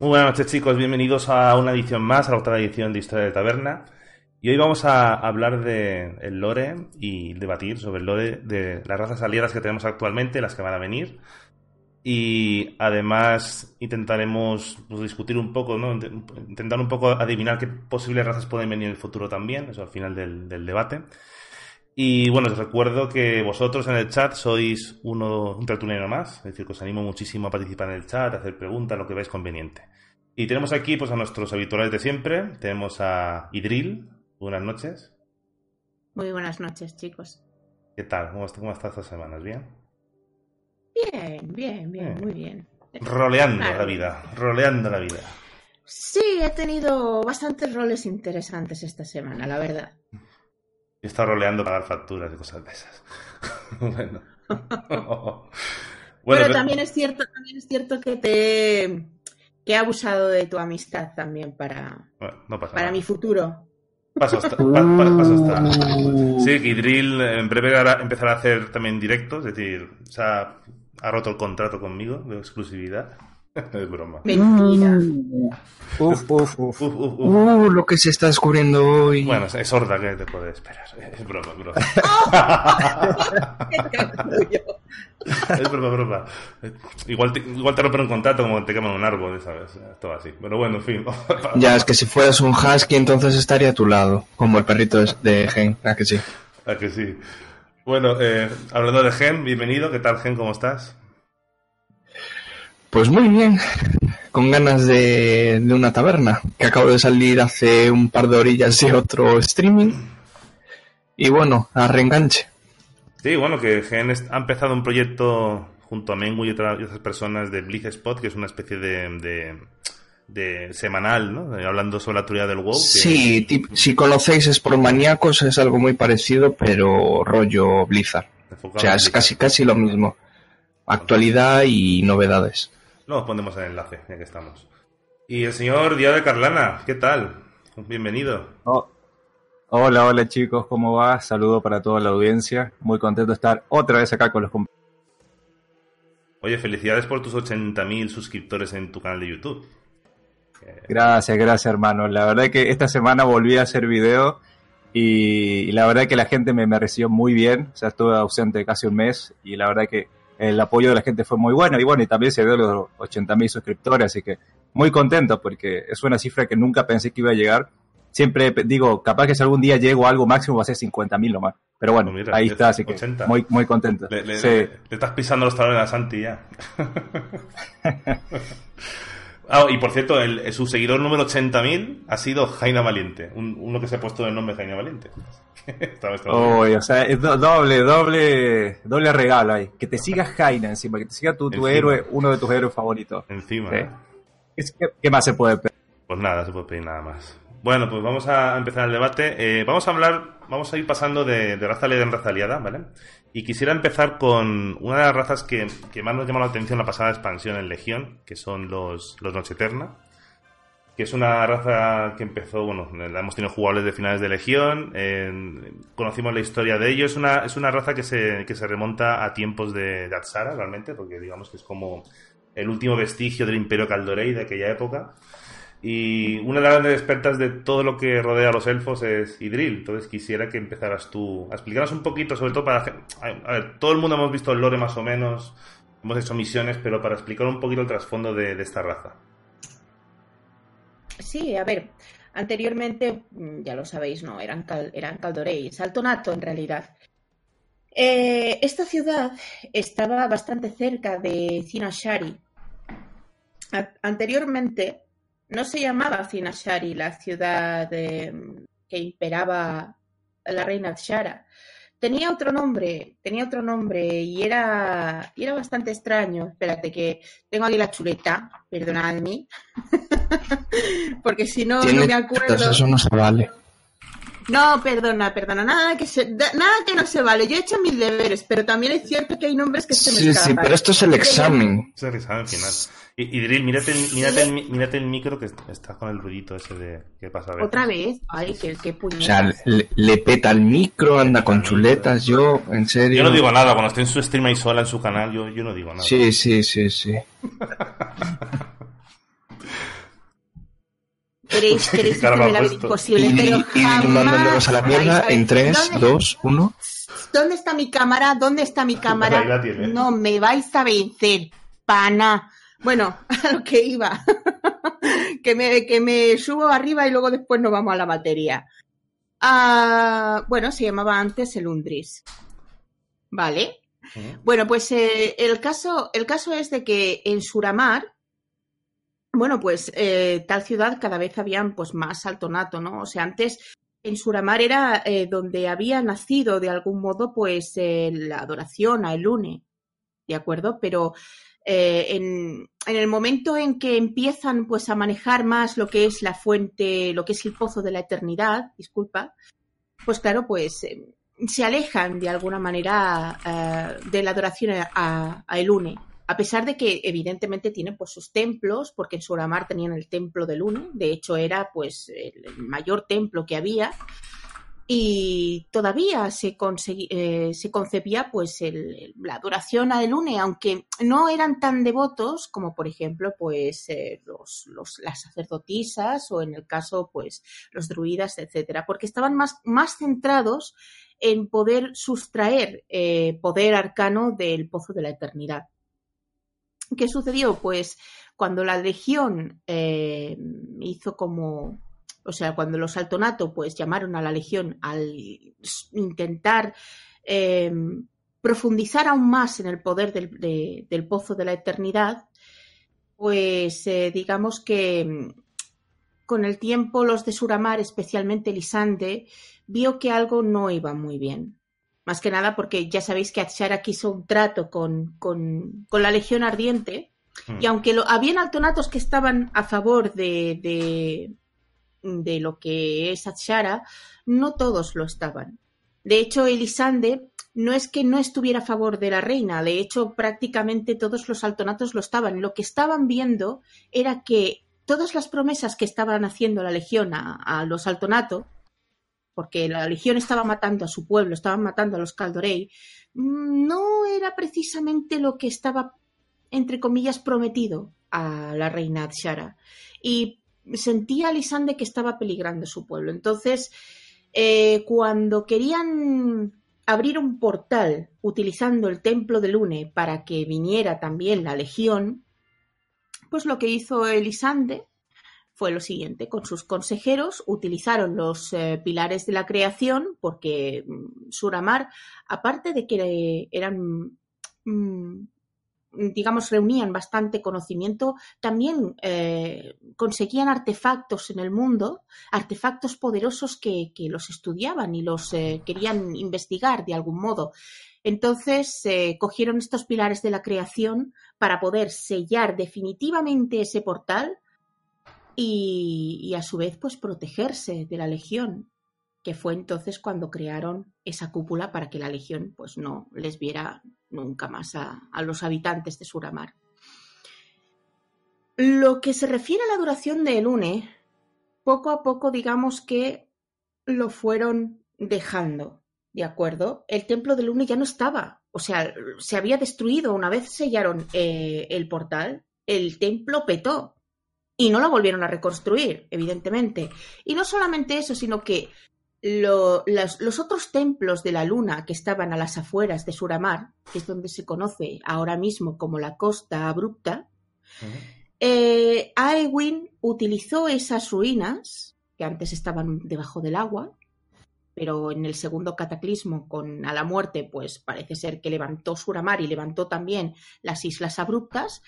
Muy buenas noches chicos, bienvenidos a una edición más, a la otra edición de Historia de Taberna. Y hoy vamos a hablar de el lore y debatir sobre el lore de las razas aliadas que tenemos actualmente, las que van a venir. Y además intentaremos pues, discutir un poco, ¿no? intentar un poco adivinar qué posibles razas pueden venir en el futuro también, eso al final del, del debate. Y bueno, os recuerdo que vosotros en el chat sois uno, un tertuliano más, es decir, que os animo muchísimo a participar en el chat, a hacer preguntas, lo que veáis conveniente. Y tenemos aquí pues a nuestros habituales de siempre, tenemos a Idril, buenas noches. Muy buenas noches, chicos. ¿Qué tal? ¿Cómo, cómo estás estas semanas? ¿Bien? Bien, bien, bien, muy bien. Roleando la vida, roleando la vida. Sí, he tenido bastantes roles interesantes esta semana, la verdad. Y está roleando para pagar facturas y cosas de esas. bueno. bueno. Pero también es cierto, también es cierto que te que he abusado de tu amistad también para, para mi futuro. Paso está, paso está. Sí, que Drill en breve empezará a hacer también directos, es decir, o ha roto el contrato conmigo de exclusividad. Es broma. Mentira. Uf, uf, uf. Uh, lo que se está descubriendo hoy. Bueno, es horda que te puede esperar. Es broma, es broma. es broma, broma. Igual te, igual te rompen un contrato como te queman un árbol, ¿sabes? Todo así. Pero bueno, en fin. ya, es que si fueras un husky entonces estaría a tu lado, como el perrito de Gen, ¿a que sí? ¿A que sí? Bueno, eh, hablando de Gen, bienvenido. ¿Qué tal, Gen? ¿Cómo estás? Pues muy bien, con ganas de, una taberna, que acabo de salir hace un par de orillas de otro streaming. Y bueno, a reenganche. Sí, bueno, que Gen ha empezado un proyecto junto a Mengu y otras, personas de Blitz Spot, que es una especie de, de, semanal, ¿no? Hablando sobre la teoría del WoW. Sí, si conocéis es por maníacos, es algo muy parecido, pero rollo Blizzard. O sea, es casi, casi lo mismo. Actualidad y novedades. Luego ponemos el enlace, ya que estamos. Y el señor Díaz de Carlana, ¿qué tal? Bienvenido. Oh. Hola, hola chicos, ¿cómo va? Saludo para toda la audiencia. Muy contento de estar otra vez acá con los compañeros. Oye, felicidades por tus 80.000 suscriptores en tu canal de YouTube. Gracias, gracias hermano. La verdad que esta semana volví a hacer video y, la verdad que la gente me, me recibió muy bien. O sea, estuve ausente casi un mes y la verdad que el apoyo de la gente fue muy bueno y bueno, y también se dio los 80.000 suscriptores, así que muy contento porque es una cifra que nunca pensé que iba a llegar. Siempre digo, capaz que si algún día llego a algo máximo va a ser 50.000 nomás. Pero bueno, ahí está, así que muy, muy contento. Le, estás pisando los talones a Santi ya. Ah, y por cierto, el, su seguidor número 80.000 ha sido Jaina Valiente, uno que se ha puesto el nombre Jaina Valiente. o sea, es doble, doble, doble regalo ahí. Que te siga Jaina encima, que te siga tu, tu héroe, uno de tus héroes favoritos. Encima. ¿Qué, más se puede pedir? Pues nada, se puede pedir nada más. Bueno, pues vamos a empezar el debate. Eh, vamos a hablar, vamos a ir pasando de, de raza en raza aliada, ¿vale? Y quisiera empezar con una de las razas que, más nos llamó la atención la pasada expansión en Legión, que son los, los Noche. Que es una raza que empezó, bueno, la hemos tenido jugables de finales de Legión, conocimos la historia de ellos. Es una, es una raza que se, que se remonta a tiempos de, de Atsara, realmente, porque digamos que es como el último vestigio del Imperio Caldorei de aquella época. Y una de las grandes expertas de todo lo que rodea a los elfos es Idril. Entonces quisiera que empezaras tú a explicarnos un poquito, sobre todo para... A ver, todo el mundo hemos visto el lore más o menos, hemos hecho misiones, pero para explicar un poquito el trasfondo de, esta raza. Sí, a ver, anteriormente, mm, ya lo sabéis, no, eran, eran Caldorei, Saltonato en realidad. Eh, esta ciudad estaba bastante cerca de Cinashari. Anteriormente no se llamaba Finashari, la ciudad que imperaba la reina Shara. Tenía otro nombre, tenía otro nombre y era, y era bastante extraño. Espérate que tengo aquí la chuleta, perdonadme. Porque si no, no me acuerdo. Eso no se vale. No, perdona, perdona, nada que se, nada que no se vale. Yo he hecho mis deberes, pero también es cierto que hay nombres que se me escapan. Sí, sí, pero esto es el examen. Es el examen final. Y, y mírate, mírate, el, mírate el micro que está con el ruidito ese de qué pasa. A ¿Otra vez? Ay, qué, qué O sea, le, peta el micro, anda con chuletas, yo, en serio. Yo no digo nada, cuando esté en su stream ahí sola en su canal, yo, yo no digo nada. Sí, sí, sí, sí. queréis, queréis hacerme la vida imposible, pero jamás... mandándonos a la mierda en 3, 2, 1... ¿Dónde está mi cámara? ¿Dónde está mi cámara? No me vais a vencer, pana. Bueno, a lo que iba. que, me, que me subo arriba y luego después nos vamos a la batería. Ah, bueno, se llamaba antes el Undris. ¿Vale? Bueno, pues eh, el, caso, el caso es de que en Suramar, bueno, pues eh, tal ciudad cada vez habían pues más altonato, ¿no? O sea, antes en Suramar era eh, donde había nacido de algún modo pues la adoración a Elune, ¿de acuerdo? Pero en, en, el momento en que empiezan pues a manejar más lo que es la fuente, lo que es el pozo de la eternidad, disculpa, pues claro, pues se alejan de alguna manera eh, de la adoración a, a, Elune, a pesar de que evidentemente tienen pues sus templos, porque en Suramar tenían el templo de Elune, de hecho era pues el mayor templo que había, y todavía se, eh, concebía pues la adoración a Elune, aunque no eran tan devotos como por ejemplo pues eh, los, los, las sacerdotisas o en el caso pues los druidas, etcétera, porque estaban más, más centrados en poder sustraer eh, poder arcano del pozo de la eternidad. ¿Qué sucedió? Pues cuando la legión eh, hizo como, o sea, cuando los altonato pues llamaron a la legión al intentar eh, profundizar aún más en el poder del, pozo de la eternidad, pues digamos que mm, con el tiempo los de Suramar, especialmente Lisande, vio que algo no iba muy bien. Más que nada porque ya sabéis que Atshara quiso un trato con, con, con la Legión Ardiente. Hmm. Y aunque lo, habían altonatos que estaban a favor de, de, de lo que es Atshara, no todos lo estaban. De hecho, Elisande no es que no estuviera a favor de la reina, de hecho, prácticamente todos los altonatos lo estaban. Lo que estaban viendo era que todas las promesas que estaban haciendo la legión a, a los altonato porque la legión estaba matando a su pueblo, estaban matando a los Caldorei, mm, no era precisamente lo que estaba, entre comillas, prometido a la reina Adshara. Y sentía Lisande que estaba peligrando su pueblo. Entonces, eh, cuando querían abrir un portal utilizando el templo de Lune para que viniera también la legión, pues lo que hizo Elisande fue lo siguiente. Con sus consejeros utilizaron los eh, pilares de la creación porque mm, Suramar, aparte de que eran, mm, digamos, reunían bastante conocimiento, también eh, conseguían artefactos en el mundo, artefactos poderosos que, los estudiaban y los eh, querían investigar de algún modo. Entonces cogieron estos pilares de la creación para poder sellar definitivamente ese portal y, a su vez pues protegerse de la legión, que fue entonces cuando crearon esa cúpula para que la legión pues no les viera nunca más a, los habitantes de Suramar. Lo que se refiere a la duración de Elune, poco a poco digamos que lo fueron dejando, ¿de acuerdo? El templo de Lune ya no estaba, o sea, se había destruido una vez sellaron eh, el portal, el templo petó, y no la volvieron a reconstruir, evidentemente. Y no solamente eso, sino que los, otros templos de la luna que estaban a las afueras de Suramar, que es donde se conoce ahora mismo como la costa abrupta, eh, Aewin utilizó esas ruinas, que antes estaban debajo del agua, pero en el segundo cataclismo con a la muerte, pues parece ser que levantó Suramar y levantó también las islas abruptas,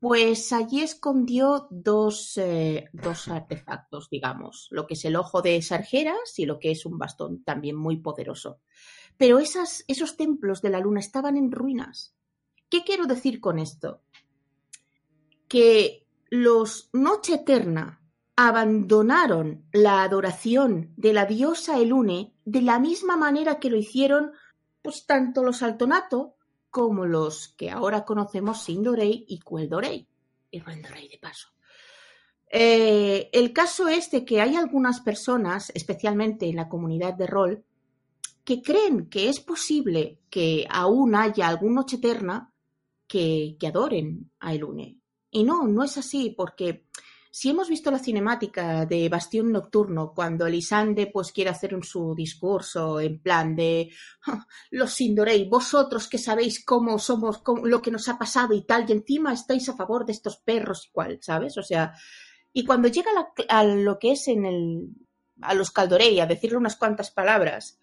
pues allí escondió dos, eh, dos, artefactos, digamos, lo que es el ojo de Sargeras y lo que es un bastón también muy poderoso. Pero esas, esos templos de la luna estaban en ruinas. ¿Qué quiero decir con esto? Que los Noche Eterna abandonaron la adoración de la diosa Elune de la misma manera que lo hicieron pues tanto los Altonato como los que ahora conocemos Sindorei y Queldorei. Y Queldorei de paso. Eh, el caso es de que hay algunas personas, especialmente en la comunidad de rol, que creen que es posible que aún haya algún noche eterna que, que adoren a Elune. Y no, no es así, porque si hemos visto la cinemática de Bastión Nocturno, cuando Elisande pues quiere hacer un, su discurso en plan de ah, los Sindorei, vosotros que sabéis cómo somos, lo que nos ha pasado y tal, y encima estáis a favor de estos perros y cual, ¿sabes? O sea, y cuando llega a lo que es en el, a los Caldorei a decirle unas cuantas palabras,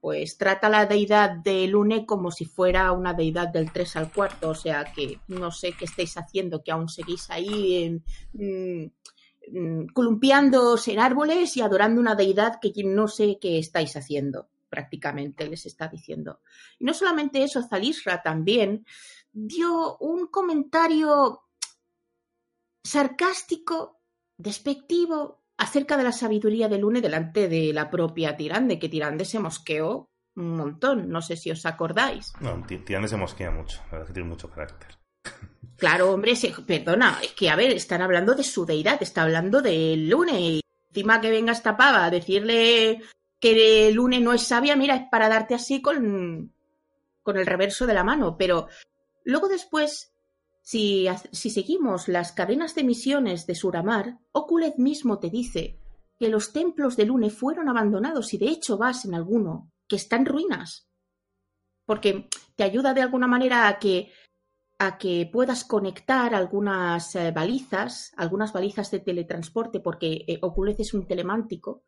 pues trata la deidad de Lune como si fuera una deidad del 3 al cuarto, o sea que no sé qué estáis haciendo, que aún seguís ahí mm, mm, columpiándose en árboles y adorando una deidad que no sé qué estáis haciendo, prácticamente les está diciendo. Y no solamente eso, Zalisra también dio un comentario sarcástico, despectivo, acerca de la sabiduría de Lune delante de la propia Tirande, que Tirande se mosqueó un montón, no sé si os acordáis. No, Tirande se mosquea mucho, la verdad que tiene mucho carácter. Claro, hombre, perdona, es que a ver, están hablando de su deidad, está hablando de Lune, y encima que venga esta pava a decirle que Lune no es sabia, mira, es para darte así con, con el reverso de la mano, pero luego después si, seguimos las cadenas de misiones de Suramar, Oculez mismo te dice que los templos de Lune fueron abandonados y de hecho vas en alguno que está en ruinas. Porque te ayuda de alguna manera a que a que puedas conectar algunas eh, balizas, algunas balizas de teletransporte, porque eh, Oculez es un telemántico.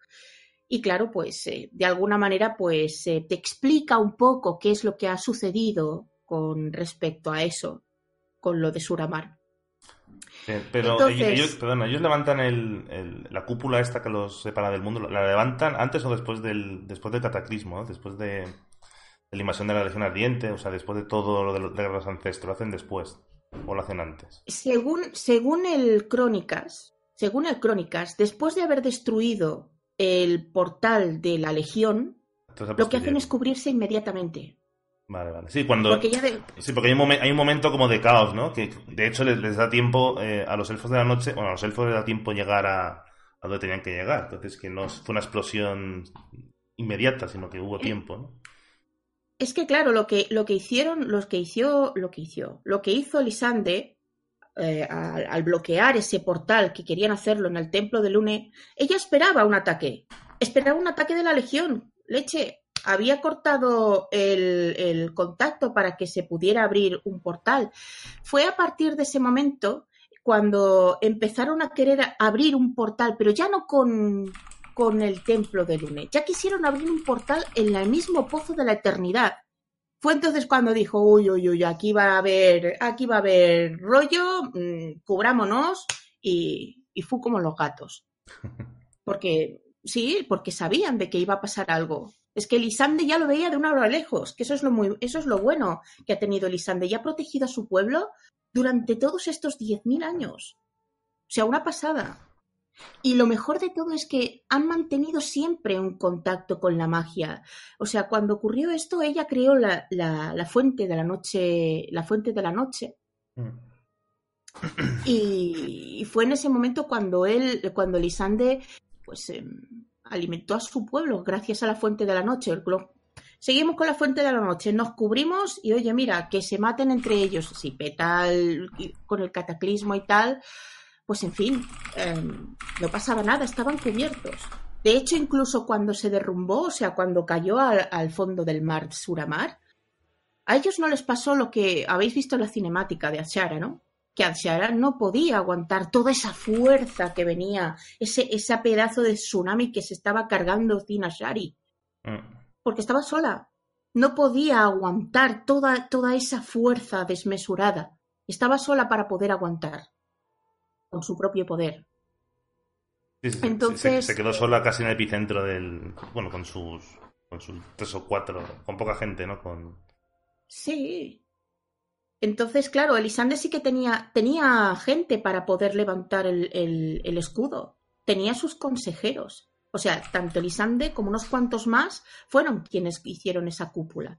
Y claro, pues eh, de alguna manera, pues te explica un poco qué es lo que ha sucedido con respecto a eso con lo de Suramar. pero ellos, perdona, ellos levantan el, la cúpula esta que los separa del mundo, ¿la levantan antes o después del, después del cataclismo? Después de, la invasión de la Legión Ardiente, o sea, después de todo lo de, los ancestros, ¿lo hacen después o lo hacen antes? Según, según el Crónicas, según el Crónicas, después de haber destruido el portal de la Legión, lo que hacen es cubrirse inmediatamente. Vale, vale. Sí, cuando... Porque Sí, porque hay un, hay un, momento como de caos, ¿no? Que de hecho les, da tiempo eh, a los elfos de la noche, bueno, a los elfos les da tiempo llegar a, a donde tenían que llegar. Entonces que no fue una explosión inmediata, sino que hubo eh, tiempo, ¿no? Es que claro, lo que, lo que hicieron, lo que hizo, lo que hizo, lo que hizo Lisande eh, al, al, bloquear ese portal que querían hacerlo en el templo de Lune, ella esperaba un ataque, esperaba un ataque de la Legión. Leche, había cortado el, contacto para que se pudiera abrir un portal. Fue a partir de ese momento cuando empezaron a querer abrir un portal, pero ya no con, con el templo de Lune, ya quisieron abrir un portal en el mismo pozo de la eternidad. Fue entonces cuando dijo, uy, uy, uy, aquí va a haber, aquí va a haber rollo, mm, cubrámonos, y, y fue como los gatos. Porque, sí, porque sabían de que iba a pasar algo. Es que Elisande ya lo veía de una hora lejos, que eso es lo muy, eso es lo bueno que ha tenido Elisande, y ha protegido a su pueblo durante todos estos 10.000 años. O sea, una pasada. Y lo mejor de todo es que han mantenido siempre un contacto con la magia. O sea, cuando ocurrió esto, ella creó la, la, fuente de la noche, la fuente de la noche. Mm. Y, fue en ese momento cuando él, cuando Elisande, pues em, alimentó a su pueblo gracias a la fuente de la noche. Seguimos con la fuente de la noche, nos cubrimos y oye, mira, que se maten entre ellos. Si petal con el cataclismo y tal, pues en fin, em, no pasaba nada, estaban cubiertos. De hecho, incluso cuando se derrumbó, o sea, cuando cayó al, fondo del mar Suramar, a ellos no les pasó lo que habéis visto en la cinemática de Ashara, ¿no? Que Adshara no podía aguantar toda esa fuerza que venía, ese, ese pedazo de tsunami que se estaba cargando Zinashari. Mm. Porque estaba sola. No podía aguantar toda, toda esa fuerza desmesurada. Estaba sola para poder aguantar. Con su propio poder. Entonces. Se, quedó sola casi en el epicentro del. Bueno, con sus. Con sus tres o cuatro. Con poca gente, ¿no? Con. Sí. Entonces, claro, Elisande sí que tenía, tenía gente para poder levantar el, el, escudo. Tenía sus consejeros. O sea, tanto Elisande como unos cuantos más fueron quienes hicieron esa cúpula.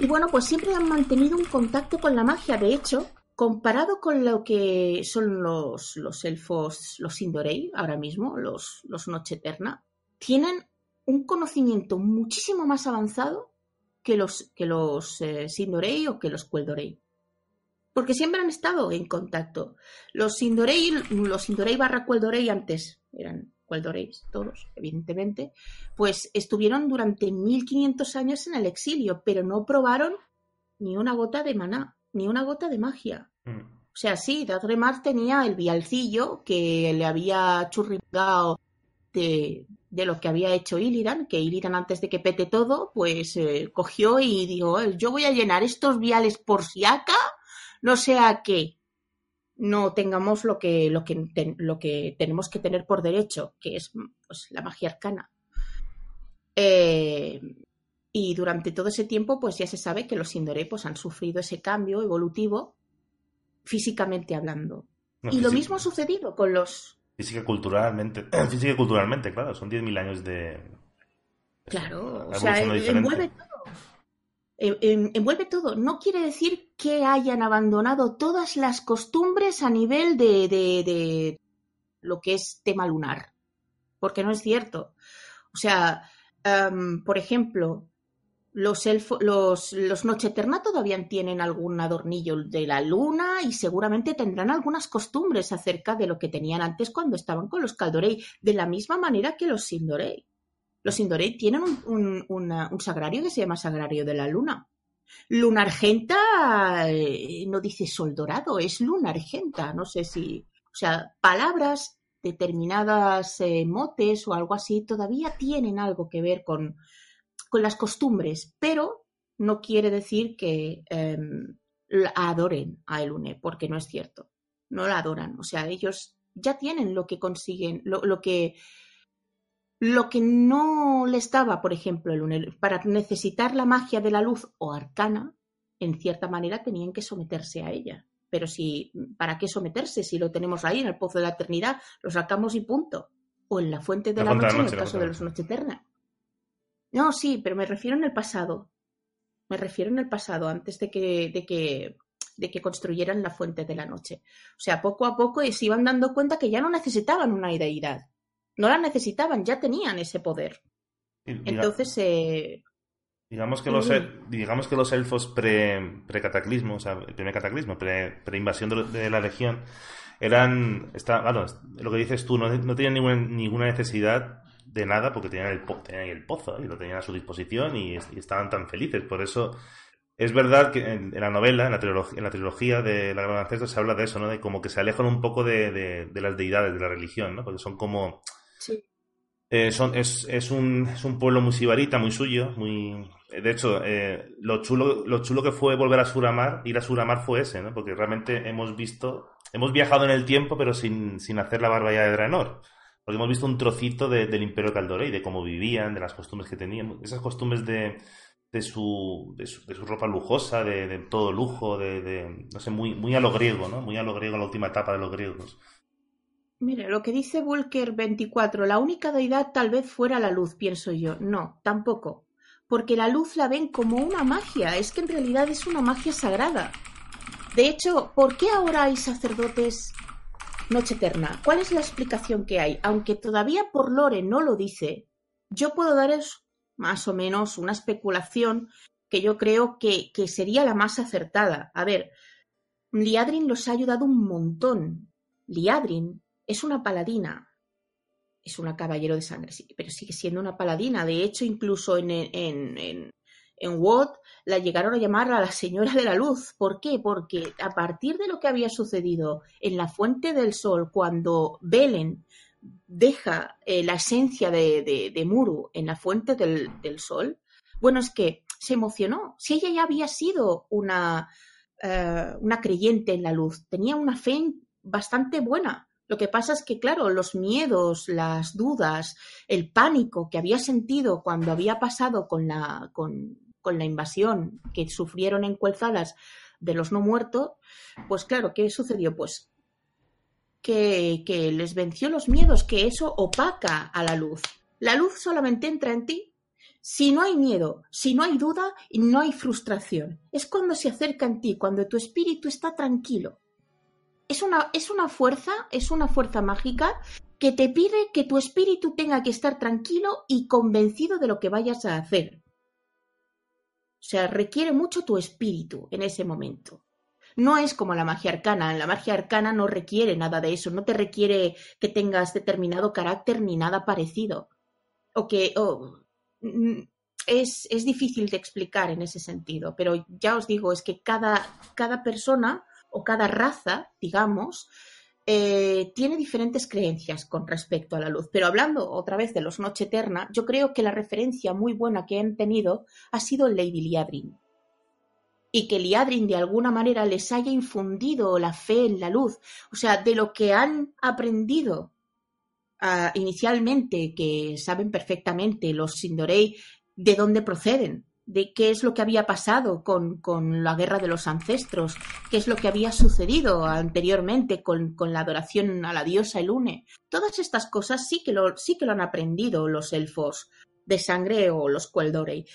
Y bueno, pues siempre han mantenido un contacto con la magia. De hecho, comparado con lo que son los, los elfos, los Indorei, ahora mismo, los, los Noche Eterna, tienen un conocimiento muchísimo más avanzado que los, que los eh, Sindorei o que los Queldorei. porque siempre han estado en contacto. Los Sindorei, los Sindorei barra Queldorei antes eran Queldoreis, todos, evidentemente, pues estuvieron durante 1500 años en el exilio, pero no probaron ni una gota de maná, ni una gota de magia. Mm. O sea, sí, Dadremar tenía el vialcillo que le había churrigado de, de lo que había hecho Illidan, que Illidan antes de que pete todo, pues eh, cogió y dijo, yo voy a llenar estos viales por si acá, no sea que no tengamos lo que, lo que, lo que tenemos que tener por derecho, que es pues, la magia arcana. Eh, y durante todo ese tiempo, pues ya se sabe que los Sindoré pues, han sufrido ese cambio evolutivo físicamente hablando. y lo mismo ha sucedido con los... Física culturalmente, física y culturalmente, claro, son 10.000 años de... Claro, o sea, envuelve todo. Envuelve todo. No quiere decir que hayan abandonado todas las costumbres a nivel de, de, lo que es tema lunar, porque no es cierto. O sea, por ejemplo, los, los, los Noche Eterna todavía tienen algún adornillo de la luna y seguramente tendrán algunas costumbres acerca de lo que tenían antes cuando estaban con los Caldorei, de la misma manera que los Sindorei. Los Sindorei tienen un, un, sagrario que se llama Sagrario de la Luna. Luna Argenta eh, no dice sol dorado, es Luna Argenta. No sé si. O sea, palabras, determinadas eh, motes o algo así todavía tienen algo que ver con, con las costumbres, pero no quiere decir que em, adoren a Elune, porque no es cierto. No la adoran. O sea, ellos ya tienen lo que consiguen, lo, que lo que no les daba, por ejemplo, el para necesitar la magia de la luz o arcana, en cierta manera tenían que someterse a ella. Pero si, ¿para qué someterse? Si lo tenemos ahí en el pozo de la eternidad, lo sacamos y punto. O en la fuente de la, noche, en el caso de los Noche Eterna. No, sí, pero me refiero en el pasado. Me refiero en el pasado, antes de que, de que, de que construyeran la fuente de la noche. O sea, poco a poco se iban dando cuenta que ya no necesitaban una deidad. No la necesitaban, ya tenían ese poder. Entonces, eh, digamos, que los, digamos que los elfos pre-cataclismo, o sea, el primer cataclismo, pre-invasión de, la legión, eran, está, bueno, lo que dices tú, no, no tenían ninguna, ninguna necesidad de nada porque tenían el, tenían el pozo y lo tenían a su disposición y, estaban tan felices. Por eso es verdad que en, la novela, en la, trilogía, en la trilogía de la Gran Ancestro, se habla de eso, ¿no? De como que se alejan un poco de, de, las deidades, de la religión, ¿no? Porque son como... Sí. Eh, son, es, es, un, es un pueblo muy sibarita, muy suyo, muy... De hecho, eh, lo, chulo, lo chulo que fue volver a Suramar, ir a Suramar fue ese, ¿no? Porque realmente hemos visto... Hemos viajado en el tiempo, pero sin, sin hacer la barba ya de Draenor. Porque hemos visto un trocito del Imperio Caldorei, de cómo vivían, de las costumbres que tenían, esas costumbres de, de, su, de, su, ropa lujosa, de, todo lujo, de, no sé, muy, muy a lo griego, ¿no? Muy a lo griego, la última etapa de los griegos. Mire, lo que dice Volker 24, la única deidad tal vez fuera la luz, pienso yo. No, tampoco. Porque la luz la ven como una magia, es que en realidad es una magia sagrada. De hecho, ¿por qué ahora hay sacerdotes Noche Eterna. ¿Cuál es la explicación que hay? Aunque todavía por Lore no lo dice, yo puedo daros más o menos una especulación que yo creo que, sería la más acertada. A ver, Liadrin los ha ayudado un montón. Liadrin es una paladina, es una caballero de sangre, pero sigue siendo una paladina. De hecho, incluso en, en, en Watt la llegaron a llamar a la Señora de la Luz. ¿Por qué? Porque a partir de lo que había sucedido en la Fuente del Sol, cuando Belen deja eh, la esencia de, de, Muru en la Fuente del, Sol, bueno, es que se emocionó. Si ella ya había sido una, eh, una creyente en la luz, tenía una fe bastante buena. Lo que pasa es que, claro, los miedos, las dudas, el pánico que había sentido cuando había pasado con la, con, con la invasión que sufrieron en Cuelzalas de los no muertos, pues claro, ¿qué sucedió? Pues que, que les venció los miedos, que eso opaca a la luz. La luz solamente entra en ti si no hay miedo, si no hay duda y no hay frustración. Es cuando se acerca en ti, cuando tu espíritu está tranquilo. Es una, es una fuerza, es una fuerza mágica que te pide que tu espíritu tenga que estar tranquilo y convencido de lo que vayas a hacer. O sea, requiere mucho tu espíritu en ese momento. No es como la magia arcana. La magia arcana no requiere nada de eso, no te requiere que tengas determinado carácter ni nada parecido. O que mm, es, es, difícil de explicar en ese sentido, pero ya os digo, es que cada, cada persona o cada raza, digamos, eh, tiene diferentes creencias con respecto a la luz. Pero hablando otra vez de los Noche Eterna, yo creo que la referencia muy buena que han tenido ha sido Lady Liadrin. Y que Liadrin de alguna manera les haya infundido la fe en la luz. O sea, de lo que han aprendido ah, inicialmente, que saben perfectamente los Sindorei de dónde proceden, de qué es lo que había pasado con, con, la guerra de los ancestros, qué es lo que había sucedido anteriormente con, con, la adoración a la diosa Elune. Todas estas cosas sí que, lo, sí que lo han aprendido los elfos de sangre o los Queldorei.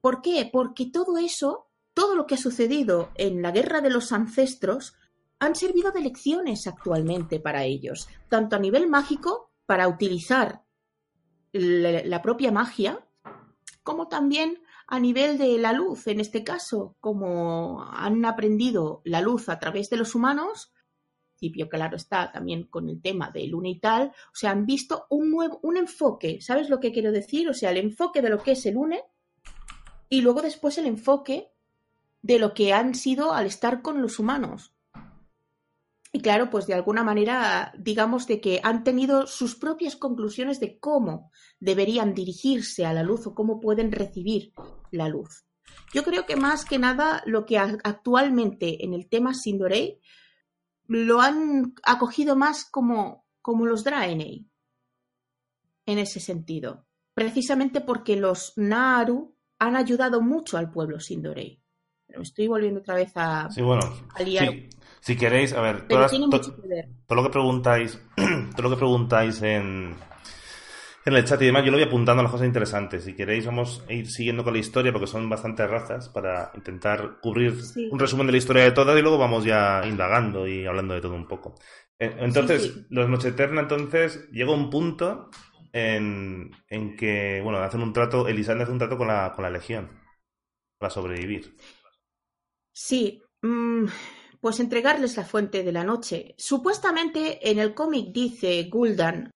¿Por qué? Porque todo eso, todo lo que ha sucedido en la guerra de los ancestros, han servido de lecciones actualmente para ellos, tanto a nivel mágico, para utilizar la propia magia, como también a nivel de la luz, en este caso, como han aprendido la luz a través de los humanos, principio claro está también con el tema del luna y tal, o sea, han visto un nuevo, un enfoque, ¿sabes lo que quiero decir? O sea, el enfoque de lo que es el UNE y luego después el enfoque de lo que han sido al estar con los humanos. Y claro, pues de alguna manera, digamos de que han tenido sus propias conclusiones de cómo deberían dirigirse a la luz o cómo pueden recibir la luz. Yo creo que más que nada lo que actualmente en el tema Sindorei lo han acogido más como, como los Draenei, en ese sentido. Precisamente porque los Naru han ayudado mucho al pueblo Sindorei. Pero me estoy volviendo otra vez a, sí, bueno, si queréis, a ver, todo, lo que preguntáis, todo lo que preguntáis en, en el chat y demás, yo lo voy apuntando a las cosas interesantes. Si queréis, vamos a ir siguiendo con la historia porque son bastantes razas para intentar cubrir un resumen de la historia de todas y luego vamos ya indagando y hablando de todo un poco. Eh, entonces, los Noche Eterna, entonces, llega un punto en, en que, bueno, hacen un trato, Elisandro hace un trato con la, con la Legión para sobrevivir. Sí. Mm, pues entregarles la fuente de la noche. Supuestamente en el cómic dice Guldan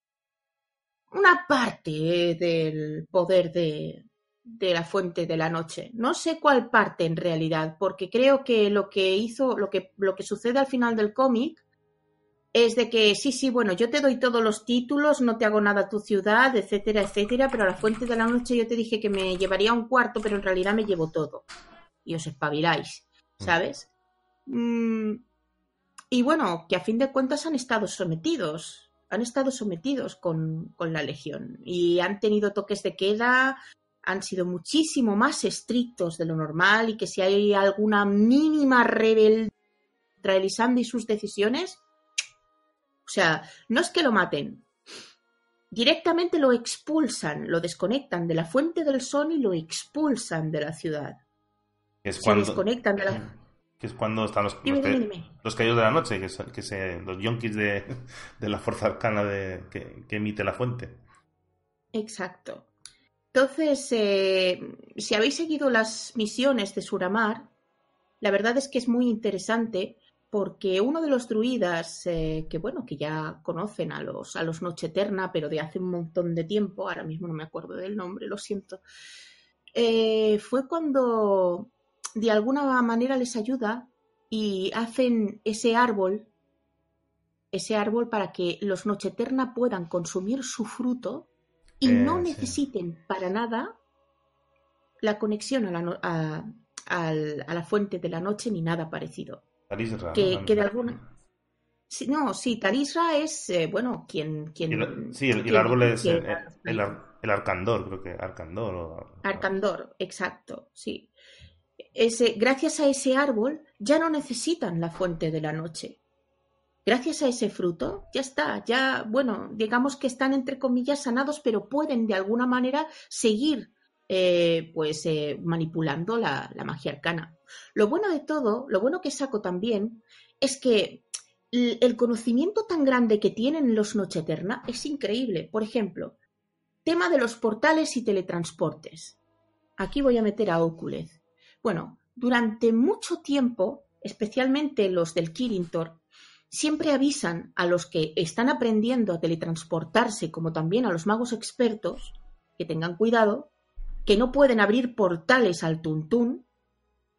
una parte del poder de, de la fuente de la noche. No sé cuál parte en realidad, porque creo que lo que hizo, lo que, lo que sucede al final del cómic es de que sí, sí, bueno, yo te doy todos los títulos, no te hago nada a tu ciudad, etcétera, etcétera, pero a la fuente de la noche yo te dije que me llevaría un cuarto, pero en realidad me llevo todo. Y os espabiláis, mm. ¿sabes? Mm, y bueno, que a fin de cuentas han estado sometidos, han estado sometidos con, con la Legión. Y han tenido toques de queda, han sido muchísimo más estrictos de lo normal y que si hay alguna mínima rebelión realizando y sus decisiones, o sea, no es que lo maten, directamente lo expulsan, lo desconectan de la fuente del sol y lo expulsan de la ciudad. Es cuando... Se desconectan de la que es cuando están los, los, caídos de la noche, que, que los yonkis de, la fuerza arcana de, que, emite la fuente. Exacto. Entonces, eh, si habéis seguido las misiones de Suramar, la verdad es que es muy interesante porque uno de los druidas, eh, que bueno, que ya conocen a los, a los Noche Eterna, pero de hace un montón de tiempo, ahora mismo no me acuerdo del nombre, lo siento, eh, fue cuando de alguna manera les ayuda y hacen ese árbol, ese árbol para que los Nocheterna puedan consumir su fruto y eh, no necesiten para nada la conexión a la, a, la, fuente de la noche ni nada parecido. que, que de alguna no, sí, Talisra es, eh, bueno, quien... quien sí, el, árbol es el, el, Arcandor, creo que Arcandor. Arcandor, exacto, sí gracias a ese árbol ya no necesitan la fuente de la noche. Gracias a ese fruto, ya está, ya, bueno, digamos que están entre comillas sanados, pero pueden de alguna manera seguir eh, pues eh, manipulando la, la, magia arcana. Lo bueno de todo, lo bueno que saco también, es que el conocimiento tan grande que tienen los Noche Eterna es increíble. Por ejemplo, tema de los portales y teletransportes. Aquí voy a meter a Oculez. Bueno, durante mucho tiempo especialmente los del Kirintor, siempre avisan a los que están aprendiendo a teletransportarse, como también a los magos expertos, que tengan cuidado, que no pueden abrir portales al Tuntún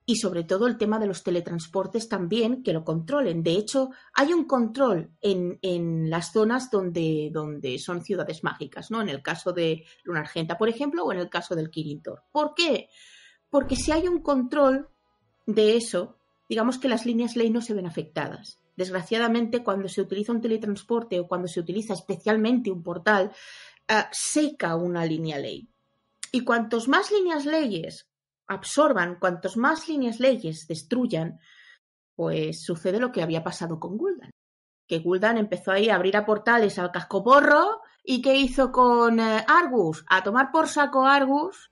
y sobre todo el tema de los teletransportes también, que lo controlen. De hecho, hay un control en, en las zonas donde, donde son ciudades mágicas, ¿no? En el caso de Lunargenta, por ejemplo, o en el caso del Kirintor. ¿Por qué? Porque si hay un control de eso, digamos que las líneas ley no se ven afectadas. Desgraciadamente, cuando se utiliza un teletransporte o cuando se utiliza especialmente un portal, uh, seca una línea ley. Y cuantos más líneas leyes absorban, cuantos más líneas leyes destruyan, pues sucede lo que había pasado con Guldan. Que Guldan empezó ahí a abrir a portales al cascoporro y ¿qué hizo con eh, Argus? A tomar por saco Argus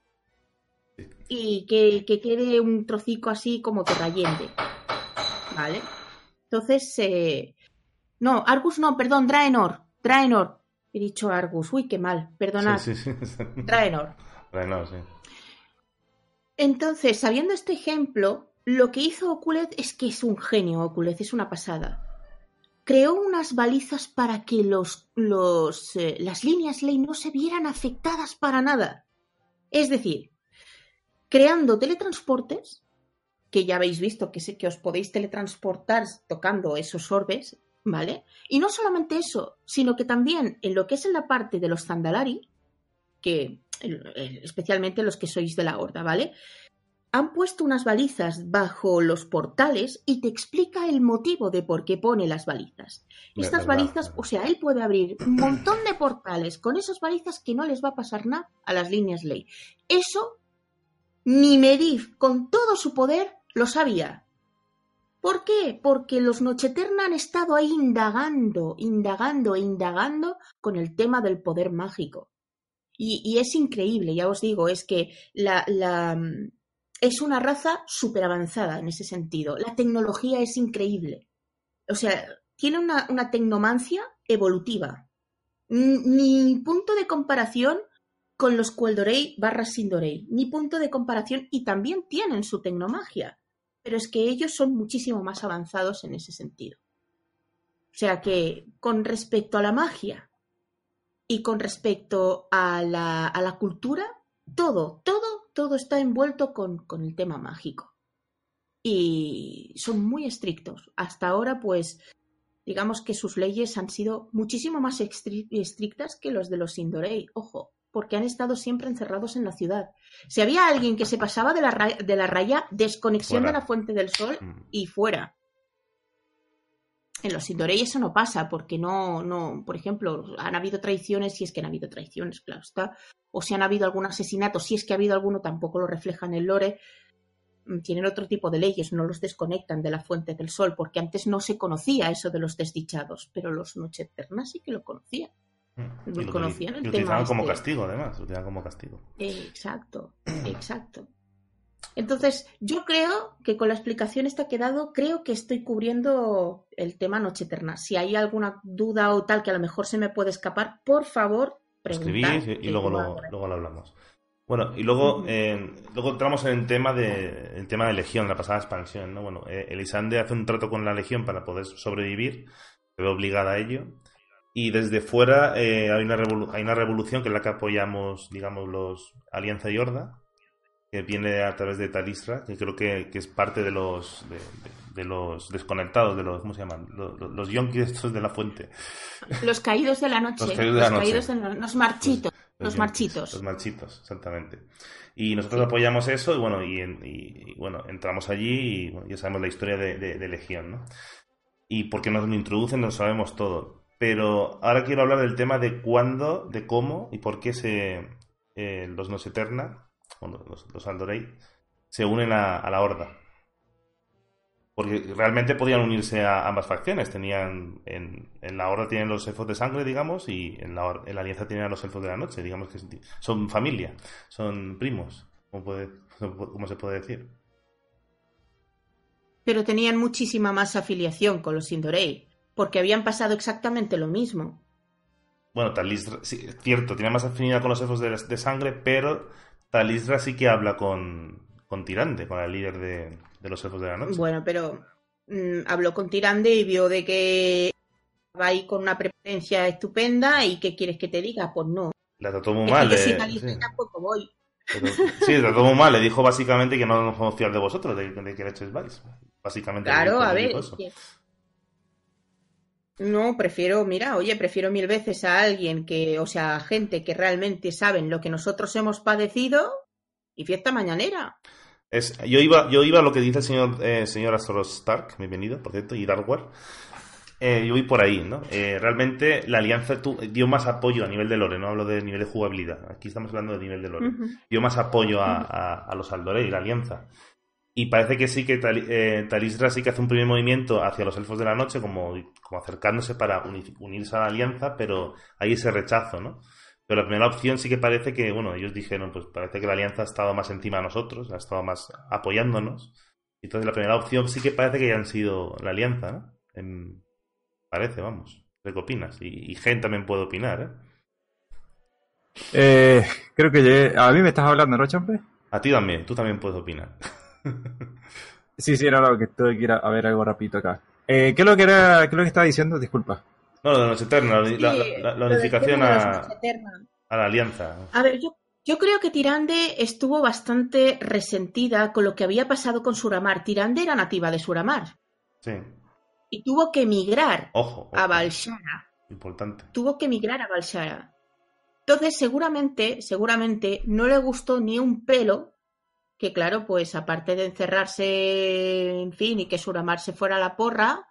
y que, que quede un trocico así como terrayente. ¿Vale? Entonces, eh... no, Argus no, perdón, Draenor. Draenor. He dicho Argus. Uy, qué mal, perdonad. Sí, sí, sí. Draenor. Draenor, sí. Entonces, sabiendo este ejemplo, lo que hizo Oculez es que es un genio, Oculez, es una pasada. Creó unas balizas para que los, los, eh, las líneas ley no se vieran afectadas para nada. Es decir, creando teletransportes, que ya habéis visto que, sé que os podéis teletransportar tocando esos orbes, ¿vale? Y no solamente eso, sino que también en lo que es en la parte de los Zandalari, que especialmente los que sois de la horda, ¿vale? Han puesto unas balizas bajo los portales y te explica el motivo de por qué pone las balizas. Estas balizas, o sea, él puede abrir un montón de portales con esas balizas que no les va a pasar nada a las líneas ley. Eso ni Medivh, con todo su poder, lo sabía. ¿Por qué? Porque los Nocheterna han estado ahí indagando, indagando e indagando con el tema del poder mágico. Y, es increíble, ya os digo, es que la, la es una raza súper avanzada en ese sentido. La tecnología es increíble. O sea, tiene una, una tecnomancia evolutiva. Ni punto de comparación con los Queldorei barra Sindorei, ni punto de comparación, y también tienen su tecnomagia, pero es que ellos son muchísimo más avanzados en ese sentido. O sea que, con respecto a la magia y con respecto a la, a la cultura, todo, todo, todo está envuelto con, con el tema mágico. Y son muy estrictos. Hasta ahora, pues, digamos que sus leyes han sido muchísimo más estrictas que los de los Sindorei. Ojo, porque han estado siempre encerrados en la ciudad. Si había alguien que se pasaba de la, raya, de la raya desconexión de la fuente del sol mm. y fuera. En los Sindorei eso no pasa, porque no, no, por ejemplo, han habido traiciones, si es que han habido traiciones, claro está, o si han habido algún asesinato, si es que ha habido alguno, tampoco lo reflejan en el lore. Mm, tienen otro tipo de leyes, no los desconectan de la fuente del sol, porque antes no se conocía eso de los desdichados, pero los Noche Eterna sí que lo conocían. Mm. Lo, conocían el utilizaban como este. castigo, además. Lo como castigo. Exacto, exacto. Entonces, yo creo que con la explicación esta que he dado, creo que estoy cubriendo el tema Noche Eterna. Si hay alguna duda o tal que a lo mejor se me puede escapar, por favor, preguntad. y luego lo, luego lo hablamos. Bueno, y luego, eh, luego entramos en el tema de el tema de Legión, la pasada expansión, ¿no? Bueno, eh, Elisande hace un trato con la Legión para poder sobrevivir, se ve obligada a ello. Y desde fuera eh, hay, una hay una revolución que es la que apoyamos, digamos, los Alianza y Horda, que viene a través de Talisra, que creo que, es parte de los de, los desconectados, de los, ¿cómo se llaman? Los, los yonkis de la fuente. Los caídos de la noche. Los caídos de la noche. los marchitos. Los, marchitos. Los marchitos, exactamente. Y nosotros apoyamos eso y bueno, y, bueno, entramos allí y ya sabemos la historia de, de Legión, ¿no? Y porque nos lo introducen, no sabemos todo pero ahora quiero hablar del tema de cuándo, de cómo y por qué se, eh, los Nos Eterna, los, los Andorei, se unen a, la Horda. Porque realmente podían unirse a ambas facciones. Tenían en, la Horda tienen los elfos de sangre, digamos, y en la, Alianza tienen los elfos de la noche. Digamos que son familia, son primos, como, se puede decir. Pero tenían muchísima más afiliación con los Sindorei porque habían pasado exactamente lo mismo. Bueno, Talisra, sí, cierto, tiene más afinidad con los elfos de, sangre, pero Talisra sí que habla con, con Tirante, con el líder de, los elfos de la noche. Bueno, pero mm, habló con Tirande y vio de que va ahí con una preferencia estupenda y ¿qué quieres que te diga? Pues no. La trató muy mal. sí. pues voy. sí, la trató muy mal. Le dijo básicamente que no nos podemos fiar de vosotros, de, que le echéis vais. Básicamente. Claro, a ver. No, prefiero, mira, oye, prefiero mil veces a alguien que, o sea, a gente que realmente saben lo que nosotros hemos padecido y fiesta mañanera. Es, yo iba, yo iba a lo que dice el señor, eh, señor Astro Stark, bienvenido, por cierto, y Darkware. Eh, yo voy por ahí, ¿no? Eh, realmente la alianza dio más apoyo a nivel de lore, no hablo de nivel de jugabilidad. Aquí estamos hablando de nivel de lore. Dio más apoyo a, a, los Aldorei, la alianza. Y parece que sí que eh, Talisra sí que hace un primer movimiento hacia los elfos de la noche, como, como acercándose para unirse a la alianza, pero hay ese rechazo, ¿no? Pero la primera opción sí que parece que, bueno, ellos dijeron, pues parece que la alianza ha estado más encima de nosotros, ha estado más apoyándonos. Entonces la primera opción sí que parece que ya han sido la alianza, ¿no? Parece, vamos. ¿Qué opinas? Y, Gen también puede opinar, ¿eh? ¿eh? creo que a mí me estás hablando, ¿no, Champe? A ti también, tú también puedes opinar. sí, sí, era lo que tuve que ir a, ver algo rapidito acá. Eh, ¿qué, es lo que era, ¿Qué es lo que estaba diciendo? Disculpa. No, lo de Noche Eterna, la, unificación a, la alianza. A ver, yo, yo creo que Tirande estuvo bastante resentida con lo que había pasado con Suramar. Tirande era nativa de Suramar. Sí. Y tuvo que emigrar a Valshara. Importante. Tuvo que emigrar a Valshara. Entonces, seguramente, seguramente no le gustó ni un pelo que, claro, pues aparte de encerrarse, en fin, y que Suramar se fuera a la porra,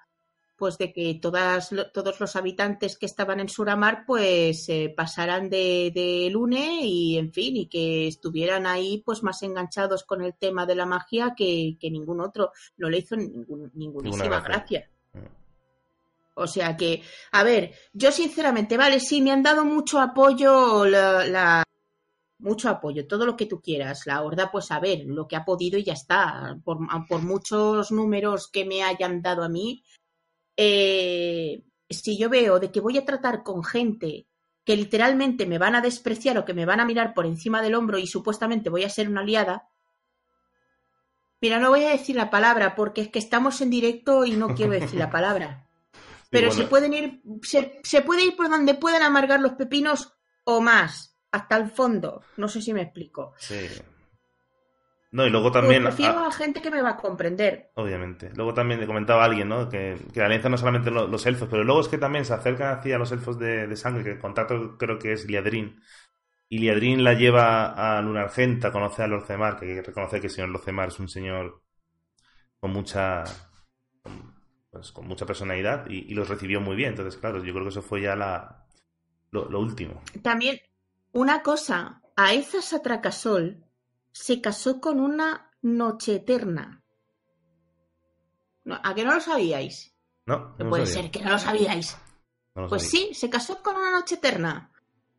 pues de que todas, todos los habitantes que estaban en Suramar pues eh, pasaran de, de, Lune y en fin y que estuvieran ahí pues más enganchados con el tema de la magia que, ningún otro no le hizo ningún, ninguna gracia. Mm. O sea que, a ver, yo sinceramente, vale, sí, me han dado mucho apoyo la, mucho apoyo, todo lo que tú quieras. La horda, pues a ver, lo que ha podido y ya está. Por, por muchos números que me hayan dado a mí, eh, si yo veo de que voy a tratar con gente que literalmente me van a despreciar o que me van a mirar por encima del hombro y supuestamente voy a ser una aliada, mira, no voy a decir la palabra porque es que estamos en directo y no quiero decir la palabra. Pero se pueden ir, se, se puede ir por donde puedan amargar los pepinos o más, hasta el fondo. No sé si me explico. Sí. No, y luego también. Pues prefiero a, gente que me va a comprender. Obviamente. Luego también le comentaba alguien, ¿no? Que, la alianza no solamente los, elfos, pero luego es que también se acercan hacia los elfos de, sangre, que el contacto creo que es Liadrin. Y Liadrin la lleva a Luna Argenta, conoce a Lorcemar, que hay que reconocer que el señor Lorcemar es un señor con mucha. pues con mucha personalidad y, los recibió muy bien. Entonces, claro, yo creo que eso fue ya la, lo, último. También, una cosa, a esa Satracasol se casó con una noche eterna. ¿A qué no lo sabíais? No. no puede ser que no lo sabíais. pues sí, se casó con una noche eterna.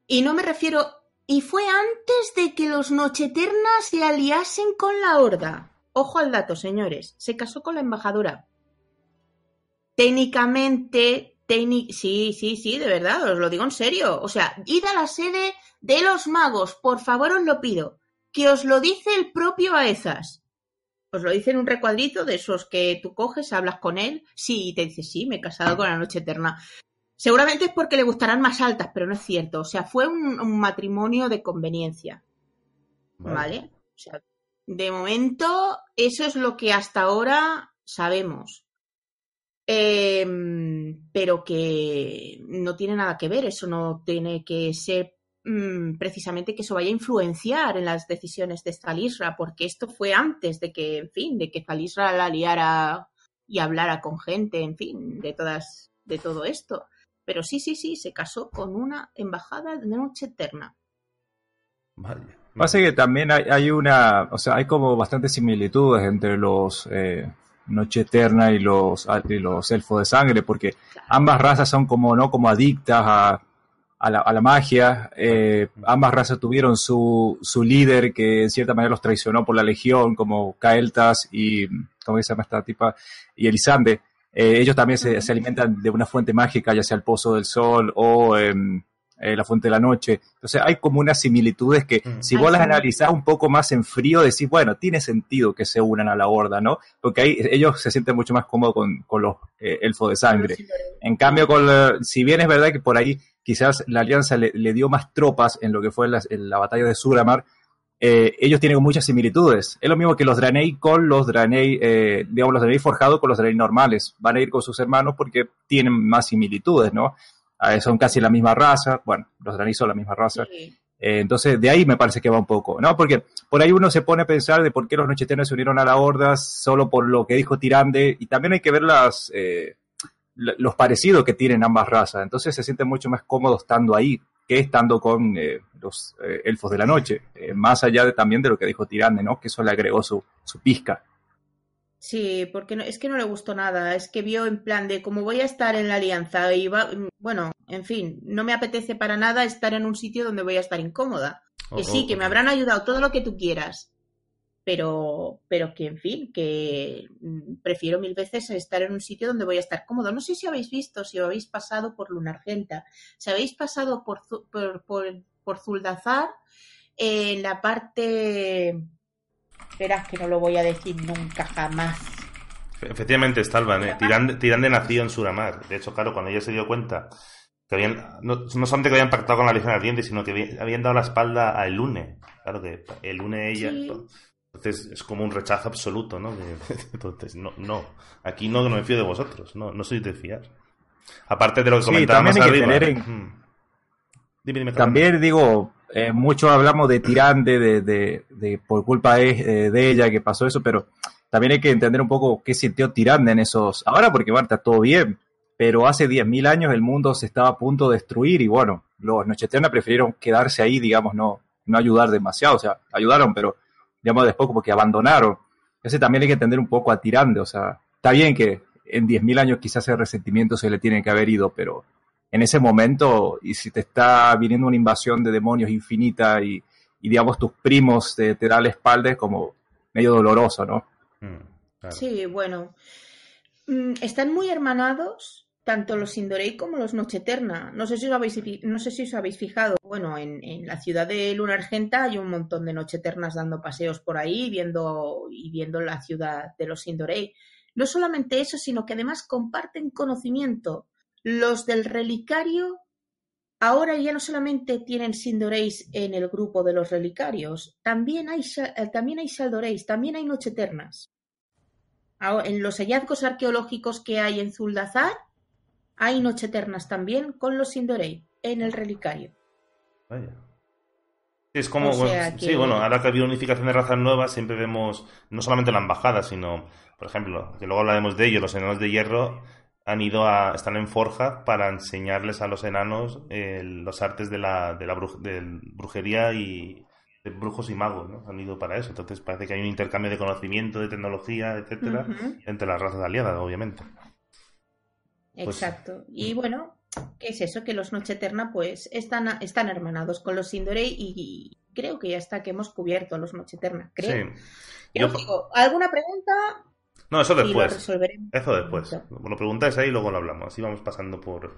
Y no me refiero. Y fue antes de que los noche eternas se aliasen con la horda. Ojo al dato, señores. Se casó con la embajadora. Técnicamente, sí, sí, sí, de verdad, os lo digo en serio. O sea, id a la sede de los magos, por favor os lo pido que os lo dice el propio Aezas. Os lo dice en un recuadrito de esos que tú coges, hablas con él, sí, y te dice, sí, me he casado con la noche eterna. Seguramente es porque le gustarán más altas, pero no es cierto. O sea, fue un, matrimonio de conveniencia. ¿Vale? O sea, de momento, eso es lo que hasta ahora sabemos. Em, pero que no tiene nada que ver, eso no tiene que ser Mm, precisamente que eso vaya a influenciar en las decisiones de Zalisra, porque esto fue antes de que, en fin, de que Zalisra la liara y hablara con gente, en fin, de todas, de todo esto. Pero sí, sí, sí, se casó con una embajada de noche eterna. Vale. Pasa que también hay, una, o sea, hay como bastantes similitudes entre los eh, Noche Eterna y los, y los elfos de sangre, porque ambas razas son como, ¿no? Como adictas a, a la, a la magia. Eh, ambas razas tuvieron su, su líder que en cierta manera los traicionó por la legión, como Kael'thas y, ¿cómo se llama esta tipa? Y Elisande. Eh, ellos también se, se, alimentan de una fuente mágica, ya sea el pozo del sol o em, eh, la Fuente de la Noche. Entonces hay como unas similitudes que mm. si vos las analizás un poco más en frío, decís, bueno, tiene sentido que se unan a la horda, ¿no? Porque ahí ellos se sienten mucho más cómodos con, los eh, elfos de sangre. En cambio, con si bien es verdad que por ahí quizás la alianza le, dio más tropas en lo que fue la, la batalla de Suramar, eh, ellos tienen muchas similitudes. Es lo mismo que los Draenei con los Draenei, eh, digamos, los Draenei forjados con los Draenei normales. Van a ir con sus hermanos porque tienen más similitudes, ¿no? son casi la misma raza. Bueno, los Draenei son la misma raza. Eh, entonces, de ahí me parece que va un poco, ¿no? Porque por ahí uno se pone a pensar de por qué los Nocheternos se unieron a la Horda solo por lo que dijo Tirande. Y también hay que ver las, los parecidos que tienen ambas razas. Entonces se sienten mucho más cómodos estando ahí que estando con eh, los eh, elfos de la noche, eh, más allá de, también de lo que dijo Tirande, ¿no? Que eso le agregó su, su pizca. Sí, porque no, es que no le gustó nada, es que vio en plan de como voy a estar en la alianza y va, bueno, en fin, no me apetece para nada estar en un sitio donde voy a estar incómoda. Que sí, que me habrán ayudado todo lo que tú quieras, pero, pero que en fin, que mm, prefiero mil veces estar en un sitio donde voy a estar cómodo. No sé si habéis visto, si habéis pasado por Lunargenta, si habéis pasado por, por, por, Zuldazar, en la parte... Esperad que no lo voy a decir nunca jamás. Efectivamente, Stalvan, ¿eh? Tirande, nació en Suramar. De hecho, claro, cuando ella se dio cuenta que habían, no, solamente que habían pactado con la Legión Ardiente, sino que habían, dado la espalda a Elune. Claro que Elune ella... Entonces es como un rechazo absoluto, ¿no? entonces, no, no, aquí no, me fío de vosotros, no, no sois de fiar. Aparte de lo que comentábamos arriba. también digo, eh, mucho hablamos de Tirande, de, de, de por culpa de, eh, de, ella que pasó eso, pero también hay que entender un poco qué sintió Tirande en esos... Ahora porque bueno, está todo bien, pero hace 10.000 años el mundo se estaba a punto de destruir y bueno, los Nocheterna prefirieron quedarse ahí, digamos, no, no ayudar demasiado, o sea, ayudaron, pero digamos, después como que abandonaron. Ese también hay que entender un poco a Tirande, o sea, está bien que en 10.000 años quizás ese resentimiento se le tiene que haber ido, pero en ese momento, y si te está viniendo una invasión de demonios infinita y, digamos, tus primos te, te dan la espalda, es como medio doloroso, ¿no? Mm, sí, bueno. Mm, están muy hermanados tanto los Sindorei como los Noche Eterna. No sé si os habéis, no sé si os habéis fijado. Bueno, en, la ciudad de Luna Argenta hay un montón de Noche Eternas dando paseos por ahí viendo, y viendo la ciudad de los Sindorei. No solamente eso, sino que además comparten conocimiento. Los del relicario ahora ya no solamente tienen Sindoreis en el grupo de los relicarios, también hay, eh, también hay Saldoreis, también hay Noche Eternas. En los hallazgos arqueológicos que hay en Zuldazar, hay Noche Eternas también con los Sindorei en el relicario. Vaya. Es como, sí, bueno, ahora que ha habido unificación de razas nuevas, siempre vemos no solamente la embajada, sino, por ejemplo, que luego hablaremos de ello, los enanos de hierro han ido a, están en Forja para enseñarles a los enanos eh, los artes de la, de la brujería y de brujos y magos, ¿no? Han ido para eso. Entonces parece que hay un intercambio de conocimiento, de tecnología, etcétera, entre las razas aliadas, obviamente. Pues Exacto. Y bueno, ¿qué es eso? Que los Noche Eterna pues están, están hermanados con los Sindorei y, creo que ya está, que hemos cubierto los Noche Eterna, creo. Sí. ¿alguna pregunta? No, eso después. Eso después. Lo preguntáis ahí y luego lo hablamos. Así vamos pasando por...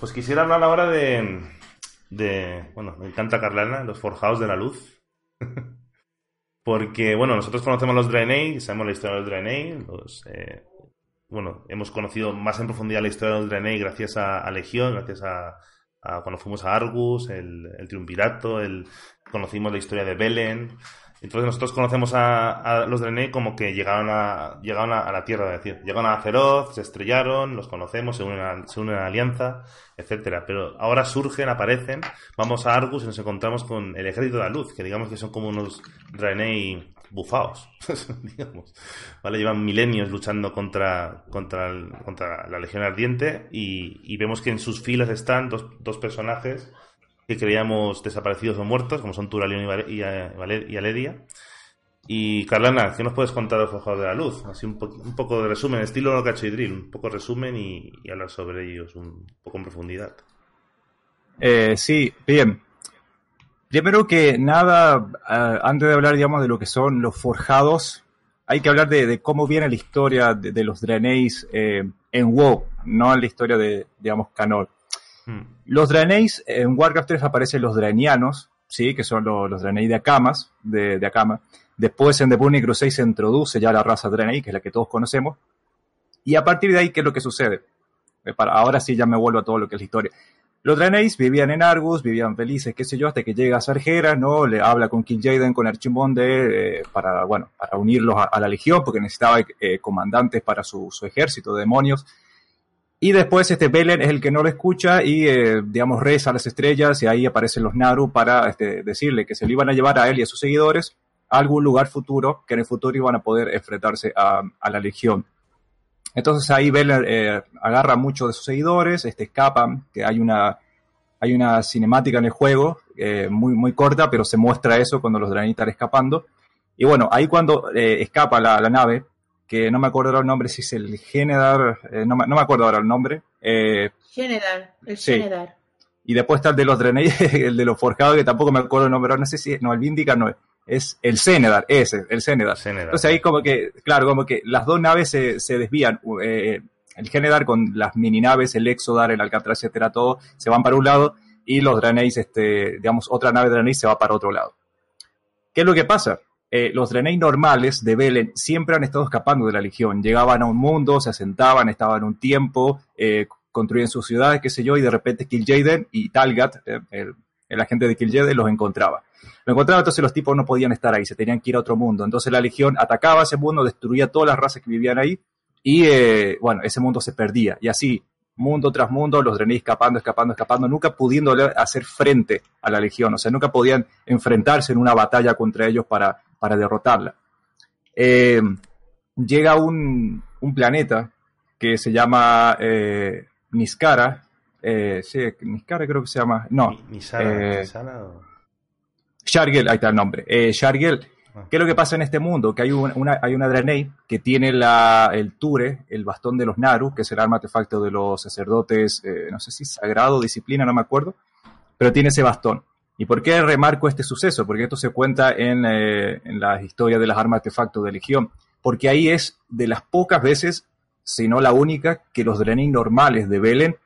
Pues quisiera hablar ahora de... de bueno, me encanta Carlana, los Forjados de la Luz. Porque, bueno, nosotros conocemos los Draenei, sabemos la historia de los Draenei, los... Eh, bueno, hemos conocido más en profundidad la historia del Draenei gracias a, Legión, gracias a, cuando fuimos a Argus, el, el Triunvirato, el, conocimos la historia de Belen. Entonces nosotros conocemos a, los Draenei como que llegaron a, llegaron a, la Tierra, es decir, llegaron a Azeroth, se estrellaron, los conocemos, se unen a, a alianza, etcétera. Pero ahora surgen, aparecen, vamos a Argus y nos encontramos con el Ejército de la Luz, que digamos que son como unos Draenei bufaos, digamos. ¿Vale? Llevan milenios luchando contra, contra, contra la Legión Ardiente y, vemos que en sus filas están dos, dos personajes que creíamos desaparecidos o muertos, como son Turalion y, y, Aledia. Y Carlana, ¿qué nos puedes contar de Forjador de la Luz? Así un, un poco de resumen, estilo No Cacho y Drill, un poco resumen y, hablar sobre ellos un poco en profundidad. Eh, sí, bien. Primero que nada, eh, antes de hablar, digamos, de lo que son los forjados, hay que hablar de, cómo viene la historia de, los Draeneis eh, en WoW, no en la historia de, digamos, Canol. Hmm. Los Draeneis, en Warcraft 3 aparecen los Draenianos, ¿sí? que son los, los Draenei de Akamas, de, de Akama. Después en The Burning Crusade se introduce ya la raza Draenei, que es la que todos conocemos. Y a partir de ahí, ¿qué es lo que sucede? Eh, para, ahora sí ya me vuelvo a todo lo que es la historia. Los Draeneis vivían en Argus, vivían felices, qué sé yo, hasta que llega Sargeras, ¿no? Le habla con Kil'jaeden, con Archimonde, eh, para, bueno, para unirlos a, la legión, porque necesitaba eh, comandantes para su, ejército de demonios. Y después este Belen es el que no lo escucha y, eh, digamos, reza a las estrellas y ahí aparecen los Naru para este, decirle que se lo iban a llevar a él y a sus seguidores a algún lugar futuro, que en el futuro iban a poder enfrentarse a la legión. Entonces ahí Belen eh, agarra muchos de sus seguidores, este, escapan, que hay una, hay una cinemática en el juego, eh, muy, muy corta, pero se muestra eso cuando los Draenei están escapando. Y bueno, ahí cuando eh, escapa la, la, nave, que no me acuerdo ahora el nombre, si es el Genedar, no, no, me acuerdo ahora el nombre. Genedar, el sí. Genedar. Y después está el de los Draenei, el de los forjados, que tampoco me acuerdo el nombre, no sé si, no, el Vindica no es es el Cenedar, ese, el Cenedar. Entonces ahí como que, claro, como que las dos naves se, se desvían. Eh, el Genedar con las mini naves, el Exodar, el Alcatraz, etcétera, todo, se van para un lado y los Draeneis, este, digamos, otra nave Draenei se va para otro lado. ¿Qué es lo que pasa? Eh, los Draenei normales de Belen siempre han estado escapando de la Legión. Llegaban a un mundo, se asentaban, estaban un tiempo, eh, construían sus ciudades, qué sé yo, y de repente Kil'jaeden y Talgat, eh, el, el agente de Kil'jaeden, los encontraba. Lo encontraba, entonces los tipos no podían estar ahí, se tenían que ir a otro mundo. Entonces la Legión atacaba ese mundo, destruía todas las razas que vivían ahí y, eh, bueno, ese mundo se perdía. Y así, mundo tras mundo, los Draenei escapando, escapando, escapando, nunca pudiendo hacer frente a la Legión. O sea, nunca podían enfrentarse en una batalla contra ellos para, para derrotarla. Eh, llega un, planeta que se llama eh. Eh, sí, Niskara creo que se llama. No. ¿Nisara? ¿Nisara o? Shargel, ahí está el nombre. Eh, Shargel, ¿qué es lo que pasa en este mundo? Que hay una, hay una Draenei que tiene la, el Ture, el bastón de los Naru, que es el arma artefacto de los sacerdotes, eh, no sé si sagrado, disciplina, no me acuerdo, pero tiene ese bastón. ¿Y por qué remarco este suceso? Porque esto se cuenta en, eh, en la historia de las armas artefactos de Legión. Porque ahí es de las pocas veces, si no la única, que los Draenei normales de Belen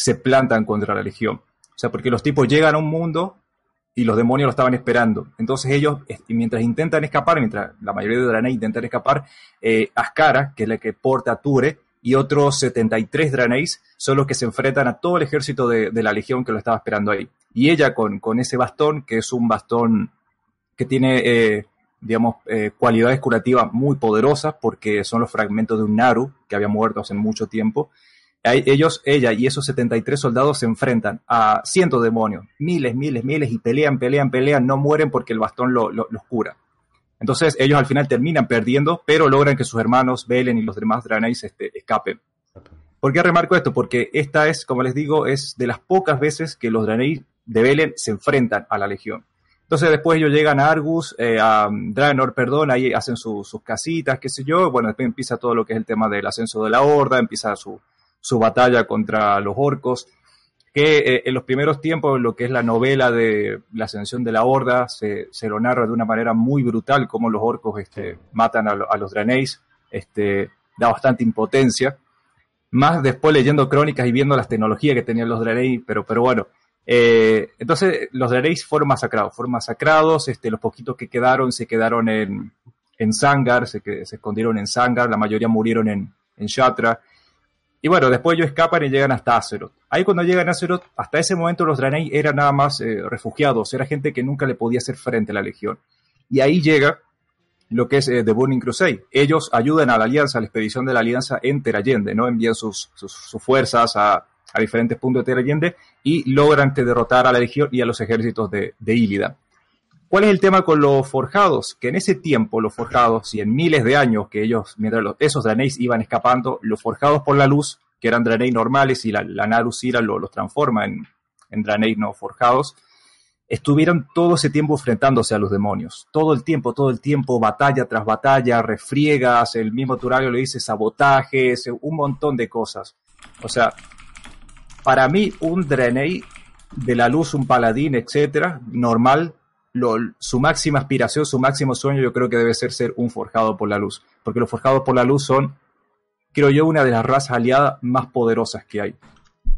se plantan contra la Legión. O sea, porque los tipos llegan a un mundo y los demonios lo estaban esperando. Entonces ellos, mientras intentan escapar, mientras la mayoría de Draenei intentan escapar, eh, Ascara, que es la que porta a Ture, y otros 73 Draeneis son los que se enfrentan a todo el ejército de, la legión que lo estaba esperando ahí. Y ella con, con, ese bastón, que es un bastón que tiene, eh, digamos, eh, cualidades curativas muy poderosas, porque son los fragmentos de un Naru que había muerto hace mucho tiempo, ellos, ella y esos 73 soldados se enfrentan a cientos de demonios, miles, miles, miles, y pelean, pelean, pelean, no mueren porque el bastón lo, lo, los cura. Entonces ellos al final terminan perdiendo, pero logran que sus hermanos Belen y los demás Draeneis este, escapen. ¿Por qué remarco esto? Porque esta es, como les digo, es de las pocas veces que los Draenei de Belen se enfrentan a la Legión. Entonces después ellos llegan a Argus, eh, a Draenor, perdón, ahí hacen su, sus casitas, qué sé yo. Bueno, después empieza todo lo que es el tema del ascenso de la Horda, empieza su, su batalla contra los orcos, que eh, en los primeros tiempos lo que es la novela de la ascensión de la horda se, se lo narra de una manera muy brutal cómo los orcos este, matan a, a los Draeneis, este, da bastante impotencia. Más después leyendo crónicas y viendo las tecnologías que tenían los Draenei, pero, pero bueno, eh, entonces los Draeneis fueron masacrados, fueron masacrados, este, los poquitos que quedaron se quedaron en, en Zangar, se, se escondieron en Zangar, la mayoría murieron en, en Shatra. Y bueno, después ellos escapan y llegan hasta Azeroth. Ahí cuando llegan a Azeroth, hasta ese momento los Draenei eran nada más eh, refugiados, era gente que nunca le podía hacer frente a la Legión. Y ahí llega lo que es eh, The Burning Crusade. Ellos ayudan a la Alianza, a la expedición de la Alianza en Terallende, ¿no? Envían sus, sus, fuerzas a, a, diferentes puntos de Terallende y logran derrotar a la Legión y a los ejércitos de, de Illidan. ¿Cuál es el tema con los forjados? Que en ese tiempo los forjados, y en miles de años que ellos, mientras los, esos Draeneis iban escapando, los forjados por la luz, que eran Draenei normales y la, la Narusira los lo transforma en, en no forjados, estuvieron todo ese tiempo enfrentándose a los demonios. Todo el tiempo, todo el tiempo, batalla tras batalla, refriegas, el mismo Turario le dice sabotajes, un montón de cosas. O sea, para mí un Draenei de la luz, un paladín, etcétera, normal, lo, su máxima aspiración, su máximo sueño, yo creo que debe ser ser un forjado por la luz. Porque los forjados por la luz son, creo yo, una de las razas aliadas más poderosas que hay.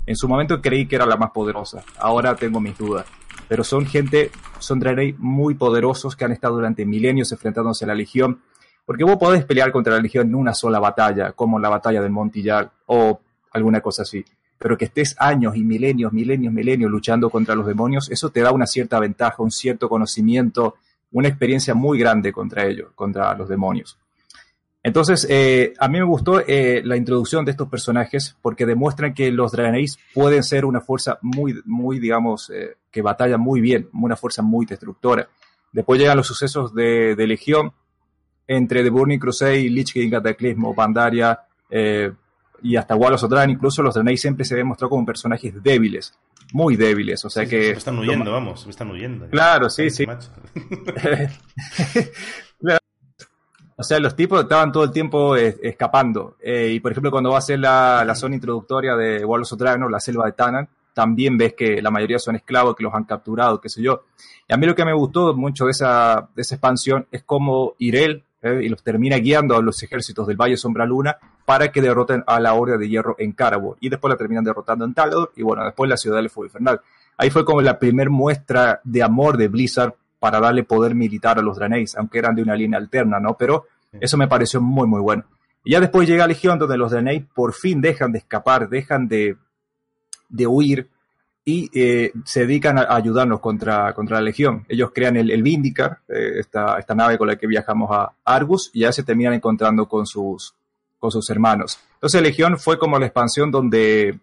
En su momento creí que era la más poderosa, ahora tengo mis dudas. Pero son gente, son Draenei muy poderosos que han estado durante milenios enfrentándose a la Legión. Porque vos podés pelear contra la Legión en una sola batalla, como la batalla del Montillar o alguna cosa así. Pero que estés años y milenios, milenios, milenios luchando contra los demonios, eso te da una cierta ventaja, un cierto conocimiento, una experiencia muy grande contra ellos, contra los demonios. Entonces, eh, a mí me gustó eh, la introducción de estos personajes porque demuestran que los Draenei's pueden ser una fuerza muy, muy, digamos, eh, que batalla muy bien, una fuerza muy destructora. Después llegan los sucesos de, Legión entre The Burning Crusade, Lich King, Cataclysmo, Pandaria y hasta Wallace Odran. Incluso los Draenei siempre se demostró como personajes débiles, muy débiles. O sea que. Me están huyendo, vamos, me están huyendo. Claro, sí, sí. O sea, los tipos estaban todo el tiempo eh, escapando. Eh, y por ejemplo, cuando va a ser la, zona introductoria de Wallos Dragon, la selva de Tanan, también ves que la mayoría son esclavos que los han capturado, qué sé yo. Y a mí lo que me gustó mucho de esa, de esa expansión es cómo Irel eh, y los termina guiando a los ejércitos del Valle Sombra Luna para que derroten a la Horda de Hierro en Carabor. Y después la terminan derrotando en Talador y bueno, después la ciudad del Fuego Infernal. Ahí fue como la primer muestra de amor de Blizzard para darle poder militar a los Draenei's, aunque eran de una línea alterna, ¿no? Pero eso me pareció muy, muy bueno. Y ya después llega Legión, donde los Draenei por fin dejan de escapar, dejan de, de huir y eh, se dedican a ayudarnos contra, contra la Legión. Ellos crean el, el Vindicar, eh, esta, esta, nave con la que viajamos a Argus, y ya se terminan encontrando con sus, con sus hermanos. Entonces Legión fue como la expansión donde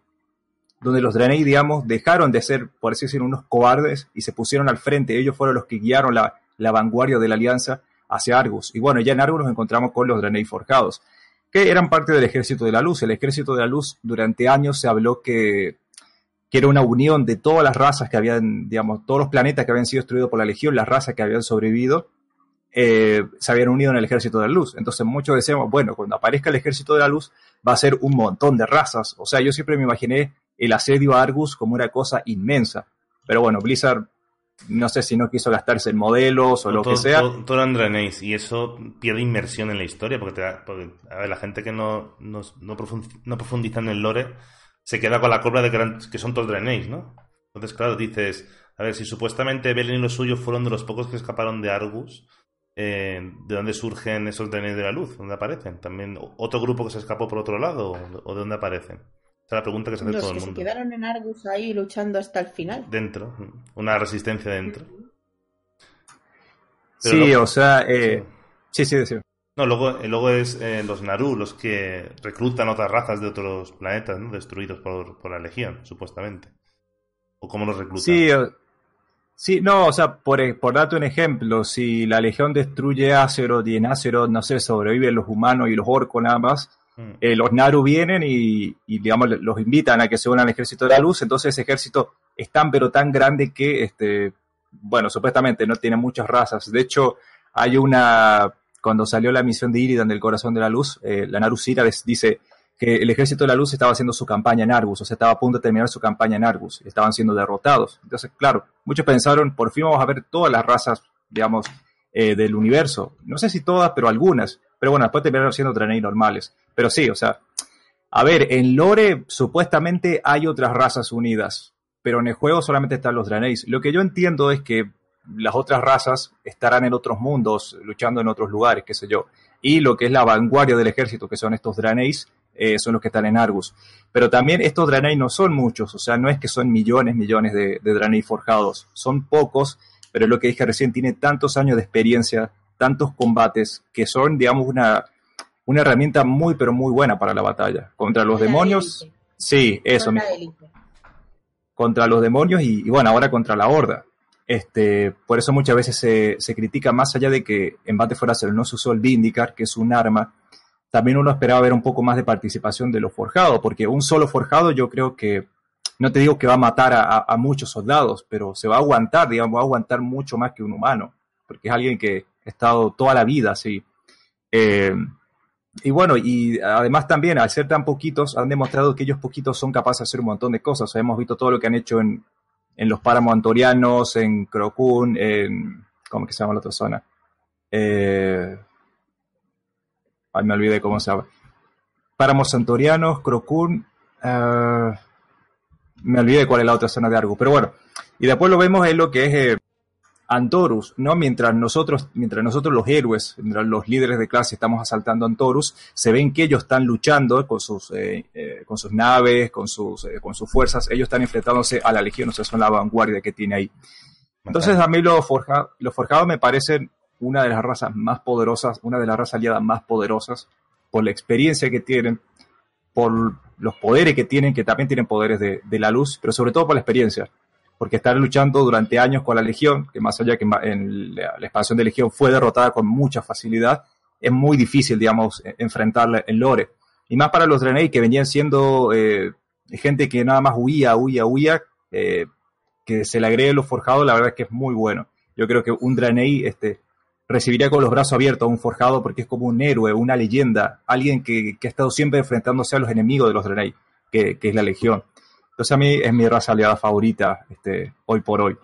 donde los Draenei, digamos, dejaron de ser, por así decirlo, unos cobardes y se pusieron al frente. Ellos fueron los que guiaron la, vanguardia de la alianza hacia Argus. Y bueno, ya en Argus nos encontramos con los Draenei forjados, que eran parte del Ejército de la Luz. El Ejército de la Luz durante años se habló que, que era una unión de todas las razas que habían, digamos, todos los planetas que habían sido destruidos por la Legión, las razas que habían sobrevivido, eh, se habían unido en el Ejército de la Luz. Entonces muchos decíamos, bueno, cuando aparezca el Ejército de la Luz va a ser un montón de razas. O sea, yo siempre me imaginé el asedio a Argus como una cosa inmensa. Pero bueno, Blizzard no sé si no quiso gastarse en modelos o lo que sea. Todo, todo y eso pierde inmersión en la historia porque, a ver, la gente que no, no, profundiza en el lore se queda con la cobra de que, son todos Draenei, ¿no? Entonces, claro, dices, a ver, si supuestamente Belen y los suyos fueron de los pocos que escaparon de Argus, eh, ¿de dónde surgen esos Draenei de la luz? ¿Dónde aparecen? ¿También otro grupo que se escapó por otro lado? ¿O de dónde aparecen? Esa es la pregunta que se hace todo el mundo. se quedaron en Argus ahí luchando hasta el final. Dentro, una resistencia dentro. sí, o sea, eh... sí, sí, sí. No, luego, eh, luego es eh, los Naru los que reclutan otras razas de otros planetas, ¿no? Destruidos por, por la Legión, supuestamente. ¿O cómo los reclutan? Sí, sí no, o sea, por, por darte un ejemplo, si la Legión destruye Azeroth y en Azeroth, no sé, sobreviven los humanos y los orcos nada más, Mm. Eh, los Naru vienen y, digamos, los invitan a que se unan al ejército de la luz, entonces ese ejército es tan pero tan grande que, este, bueno, supuestamente no tiene muchas razas. De hecho, hay una, cuando salió la misión de Iridan del corazón de la luz, eh, la Naru Sira dice que el ejército de la luz estaba haciendo su campaña en Argus, o sea, estaba a punto de terminar su campaña en Argus, estaban siendo derrotados. Entonces, claro, muchos pensaron, por fin vamos a ver todas las razas, digamos, eh, del universo. No sé si todas, pero algunas. Pero bueno, después terminaron siendo Draenei normales. Pero sí, o sea, a ver, en Lore supuestamente hay otras razas unidas, pero en el juego solamente están los Draeneis. Lo que yo entiendo es que las otras razas estarán en otros mundos, luchando en otros lugares, qué sé yo. Y lo que es la vanguardia del ejército, que son estos Draeneis, eh, son los que están en Argus. Pero también estos Draenei no son muchos, o sea, no es que son millones, millones de, de forjados, son pocos, pero lo que dije recién, tiene tantos años de experiencia, tantos combates, que son, digamos, una, una herramienta muy, pero muy buena para la batalla. Contra los demonios, sí, eso mismo. Contra los demonios y, bueno, ahora contra la horda. Este, por eso muchas veces se, se critica, más allá de que en Bate fuera no se usó el Vindicar, que es un arma, también uno esperaba ver un poco más de participación de los forjados, porque un solo forjado yo creo que, no te digo que va a matar a, muchos soldados, pero se va a aguantar, digamos, va a aguantar mucho más que un humano, porque es alguien que ha estado toda la vida así. Eh, y bueno, y además también, al ser tan poquitos, han demostrado que ellos poquitos son capaces de hacer un montón de cosas. hemos visto todo lo que han hecho en, en los páramos antorianos, en Crocún, en... ¿Cómo que se llama la otra zona? Eh, ay, me olvidé cómo se llama. Páramos antorianos, Crocún... Eh, me olvidé cuál es la otra zona de Argus. Pero bueno, y después lo vemos en lo que es eh, Antorus, ¿no? Mientras nosotros, mientras nosotros los héroes, los líderes de clase estamos asaltando Antorus, se ven que ellos están luchando con sus, eh, eh, con sus naves, con sus, con sus fuerzas, ellos están enfrentándose a la Legión, o sea, son la vanguardia que tiene ahí. Entonces a mí los, forja, los forjados me parecen una de las razas más poderosas, una de las razas aliadas más poderosas, por la experiencia que tienen, por los poderes que tienen, que también tienen poderes de, la luz, pero sobre todo por la experiencia, porque están luchando durante años con la Legión, que más allá que en la, expansión de Legión fue derrotada con mucha facilidad, es muy difícil, digamos, e, enfrentarla en Lore. Y más para los Draenei, que venían siendo eh, gente que nada más huía, huía, huía, eh, que se le agregue los forjados, la verdad es que es muy bueno. Yo creo que un Draenei este, recibiría con los brazos abiertos a un forjado porque es como un héroe, una leyenda, alguien que, ha estado siempre enfrentándose a los enemigos de los Draenei, que, es la Legión. Entonces a mí es mi raza aliada favorita este, hoy por hoy.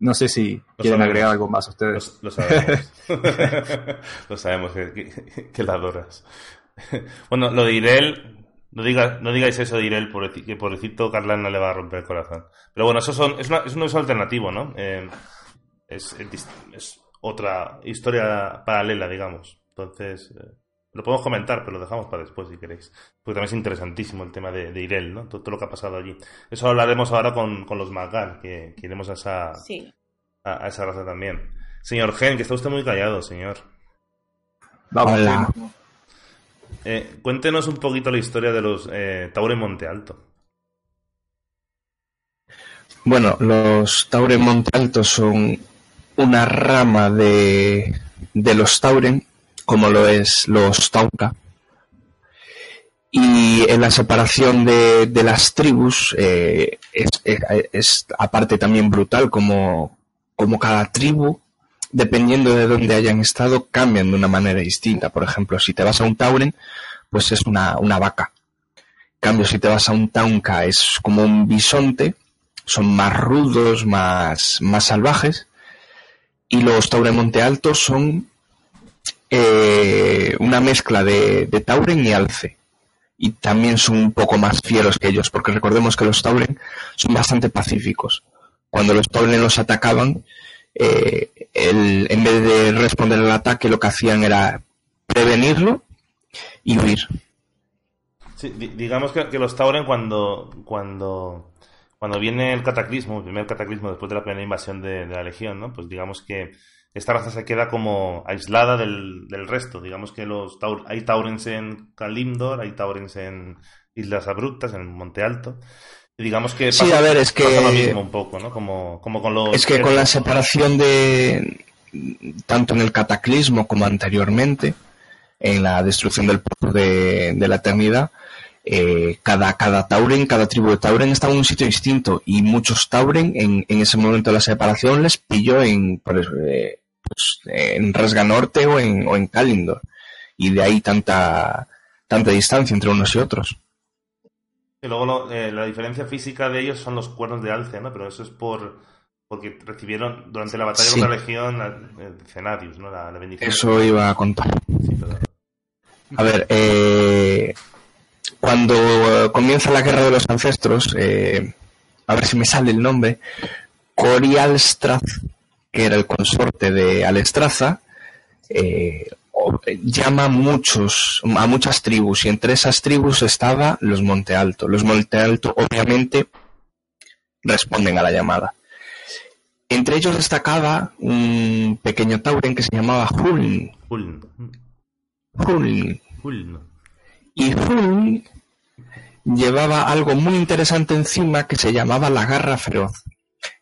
No sé si quieren agregar algo más ustedes. Lo, sabemos. lo sabemos que, la adoras. bueno, lo de Irel, no, diga, no digáis eso de Irel, por, que pobrecito Carlán no le va a romper el corazón. Pero bueno, eso son, es, una, es un uso alternativo, ¿no? Eh, es, es, otra historia paralela, digamos. Entonces, eh, lo podemos comentar, pero lo dejamos para después si queréis. Porque también es interesantísimo el tema de, Irel, ¿no? Todo, lo que ha pasado allí. Eso hablaremos ahora con, los Magan, que, iremos a esa, a, esa raza también. Señor Gen, que está usted muy callado, señor. Hola. Eh, cuéntenos un poquito la historia de los eh, Taure Monte Alto. Bueno, los Taure Monte Alto son una rama de, de los Tauren, como lo es los Tauca. Y en la separación de, de las tribus eh, es, aparte también brutal, como, como cada tribu, dependiendo de dónde hayan estado, cambian de una manera distinta. Por ejemplo, si te vas a un Tauren, pues es una, una vaca. En cambio, si te vas a un Taunca, es como un bisonte, son más rudos, más, más salvajes y los Tauren Monte Alto son eh, una mezcla de, Tauren y Alce. Y también son un poco más fieros que ellos, porque recordemos que los Tauren son bastante pacíficos. Cuando los Tauren los atacaban, eh, en vez de responder al ataque, lo que hacían era prevenirlo y huir. Sí, digamos que, los Tauren cuando, cuando cuando viene el cataclismo, el primer cataclismo después de la primera invasión de, la Legión, ¿no? Pues digamos que esta raza se queda como aislada del, resto. Digamos que los hay Taurens en Kalimdor, hay Taurens en Islas Abruptas, en Monte Alto. Y digamos que pasa, sí, a ver, es que, lo mismo un poco, ¿no? Como, como con los... Es que con la separación de... tanto en el cataclismo como anteriormente, en la destrucción del pueblo de, de la eternidad, eh, cada, cada Tauren, cada tribu de Tauren estaba en un sitio distinto y muchos Tauren en, en ese momento de la separación les pilló en, eh, pues, en Rasga Norte o en, o en Kalindor. Y de ahí tanta, tanta distancia entre unos y otros. Y luego eh, la diferencia física de ellos son los cuernos de alce, ¿no? Pero eso es por porque recibieron durante la batalla de la Legión Cenarius, ¿no? La, bendición. Eso iba a contar. a ver, eh, cuando eh, comienza la guerra de los ancestros, eh, a ver si me sale el nombre, Corialstrath, que era el consorte de Alestraza, eh, llama muchos, a muchas tribus y entre esas tribus estaba los Monte Alto. Los Monte Alto obviamente responden a la llamada. Entre ellos destacaba un pequeño tauren que se llamaba Huln. Huln. Huln. Huln. Y Huln llevaba algo muy interesante encima que se llamaba la garra feroz.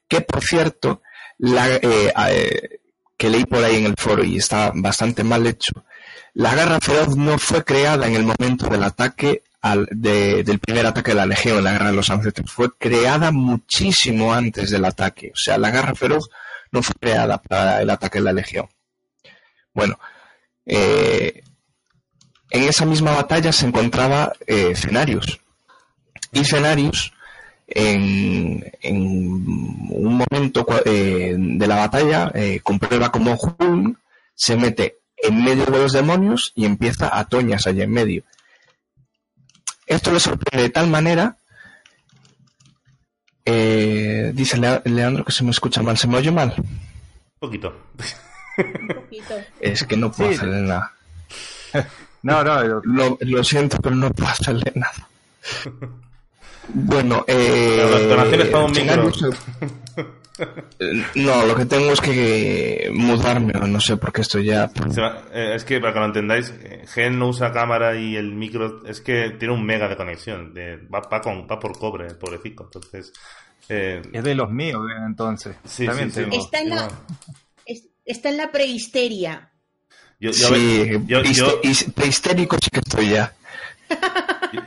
Que por cierto, eh, eh, que leí por ahí en el foro y está bastante mal hecho. La garra feroz no fue creada en el momento del ataque al, del primer ataque de la Legión, la guerra de los ancestros. Fue creada muchísimo antes del ataque. O sea, la garra feroz no fue creada para el ataque de la Legión. Bueno, eh, en esa misma batalla se encontraba eh. Y Cenarius, en, un momento eh, de la batalla, eh, comprueba como Hulk se mete en medio de los demonios y empieza a toñas allá en medio. Esto le sorprende de tal manera Eh, dice Lea- Leandro que se me escucha mal. ¿Se me oye mal? Un poquito. Un poquito. Es que no puedo Sí. hacerle nada. No, no, Lo, lo siento, pero no puedo hacerle nada. Bueno, eh... Las donaciones para un micro. No, lo que tengo es que mudarme, o no sé por qué estoy ya... Eh, es que para que lo entendáis, eh, Gen no usa cámara y el micro es que tiene un mega de conexión. de- va, va con, va por cobre, el pobrecito. Entonces, eh, es de los míos, eh, entonces. Sí, También sí, sí. tengo. Está en la, es- está en la prehisteria. yo, yo, Sí, yo, yo- his- prehistérico sí que estoy ya.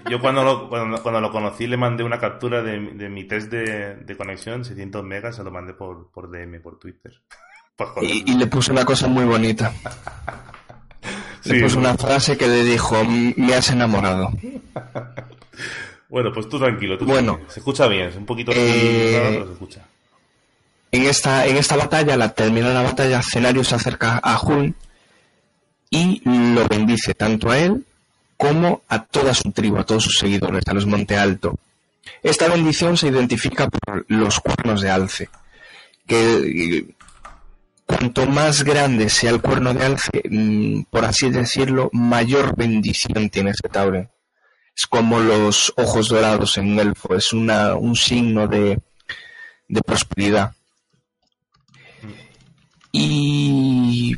Yo cuando, lo, cuando, cuando lo conocí le mandé una captura de, de mi test de, de conexión, 600 megas, se lo mandé por, por DM, por Twitter. Y, y le puse una cosa muy bonita. Le puse una frase que le dijo, "M- me has enamorado. Bueno, pues tú tranquilo. Tú Bueno. tranquilo. Se escucha bien, es un poquito... Eh, pero se escucha. En esta, en esta batalla, la termina la batalla, Cenario se acerca a Huln y lo bendice tanto a él como a toda su tribu, a todos sus seguidores, a los Monte Alto. Esta bendición se identifica por los cuernos de alce, que cuanto más grande sea el cuerno de alce, mm, por así decirlo, mayor bendición tiene ese Tauren. Es como los ojos dorados en un elfo, es una, un signo de, de prosperidad. Y,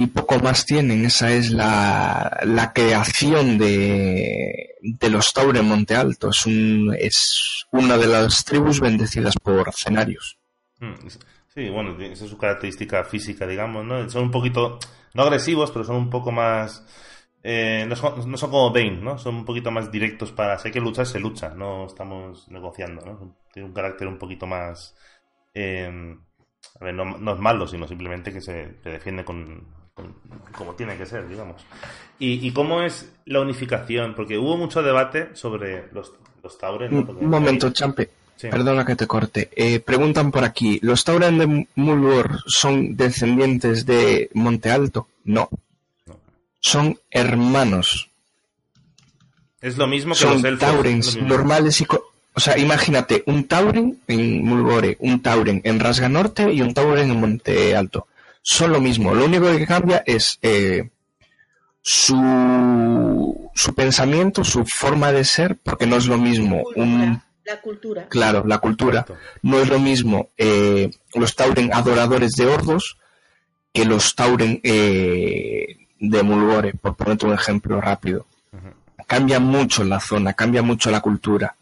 y poco más tienen, esa es la, la creación de, de los Tauren Monte Alto, es, un, es una de las tribus bendecidas por Cenarios. Mm, Sí, bueno, esa es su característica física, digamos, ¿no? Son un poquito, no agresivos, pero son un poco más... eh, no, son, no son como Bane, ¿no? Son un poquito más directos para... Si hay que luchar, se lucha, no estamos negociando, ¿no? Tiene un carácter un poquito más... eh, a ver, no, no es malo, sino simplemente que se, se defiende con- como tiene que ser, digamos. ¿Y, y cómo es la unificación? Porque hubo mucho debate sobre los, los Tauren, ¿no? Un momento, ahí- Champe, sí. perdona que te corte. Eh, preguntan por aquí, ¿los Tauren de Mulgor son descendientes de Monte Alto? No. No. Son hermanos. Es lo mismo que son los elfos. taurens lo normales y o sea imagínate un tauren en Mulgore un tauren en Rasga Norte y un tauren en Monte Alto son lo mismo. Lo único que cambia es eh, su su pensamiento su forma de ser porque no es lo mismo un Cultura, La cultura. claro la cultura. No es lo mismo eh, los tauren adoradores de Ordos que los tauren eh, de Mulgore por ponerte un ejemplo rápido. Cambia mucho la zona, cambia mucho la cultura,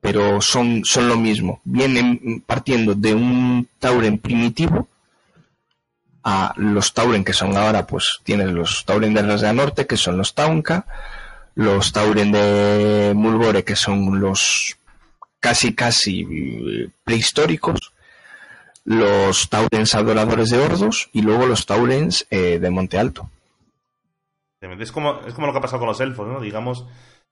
pero son, son lo mismo. Vienen partiendo de un Tauren primitivo a los Tauren que son ahora, pues tienes los Tauren de Rasga Norte, que son los Taunka, los Tauren de Mulgore, que son los casi casi eh, prehistóricos, los Taurens adoradores de Ordos y luego los Taurens eh, de Monte Alto. Es como, es como lo que ha pasado con los elfos, ¿no? Digamos,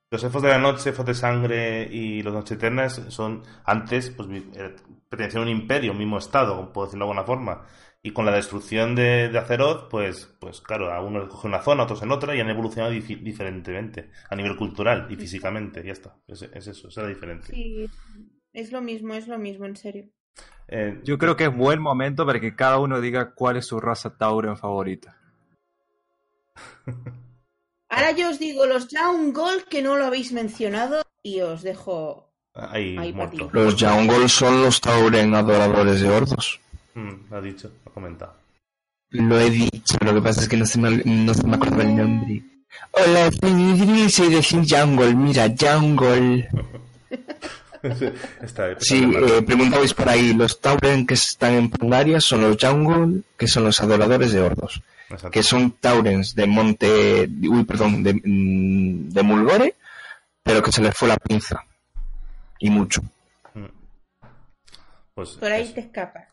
los elfos de la noche, elfos de sangre y los noche eternas son, antes, pues eh, pertenecían a un imperio, un mismo estado, puedo decirlo de alguna forma. Y con la destrucción de, de Azeroth, pues, pues claro, a unos coge una zona, otros en otra, y han evolucionado difi- diferentemente, a nivel cultural y físicamente, ya está. Es, es eso, esa es la diferencia. Sí, es lo mismo, es lo mismo, en serio. Eh, Yo creo que es buen momento para que cada uno diga cuál es su raza Tauren favorita. Ahora yo os digo los Young Gold que no lo habéis mencionado y os dejo. ahí, muerto. Los Jaungol son los Tauren adoradores de Ordos. Mm, lo ha dicho, lo ha comentado. Lo he dicho, lo que pasa es que no se me, no se me acuerda el nombre. Hola, soy decir Jungle, mira, Jungle. Está, Sí, eh, preguntabais por ahí, los Tauren que están en Pandaria son los Jungle, que son los adoradores de Ordos, exacto. que son Taurens de Monte, uy, perdón, de, mm, de Mulgore, pero que se les fue la pinza. Y mucho. Mm. Pues Por ahí te escapas.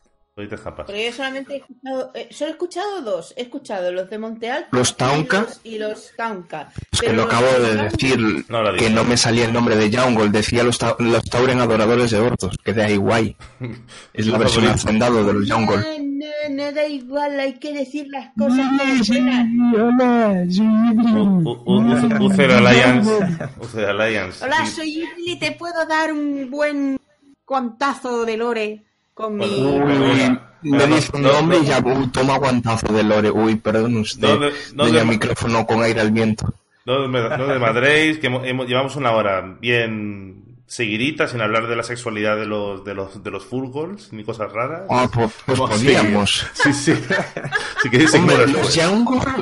Porque yo solamente he escuchado. eh, solo he escuchado dos. He escuchado los de Monte Alto Los Taunka. y los, Taunka. Es que lo acabo de decir, No lo ha que no me salía el nombre de Jungle, decía los, ta- los Tauren adoradores de Ordos, que de ahí guay. Es la versión hacendado de los Jungle. No, no, no da igual, hay que decir las cosas como suenan. U- U- U- Uther Alliance. Uther Alliance. Hola, soy Ibli y te puedo dar un buen guantazo de lore con mi... Uy, Uy, me dice un no, nombre no. y ya uy, toma guantazo de Lore. Uy, perdón usted. No, no, no, no. micrófono con aire al viento. No, me- no desmadréis, que hemos- hemos- llevamos una hora bien seguidita sin hablar de la sexualidad de los de los de los furgols ni cosas raras. Ah, pues, pues seguido. Sí, sí. si queréis Hombre, los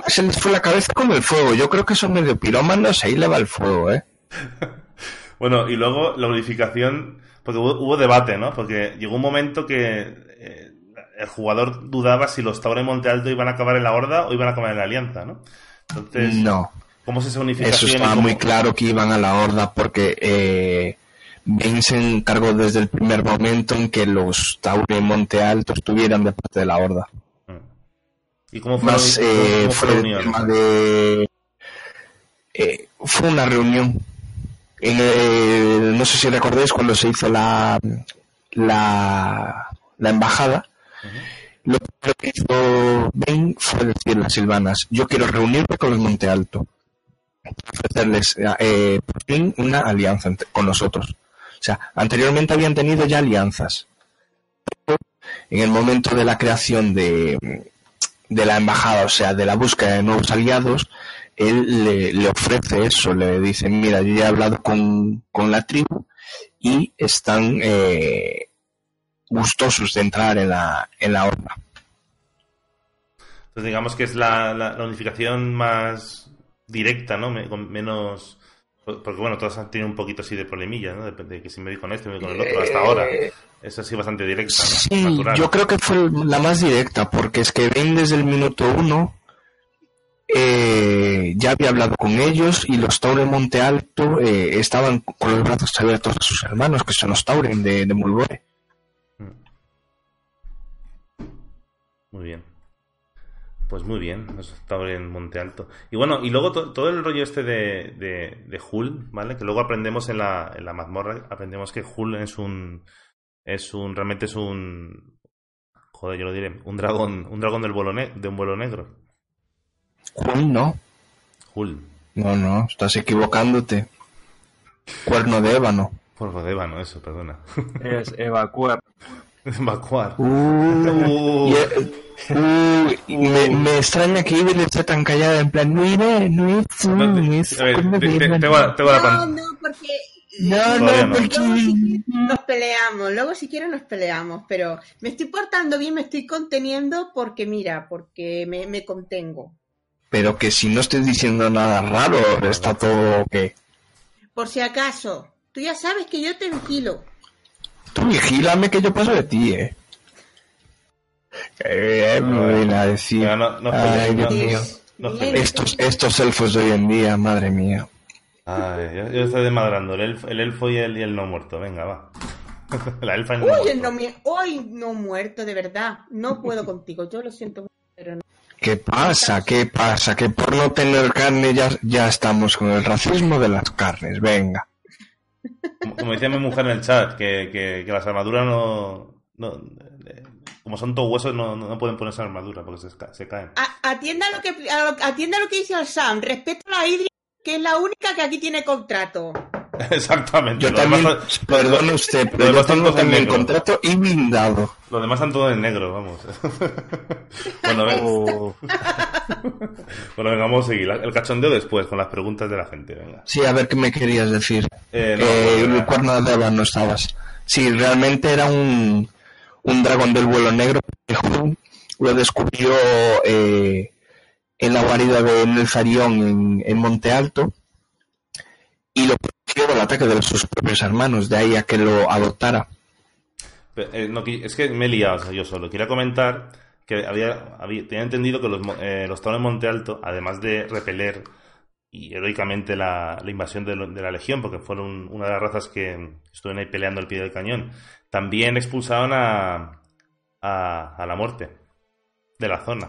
se les fue la cabeza como el fuego. Yo creo que son medio pirómanos, ahí le va el fuego, ¿eh? Bueno, y luego la unificación, porque hubo, hubo debate, ¿no? Porque llegó un momento que eh, el jugador dudaba si los Tauren Monte Alto iban a acabar en la Horda o iban a acabar en la Alianza, ¿no? Entonces, No, ¿cómo esa unificación? eso y estaba muy claro que iban a la horda porque eh, Bane se encargó desde el primer momento en que los Taure Monte Alto estuvieran de parte de la horda. ¿Y cómo fue, Más la, eh, cómo fue fue la el unión? tema de... eh, fue una reunión. Eh, no sé si recordáis cuando se hizo la, la, la embajada. Lo primero que hizo Bane fue decir las silvanas, yo quiero reunirme con los Monte Alto. Ofrecerles eh, por fin una alianza entre- con nosotros. O sea, anteriormente habían tenido ya alianzas. Pero en el momento de la creación de, de la embajada, o sea, de la búsqueda de nuevos aliados, él le, le ofrece eso, le dice, mira, yo ya he hablado con, con la tribu y están eh, gustosos de entrar en la, en la horda. Entonces digamos que es la, la- la unificación más directa, ¿no? Me- con menos... Porque bueno, todas han tenido un poquito así de problemilla, ¿no? Depende de que si me voy con este, me voy con el otro, hasta ahora. Es así bastante directa, ¿no? Sí, Natural. yo creo que fue la más directa, porque es que ven desde el minuto uno eh, ya había hablado con ellos y los Tauren Monte Alto eh, estaban con los brazos abiertos a sus hermanos, que son los Tauren de, de Mulgore. Muy bien. Pues muy bien, eso está en Monte Alto. Y bueno, y luego to- todo el rollo este de, de, de Hull, ¿vale? Que luego aprendemos en la, en la mazmorra, aprendemos que Hull es un, es un, realmente es un, joder, yo lo diré, un dragón, un dragón del vuelo de un vuelo negro. Juan, no, Hull, no, no, estás equivocándote. Cuerno de ébano. por de ébano, eso, perdona. Es evacuar. Evacuar. Uh, y, eh, uh, me, me extraña que Ibil esté tan callada en plan, no es tú, No, no te- es a ver, cuerno te- de te- ébano". tengo, tengo la No, no, porque No, no, no. porque... Luego si quieres nos peleamos, luego si quieres nos peleamos, pero me estoy portando bien, me estoy conteniendo porque mira, porque me, me contengo. Pero que si no estoy diciendo nada raro, está todo ok. Por si acaso, tú ya sabes que yo te vigilo. Tú vigílame que yo paso de ti, eh. Eh, me a decir. No- no Ay, Dios no- mío. no Bien. pelees. Estos, estos elfos de hoy en día, madre mía. Ay, yo, yo estoy desmadrando el elfo, el elfo y, el, y el no muerto. Venga, va. La elfa y el no Uy, muerto. no me, hoy no muerto, de verdad. No puedo contigo, yo lo siento. ¿Qué pasa? ¿Qué pasa? Que por no tener carne ya, ya estamos con el racismo de las carnes. Venga. Como, como decía mi mujer en el chat, que, que, que las armaduras no, no- eh, Como son todos huesos, no, no pueden ponerse armadura porque se, ca- se caen. A- atienda lo que a lo- atienda lo que dice el Sam. Respeto a la Idris, que es la única que aquí tiene contrato. Exactamente. Yo también, demás, perdone usted, lo pero yo demás tengo en también negro. contrato y blindado. los demás están todos en negro, vamos. bueno, venga, bueno, venga, vamos a seguir. El cachondeo después, con las preguntas de la gente. Venga. Sí, a ver qué me querías decir. Eh, no, Eh, el cuerno de Eva no estabas. Sí, realmente era un, un dragón del vuelo negro. Lo descubrió eh, en la guarida de Nelzarión en, en Monte Alto y lo del ataque de sus propios hermanos, de ahí a que lo adoptara. Eh, no, es que me he liado o sea, yo solo. Quería comentar que había, había- tenía entendido que los, eh, los Tauren Monte Alto, además de repeler y heroicamente la, la invasión de, lo- de la Legión, porque fueron una de las razas que estuvieron ahí peleando al pie del cañón, también expulsaron a, a, a la muerte de la zona.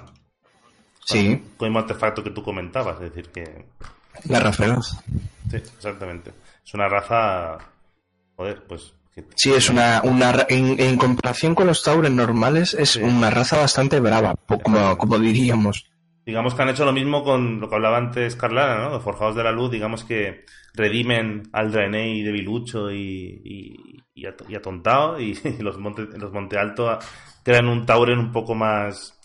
Sí, Con el mismo artefacto que tú comentabas, es decir, que. la raza Sí, exactamente. Es una raza. Joder, pues. que- Sí, es una, una en, en comparación con los tauren normales, es Sí. una raza bastante brava, como, como diríamos. digamos que han hecho lo mismo con lo que hablaba antes Carlana, ¿no? Los Forjados de la Luz, digamos que redimen al Draenei de Bilucho y, y, y, y atontado y, los Monte, los Monte Alto crean un Tauren un poco más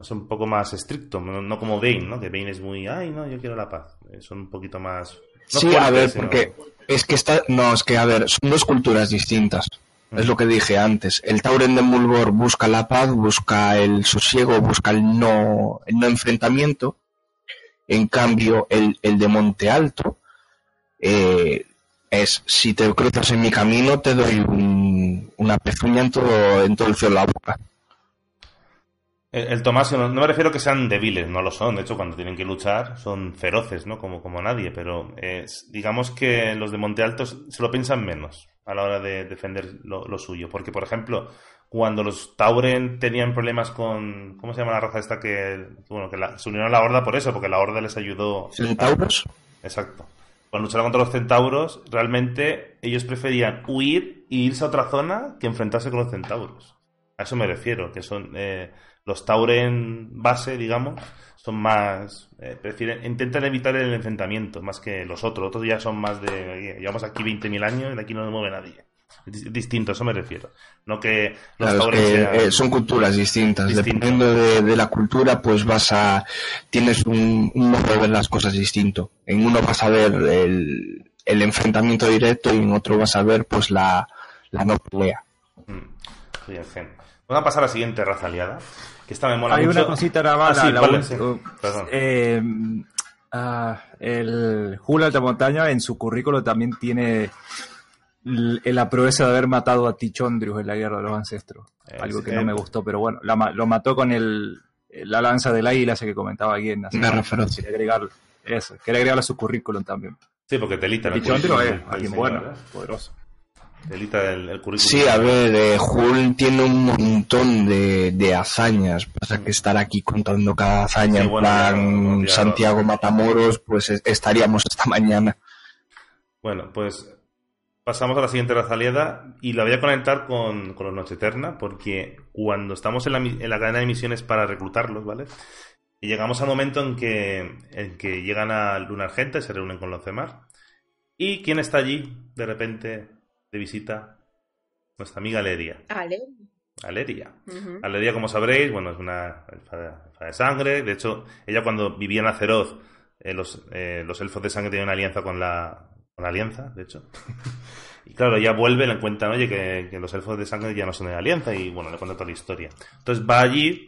es un poco más estricto, no, como Bane, ¿no? Que Bane es muy, ay, no, yo quiero la paz. Eh, son un poquito más... No sí, a ver, porque es que está, no, es que a ver, son dos culturas distintas. Es lo que dije antes. El Tauren de Mulgore busca la paz, busca el sosiego, busca el no, el no enfrentamiento. En cambio, el, el de Monte Alto eh, es si te cruzas en mi camino te doy un, una pezuña en todo, en todo el cielo la boca. El, Tomás, no, me refiero a que sean débiles, no lo son. De hecho, cuando tienen que luchar son feroces, ¿no? Como, como nadie. Pero es, digamos que los de Monte Alto se lo piensan menos a la hora de defender lo, suyo. Porque, por ejemplo, cuando los Tauren tenían problemas con. ¿Cómo se llama la raza esta que. Bueno, que se unieron a la Horda por eso, porque la Horda les ayudó. ¿Centauros? Exacto. Cuando lucharon contra los centauros, realmente ellos preferían huir e irse a otra zona que enfrentarse con los centauros. A eso me refiero, que son. Eh, los Tauren base, digamos, son más. Eh, prefieren, intentan evitar el enfrentamiento más que los otros. Otros ya son más de. Llevamos aquí 20.000 años y de aquí no se mueve nadie. Es distinto, a eso me refiero. No que los eh, son culturas distintas. Dependiendo de, la cultura, pues vas a. Tienes un, modo de ver las cosas distinto. En uno vas a ver el, el enfrentamiento directo y en otro vas a ver, pues, la, la no pelea. Mm. Vamos a pasar a la siguiente raza aliada. Que esta me mola Hay una cosita nada más. Ah, la, eh, ah, el Hula Alta Montaña en su currículo también tiene la proeza de haber matado a Tichondrius en la Guerra de los Ancestros. algo que no me gustó, pero bueno, lo mató con el, la lanza del águila, ese que comentaba aquí en Quería agregar, eso, quería agregarlo a su currículum también. Sí, porque Telita. Tichondrius es alguien bueno, poderoso. Sí, a ver, eh, tiene un montón de, de, hazañas. Pasa que estar aquí contando cada hazaña en plan Santiago Matamoros, pues estaríamos esta mañana. Bueno, pues pasamos a la siguiente raza aliada y la voy a conectar con, con los Noche Eterna, porque cuando estamos en la, en la cadena de misiones para reclutarlos, ¿vale? Y llegamos al momento en que, en que llegan a Luna Argenta y se reúnen con los Zemar. ¿Y quién está allí? De repente de visita nuestra amiga Aleria. Aleria. Aleria, como sabréis, bueno, es una elfa de, sangre. De hecho, ella cuando vivía en Azeroth, eh, los, eh, los elfos de sangre tenían una alianza con la, con la alianza, de hecho. y claro, ella vuelve, le cuentan, oye, que, los elfos de sangre ya no son de alianza, y bueno, le cuenta toda la historia. Entonces va allí,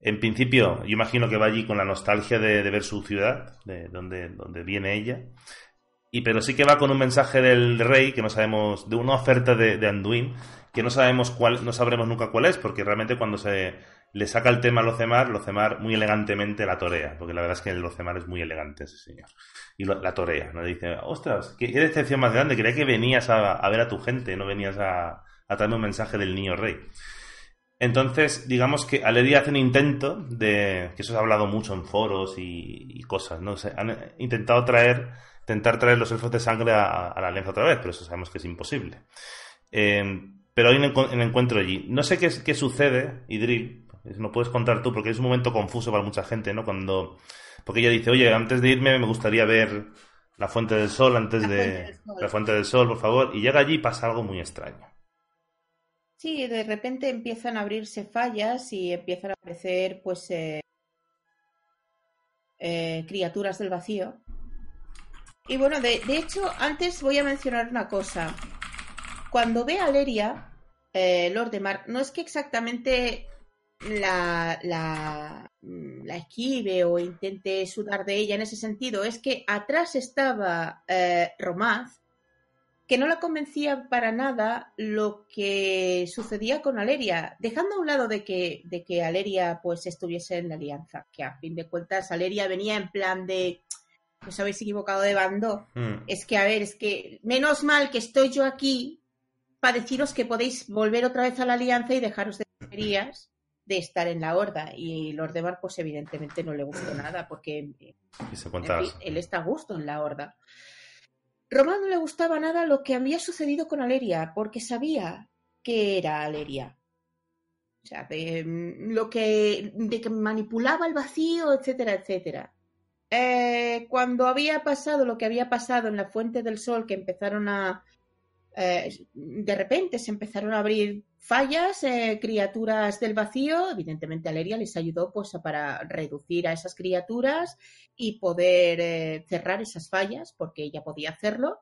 en principio, yo imagino que va allí con la nostalgia de, de ver su ciudad, de donde, donde viene ella. Y pero sí que va con un mensaje del rey que no sabemos, de una oferta de, Anduin, que no sabemos cuál, no sabremos nunca cuál es, porque realmente cuando se le saca el tema a Locemar, Locemar muy elegantemente la torea, porque la verdad es que el Locemar es muy elegante ese señor. Y la torea, ¿no? Dice, ostras, qué, decepción más grande, creía que venías a, ver a tu gente, no venías a, a traerme un mensaje del niño rey. Entonces, digamos que Aleria hace un intento de, que eso se ha hablado mucho en foros y, cosas, ¿no? Se han intentado traer intentar traer los elfos de sangre a, la alianza otra vez, pero eso sabemos que es imposible. Em, pero hay un, encuentro allí. No sé qué, qué sucede, Idril, no puedes contar tú, porque es un momento confuso para mucha gente, ¿no? Cuando. Porque ella dice, oye, antes de irme me gustaría ver la fuente del sol, antes de. La fuente del sol, por favor. Y llega allí y pasa algo muy extraño. Sí, de repente empiezan a abrirse fallas y empiezan a aparecer, pues. Eh, eh, criaturas del vacío y bueno, de, hecho, antes voy a mencionar una cosa. Cuando ve a Leria, eh, Lord de Mar, no es que exactamente la, la, mm, la, esquive o intente sudar de ella en ese sentido, es que atrás estaba eh, Romaz, que no la convencía para nada lo que sucedía con Aleria, dejando a un lado de que, de que Aleria pues estuviese en la alianza, que a fin de cuentas Aleria venía en plan de os habéis equivocado de bando. Mm. Es que, a ver, es que menos mal que estoy yo aquí para deciros que podéis volver otra vez a la alianza y dejaros de tonterías de estar en la horda. Y Lord de pues evidentemente no le gustó nada porque él está a gusto en la horda. Román no le gustaba nada lo que había sucedido con Aleria, porque sabía que era Aleria. O sea, de mm, lo que, de que manipulaba el vacío, etcétera, etcétera. Eh, cuando había pasado lo que había pasado en la Fuente del Sol, que empezaron a, eh, de repente se empezaron a abrir fallas, eh, criaturas del vacío. Evidentemente, Aleria les ayudó pues, para reducir a esas criaturas y poder cerrar esas fallas, porque ella podía hacerlo.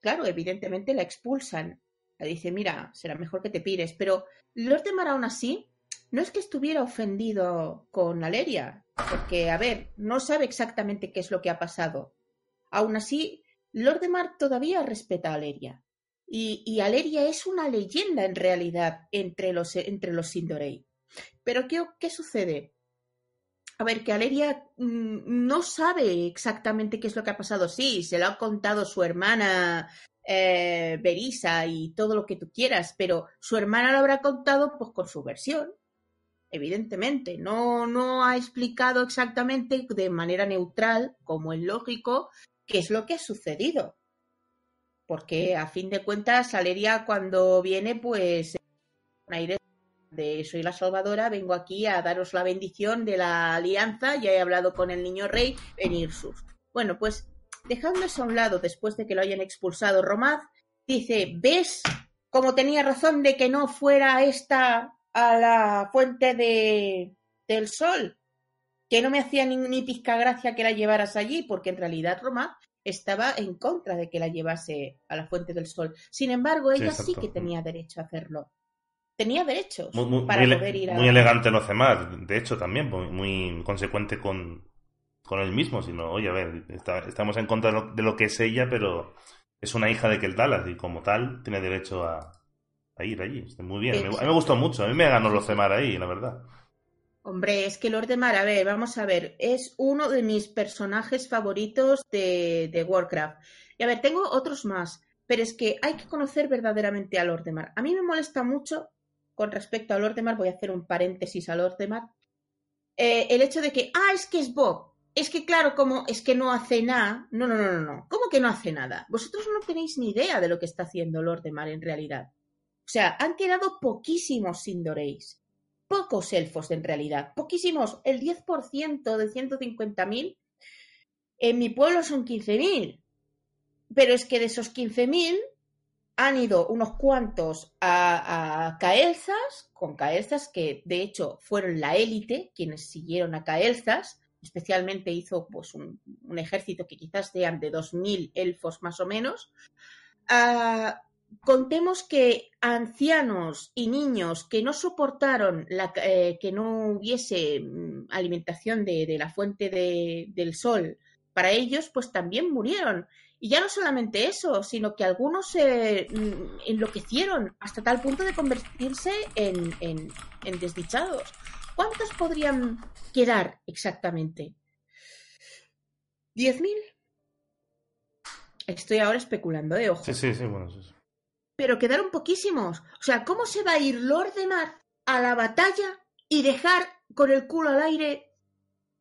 Claro, evidentemente la expulsan. Le dice, mira, será mejor que te pires. Pero Lord de aún así no es que estuviera ofendido con Aleria, porque, a ver, no sabe exactamente qué es lo que ha pasado. Aún así, Lord Mar todavía respeta a Aleria. Y, Aleria es una leyenda en realidad entre los, entre los Sindorei. Pero ¿qué, ¿qué, sucede? A ver, que Aleria mmm, no sabe exactamente qué es lo que ha pasado. Sí, se lo ha contado su hermana eh, Berisa y todo lo que tú quieras, pero su hermana lo habrá contado pues con su versión. Evidentemente, no, no ha explicado exactamente de manera neutral, como es lógico, qué es lo que ha sucedido porque a fin de cuentas Aleria cuando viene pues con aire de soy la salvadora, vengo aquí a daros la bendición de la alianza, ya he hablado con el niño rey en Irsus. Bueno, pues dejando eso a un lado después de que lo hayan expulsado Romaz, dice, ¿ves cómo tenía razón de que no fuera esta a la fuente de, del sol? Que no me hacía ni, ni pizca gracia que la llevaras allí, porque en realidad Romaz estaba en contra de que la llevase a la Fuente del Sol. Sin embargo, ella sí, sí que tenía derecho a hacerlo. Tenía derecho muy, muy, para muy, poder ir a... Muy elegante lo más, de hecho, también, muy, consecuente con, con él mismo, sino, oye, a ver, está, estamos en contra de lo, de lo, que es ella, pero es una hija de Keltalas y como tal tiene derecho a, a ir allí. Está muy bien. Me, a mí me gustó mucho, a mí me ganó los Cemar ahí, la verdad. Hombre, es que Lord de Mar, a ver, vamos a ver, es uno de mis personajes favoritos de, de, Warcraft. Y a ver, tengo otros más, pero es que hay que conocer verdaderamente a Lord de Mar. A mí me molesta mucho con respecto a Lord de Mar, voy a hacer un paréntesis a Lord de Mar, eh, el hecho de que, ah, es que es Bob. Es que claro, como es que no hace nada. No, no, no, no, no. ¿Cómo que no hace nada? Vosotros no tenéis ni idea de lo que está haciendo Lord de Mar en realidad. O sea, han quedado poquísimos Sindoreis pocos elfos en realidad, poquísimos, el 10% de 150.000, en mi pueblo son 15.000, pero es que de esos 15.000 han ido unos cuantos a, a Caelzas, con Caelzas que de hecho fueron la élite quienes siguieron a Caelzas, especialmente hizo pues un, un ejército que quizás sean de 2.000 elfos más o menos, uh, contemos que ancianos y niños que no soportaron la, eh, que no hubiese mm, alimentación de, de la fuente de, del sol para ellos, pues también murieron. Y ya no solamente eso, sino que algunos se eh, enloquecieron hasta tal punto de convertirse en, en, desdichados. ¿Cuántos podrían quedar exactamente? ¿Diez mil? Estoy ahora especulando, ¿eh? Ojo. Sí, sí, sí, bueno, sí pero quedaron poquísimos. O sea, ¿cómo se va a ir Lord de Mar a la batalla y dejar con el culo al aire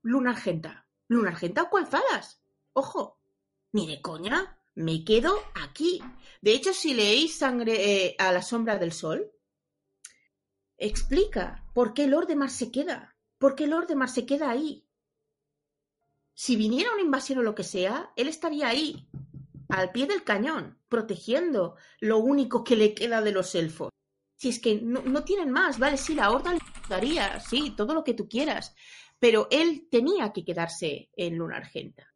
Luna Argenta? ¿Luna Argenta o Cualzadas? Ojo, ni de coña, me quedo aquí. De hecho, si leéis Sangre eh, a la sombra del sol, explica por qué Lord de Mar se queda. ¿Por qué Lord de Mar se queda ahí? Si viniera una invasión o lo que sea, él estaría ahí, al pie del cañón, protegiendo lo único que le queda de los elfos. Si es que no, tienen más, vale, sí, la horda le daría, sí, todo lo que tú quieras, pero él tenía que quedarse en Luna Argenta,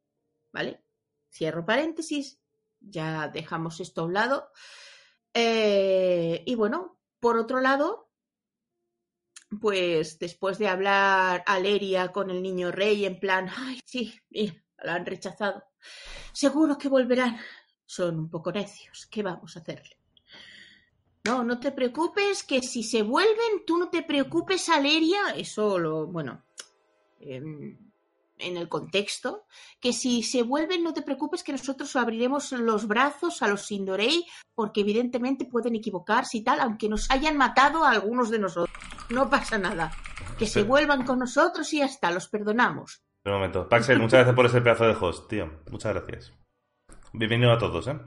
¿vale? Cierro paréntesis, ya dejamos esto a un lado. Eh, y bueno, por otro lado, pues después de hablar Aleria con el niño rey en plan, ay, sí, mira, la han rechazado. Seguro que volverán. Son un poco necios. ¿Qué vamos a hacerle? No, no te preocupes, que si se vuelven, tú no te preocupes, Aleria. Eso lo, bueno, eh, en el contexto, que si se vuelven, no te preocupes, que nosotros abriremos los brazos a los Sindorei, porque evidentemente pueden equivocarse y tal, aunque nos hayan matado a algunos de nosotros. No pasa nada. Que se vuelvan con nosotros y ya está, los perdonamos. Un momento. Paxel, muchas gracias por ese pedazo de host, tío. Muchas gracias. Bienvenido a todos, ¿eh?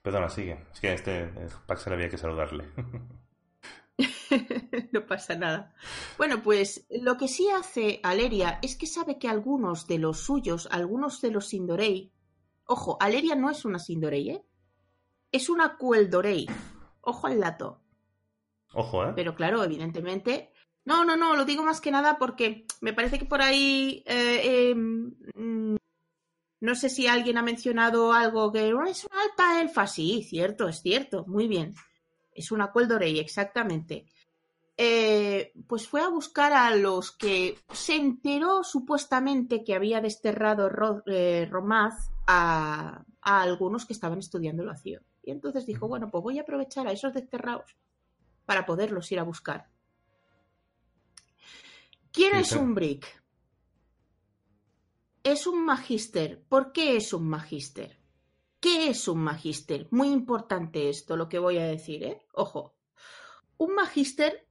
Perdona, sigue. Es que a este Paxel había que saludarle. no pasa nada. Bueno, pues lo que sí hace Aleria es que sabe que algunos de los suyos, algunos de los Sindorei, ojo, Aleria no es una Sindorei, ¿eh? Es una Queldorei. Ojo al dato. Ojo, ¿eh? Pero claro, evidentemente. No, no, no, lo digo más que nada porque me parece que por ahí. Eh, eh, mm, no sé si alguien ha mencionado algo que "Oh, es una alta elfa. Sí, cierto, es cierto. Muy bien. Es una Queldorei, exactamente. Eh, pues fue a buscar a los que se enteró supuestamente que había desterrado Ro- eh, Romaz a, a algunos que estaban estudiando el vacío. Y entonces dijo, bueno, pues voy a aprovechar a esos desterrados para poderlos ir a buscar. ¿Quién es un brick? Es un magíster. ¿Por qué es un magíster? ¿Qué es un magíster? Muy importante esto, lo que voy a decir, ¿eh? Ojo. Un magíster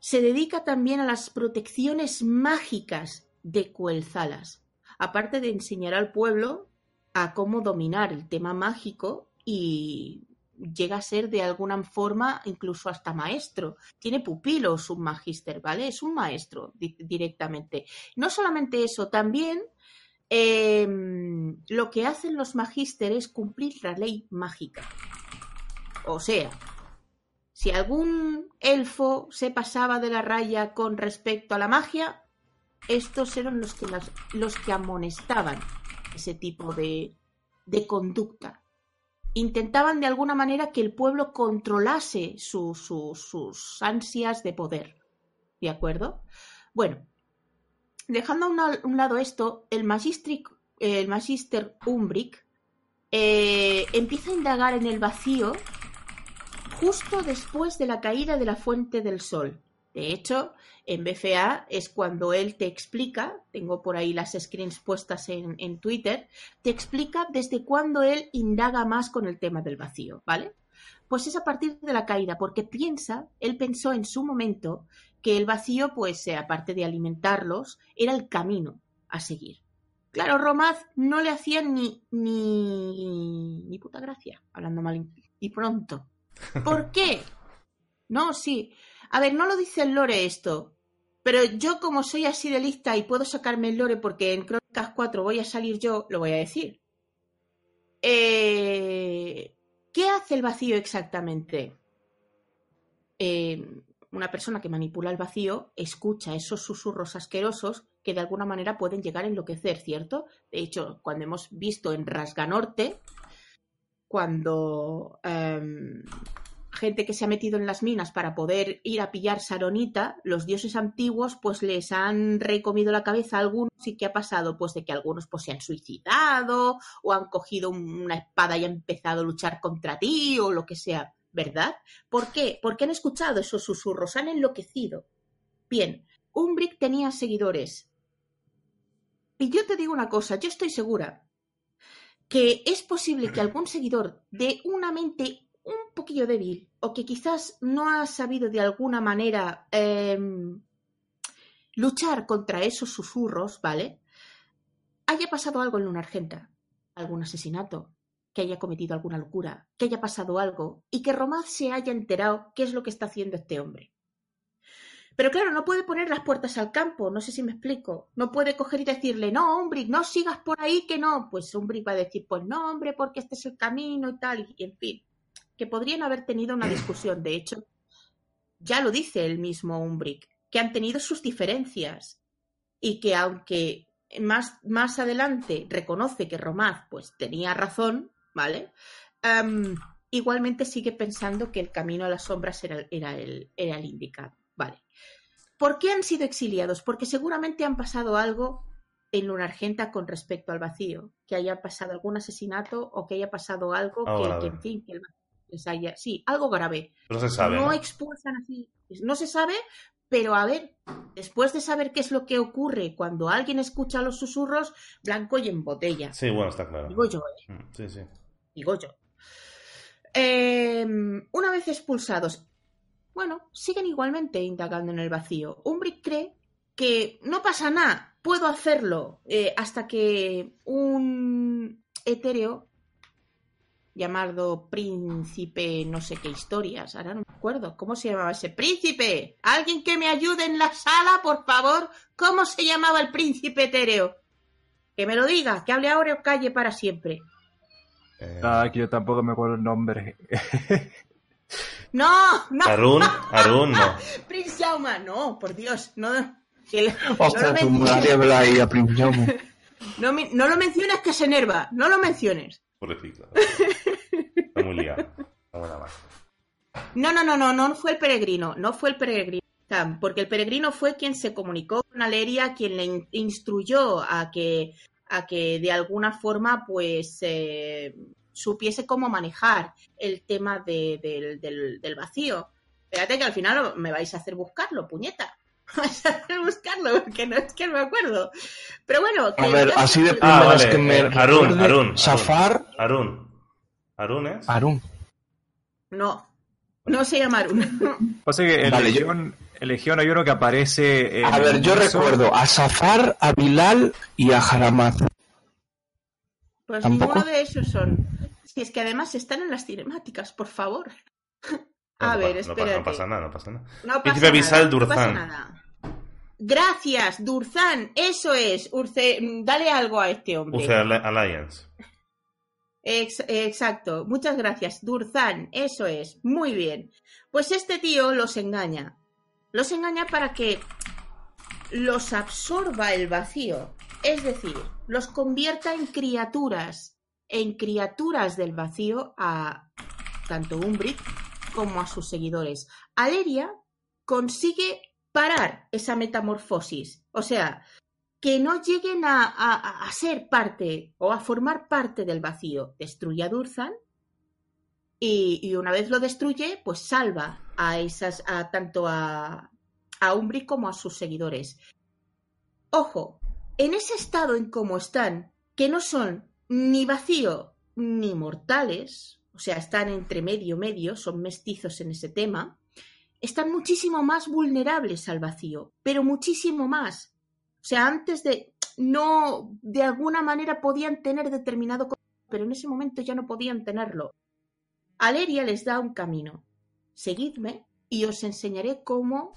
se dedica también a las protecciones mágicas de Cuelzalas, aparte de enseñar al pueblo a cómo dominar el tema mágico y llega a ser de alguna forma incluso hasta maestro. Tiene pupilos un magíster, ¿vale? Es un maestro di- directamente. No solamente eso, también eh, lo que hacen los magísteres es cumplir la ley mágica. O sea, si algún elfo se pasaba de la raya con respecto a la magia, estos eran los que, los que amonestaban ese tipo de, de conducta. Intentaban de alguna manera que el pueblo controlase su- su- sus ansias de poder. ¿De acuerdo? Bueno, dejando a un lado esto, el, el Magister Umbric eh, empieza a indagar en el vacío justo después de la caída de la fuente del sol. De hecho, en BFA es cuando él te explica, tengo por ahí las screens puestas en, en Twitter, te explica desde cuándo él indaga más con el tema del vacío, ¿vale? Pues es a partir de la caída, porque piensa, él pensó en su momento que el vacío, pues eh, aparte de alimentarlos, era el camino a seguir. Claro, Romaz no le hacía ni, ni, ni puta gracia, hablando mal y pronto. ¿Por qué? No, sí. A ver, no lo dice el lore esto, pero yo como soy así de lista y puedo sacarme el lore porque en Crónicas 4 voy a salir yo, lo voy a decir. Eh, ¿Qué hace el vacío exactamente? Eh, una persona que manipula el vacío escucha esos susurros asquerosos que de alguna manera pueden llegar a enloquecer, ¿cierto? De hecho, cuando hemos visto en Rasganorte, cuando em, gente que se ha metido en las minas para poder ir a pillar Saronita, los dioses antiguos pues les han recomido la cabeza a algunos y ¿qué ha pasado? Pues de que algunos pues se han suicidado o han cogido un- una espada y han empezado a luchar contra ti o lo que sea, ¿verdad? ¿Por qué? Porque han escuchado esos susurros, han enloquecido. Bien, Umbric tenía seguidores. Y yo te digo una cosa, yo estoy segura que es posible que algún seguidor de una mente un poquillo débil o que quizás no ha sabido de alguna manera em, luchar contra esos susurros, ¿vale? Haya pasado algo en Luna Argenta, algún asesinato, que haya cometido alguna locura, que haya pasado algo y que Romaz se haya enterado qué es lo que está haciendo este hombre. Pero claro, no puede poner las puertas al campo, no sé si me explico. No puede coger y decirle, no, Umbric, no sigas por ahí, que no. Pues Umbric va a decir, pues no, hombre, porque este es el camino y tal, y en fin. Que podrían haber tenido una discusión, de hecho, ya lo dice el mismo Umbric, que han tenido sus diferencias y que aunque más, más adelante reconoce que Romaz pues tenía razón, ¿vale? Igualmente sigue pensando que el camino a las sombras era, era el, era el indicado, ¿vale? ¿Por qué han sido exiliados? Porque seguramente han pasado algo en Luna Argenta con respecto al vacío, que haya pasado algún asesinato o que haya pasado algo que, que, en fin, que el vacío haya... Sí, algo grave. No se sabe. no ¿no? expulsan así. No se sabe, pero a ver, después de saber qué es lo que ocurre cuando alguien escucha los susurros, blanco y en botella. Sí, bueno, está claro. Digo yo, ¿eh? Mm, Sí, sí. Digo yo. Eh, una vez expulsados, bueno, siguen igualmente indagando en el vacío. Umbric cree que no pasa nada, puedo hacerlo, eh, hasta que un etéreo llamado príncipe no sé qué historias. Ahora no me acuerdo. ¿Cómo se llamaba ese príncipe? ¿Alguien que me ayude en la sala, por favor? ¿Cómo se llamaba el príncipe etéreo? Que me lo diga, que hable ahora o calle para siempre. Eh, Ah, que yo tampoco me acuerdo el nombre. No, no. Arun, Arun, no. Prince Jauma, no, por Dios, no. que- Ostras, no, tu lo menciones, habla ahí a Prince Jaume. no, no lo menciones que se enerva, no lo menciones. Pobrecito. Está muy. No, no, no, no, no fue el peregrino, no fue el peregrino. Porque el peregrino fue quien se comunicó con Aleria, quien le in- instruyó a que, a que de alguna forma pues eh, supiese cómo manejar el tema de- del, del- del vacío. Espérate que al final me vais a hacer buscarlo, puñeta. vais a hacer buscarlo, porque no es que no me acuerdo. Pero bueno, que A ver, yo- así de Ah, primeras vale, que me eh, Arun, recuerde, Arun. Safar, Arun. ¿Arun es? Arun. No, no se llama Arun. Pasa que en Vale, yo- Legión, en Legión hay uno que aparece. en A ver, yo universo. recuerdo a Safar, a Bilal y a Haramaz. Pues ¿Tampoco? ninguno de esos son. Si es que además están en las cinemáticas, por favor. A no ver, no pa- espérate. No pasa nada, no pasa nada. No pasa pasa nada. Gracias, Durzán, eso es. Urce, dale algo a este hombre. Use Alli- Alliance. Ex- exacto, muchas gracias. Durzán, eso es. Muy bien. Pues este tío los engaña. Los engaña para que los absorba el vacío. Es decir, los convierta en criaturas. En criaturas del vacío a tanto Umbrit como a sus seguidores. Aleria consigue parar esa metamorfosis. O sea, que no lleguen a, ser parte o a formar parte del vacío. Destruye a Durzan y, una vez lo destruye, pues salva a esas, a tanto a, a Umbri como a sus seguidores. Ojo, en ese estado en cómo están, que no son ni vacío ni mortales, o sea, están entre medio medio, son mestizos en ese tema, están muchísimo más vulnerables al vacío, pero muchísimo más. O sea, antes de no, de alguna manera podían tener determinado, pero en ese momento ya no podían tenerlo. Aleria les da un camino. Seguidme y os enseñaré cómo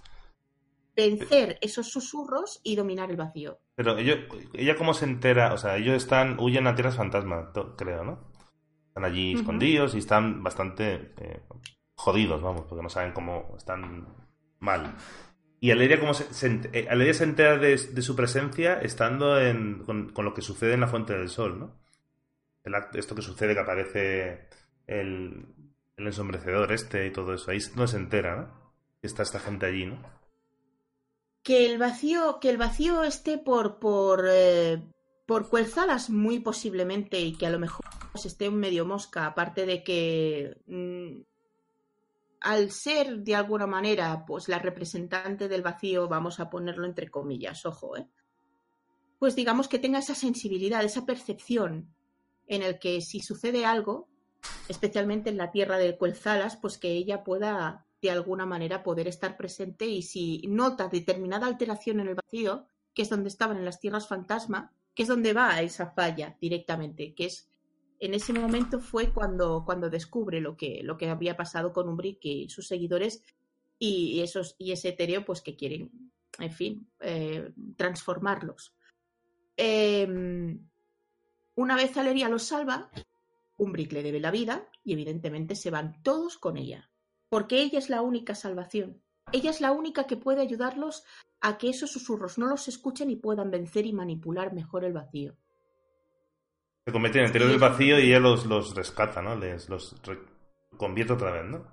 vencer esos susurros y dominar el vacío. Pero ellos, ella cómo se entera, o sea, ellos están, huyen a tierras fantasma, creo, ¿no? Están allí escondidos y están bastante eh, jodidos, vamos, porque no saben cómo están mal. Y Aleria, ¿cómo se, se eh, Aleria se entera de, de su presencia estando en, con, con lo que sucede en la Fuente del Sol, ¿no? El esto que sucede, que aparece el, el ensombrecedor este y todo eso. Ahí no se entera, ¿no? Que Está esta gente allí, ¿no? Que el vacío, que el vacío esté por, por, eh, por Cuelzalas muy posiblemente y que a lo mejor pues, esté un medio mosca, aparte de que mm, al ser de alguna manera pues la representante del vacío, vamos a ponerlo entre comillas, ojo, ¿eh? pues digamos que tenga esa sensibilidad, esa percepción en el que si sucede algo, especialmente en la tierra de Cuelzalas, pues que ella pueda de alguna manera poder estar presente y si nota determinada alteración en el vacío, que es donde estaban en las tierras fantasma, que es donde va esa falla directamente, que es en ese momento fue cuando, cuando descubre lo que, lo que había pasado con Umbric y sus seguidores y esos y ese etéreo pues que quieren en fin eh, transformarlos. Eh, una vez Aleria los salva Umbric le debe la vida y evidentemente se van todos con ella porque ella es la única salvación ella es la única que puede ayudarlos a que esos susurros no los escuchen y puedan vencer y manipular mejor el vacío Se convierte en el interior del vacío y ella los, los rescata, ¿no? Les los convierte otra vez, ¿no?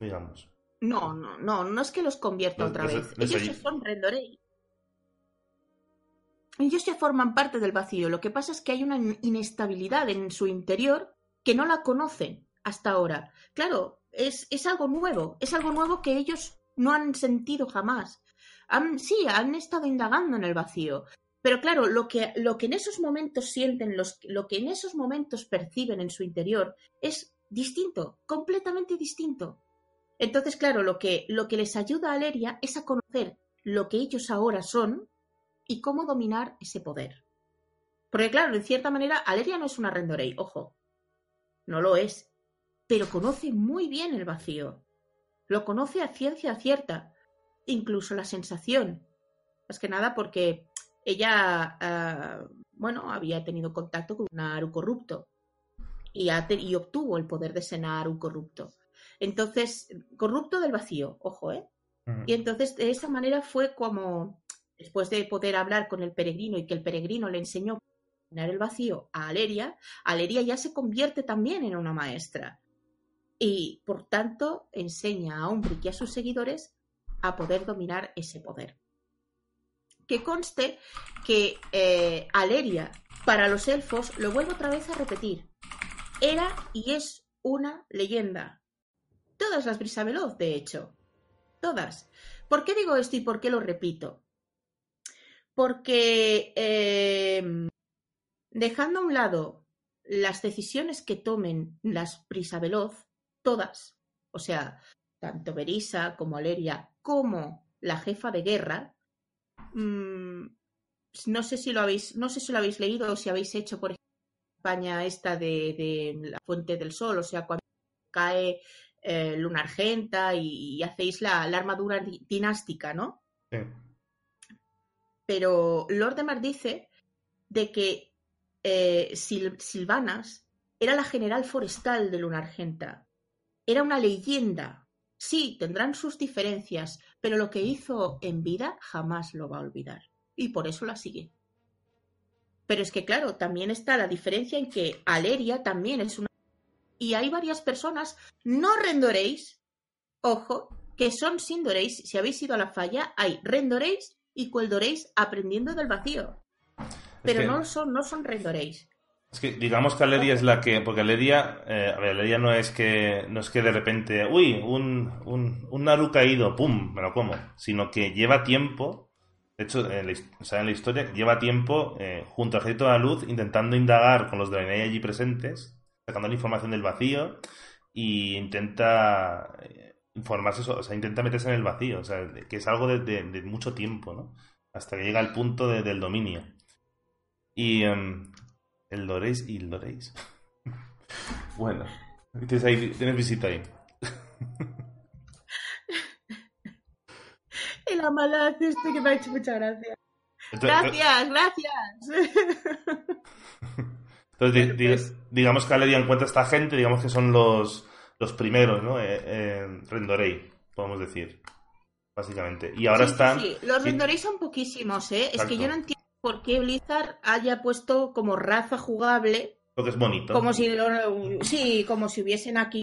Digamos. No, no, no, no es que los convierta otra vez. los Ellos ya son Rendorei. Ellos ya forman parte del vacío. Lo que pasa es que hay una in- inestabilidad en su interior que no la conocen hasta ahora. Claro, es, es algo nuevo. Es algo nuevo que ellos no han sentido jamás. Sí, han estado indagando en el vacío. Pero claro, lo que, lo que en esos momentos sienten, los, lo que en esos momentos perciben en su interior es distinto, completamente distinto. Entonces, claro, lo que, lo que les ayuda a Aleria es a conocer lo que ellos ahora son y cómo dominar ese poder. Porque, claro, en cierta manera, Aleria no es una Rendorei, ojo. No lo es. pero conoce muy bien el vacío. Lo conoce a ciencia cierta, incluso la sensación. Más que nada porque ella, ah, bueno, había tenido contacto con un Aru corrupto y, y obtuvo el poder de senar un corrupto. Entonces, corrupto del vacío, ojo, ¿eh? Y entonces de esa manera fue como, después de poder hablar con el peregrino y que el peregrino le enseñó a el vacío a Aleria, Aleria ya se convierte también en una maestra. Y por tanto enseña a Umbrik y a sus seguidores a poder dominar ese poder. Que conste que eh, Aleria, para los elfos, lo vuelvo otra vez a repetir, era y es una leyenda. Todas las Brisa Veloz, de hecho. Todas. ¿Por qué digo esto y por qué lo repito? Porque em, dejando a un lado las decisiones que tomen las Brisa Veloz, todas, o sea, tanto Berisa como Aleria como la jefa de guerra, mm, no sé si lo habéis, no sé si lo habéis leído o si habéis hecho, por ejemplo, la campaña esta de, la Fuente del Sol, o sea, cuando cae eh, Luna Argenta y, hacéis la, armadura dinástica, ¿no? Sí. Pero Lord de Mar dice de que eh, Silvanas era la general forestal de Luna Argenta. Era una leyenda. Sí, tendrán sus diferencias, pero lo que hizo en vida jamás lo va a olvidar. Y por eso la sigue. Pero es que, claro, también está la diferencia en que Aleria también es una y hay varias personas, no rendoréis, ojo, que son sindoréis, si habéis ido a la falla, hay rendoréis y cueldoréis aprendiendo del vacío. Pero no son, no son rendoréis. Es que digamos que Aleria es la que, porque Aleria, eh, a ver, Aleria no es que, no es que de repente, uy, un, un, un Naru caído, pum, me lo como, sino que lleva tiempo, de hecho, en la, historia, lleva tiempo eh, junto al Ejército de la Luz intentando indagar con los de allí presentes sacando la información del vacío y intenta eh, informarse, o sea, intenta meterse en el vacío, o sea, que es algo de, mucho tiempo, ¿no? Hasta que llega al punto del dominio. Y em, el Doréis y el Doréis. bueno, tienes, ahí, tienes visita ahí. el amalaz este que me ha hecho mucha gracia. gracias, gracias. Entonces, digamos que Aleria encuentra a esta gente, digamos que son los, los primeros, ¿no? Eh, eh, Rendorei, podemos decir, básicamente. Y ahora están... Sí, los Rendorei son poquísimos, ¿eh? Es que yo no entiendo por qué Blizzard haya puesto como raza jugable... Porque es bonito. Como si, sí, como si hubiesen aquí...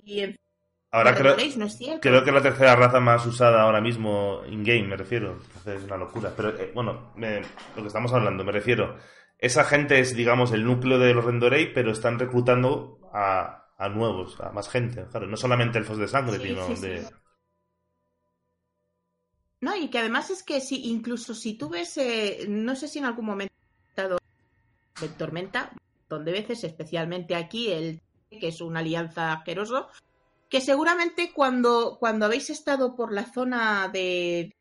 Ahora creo, no es creo que es la tercera raza más usada ahora mismo in-game, me refiero. es una locura. Pero eh, bueno, lo que estamos hablando, me refiero esa gente es, digamos, el núcleo de los Rendorei, pero están reclutando a, nuevos, a más gente. Claro, no solamente elfos de sangre, sino de. No, y que además es que si incluso si tú ves, eh, no sé si en algún momento estado de tormenta, donde veces, especialmente aquí, el que es una alianza asqueroso, que seguramente cuando, cuando habéis estado por la zona de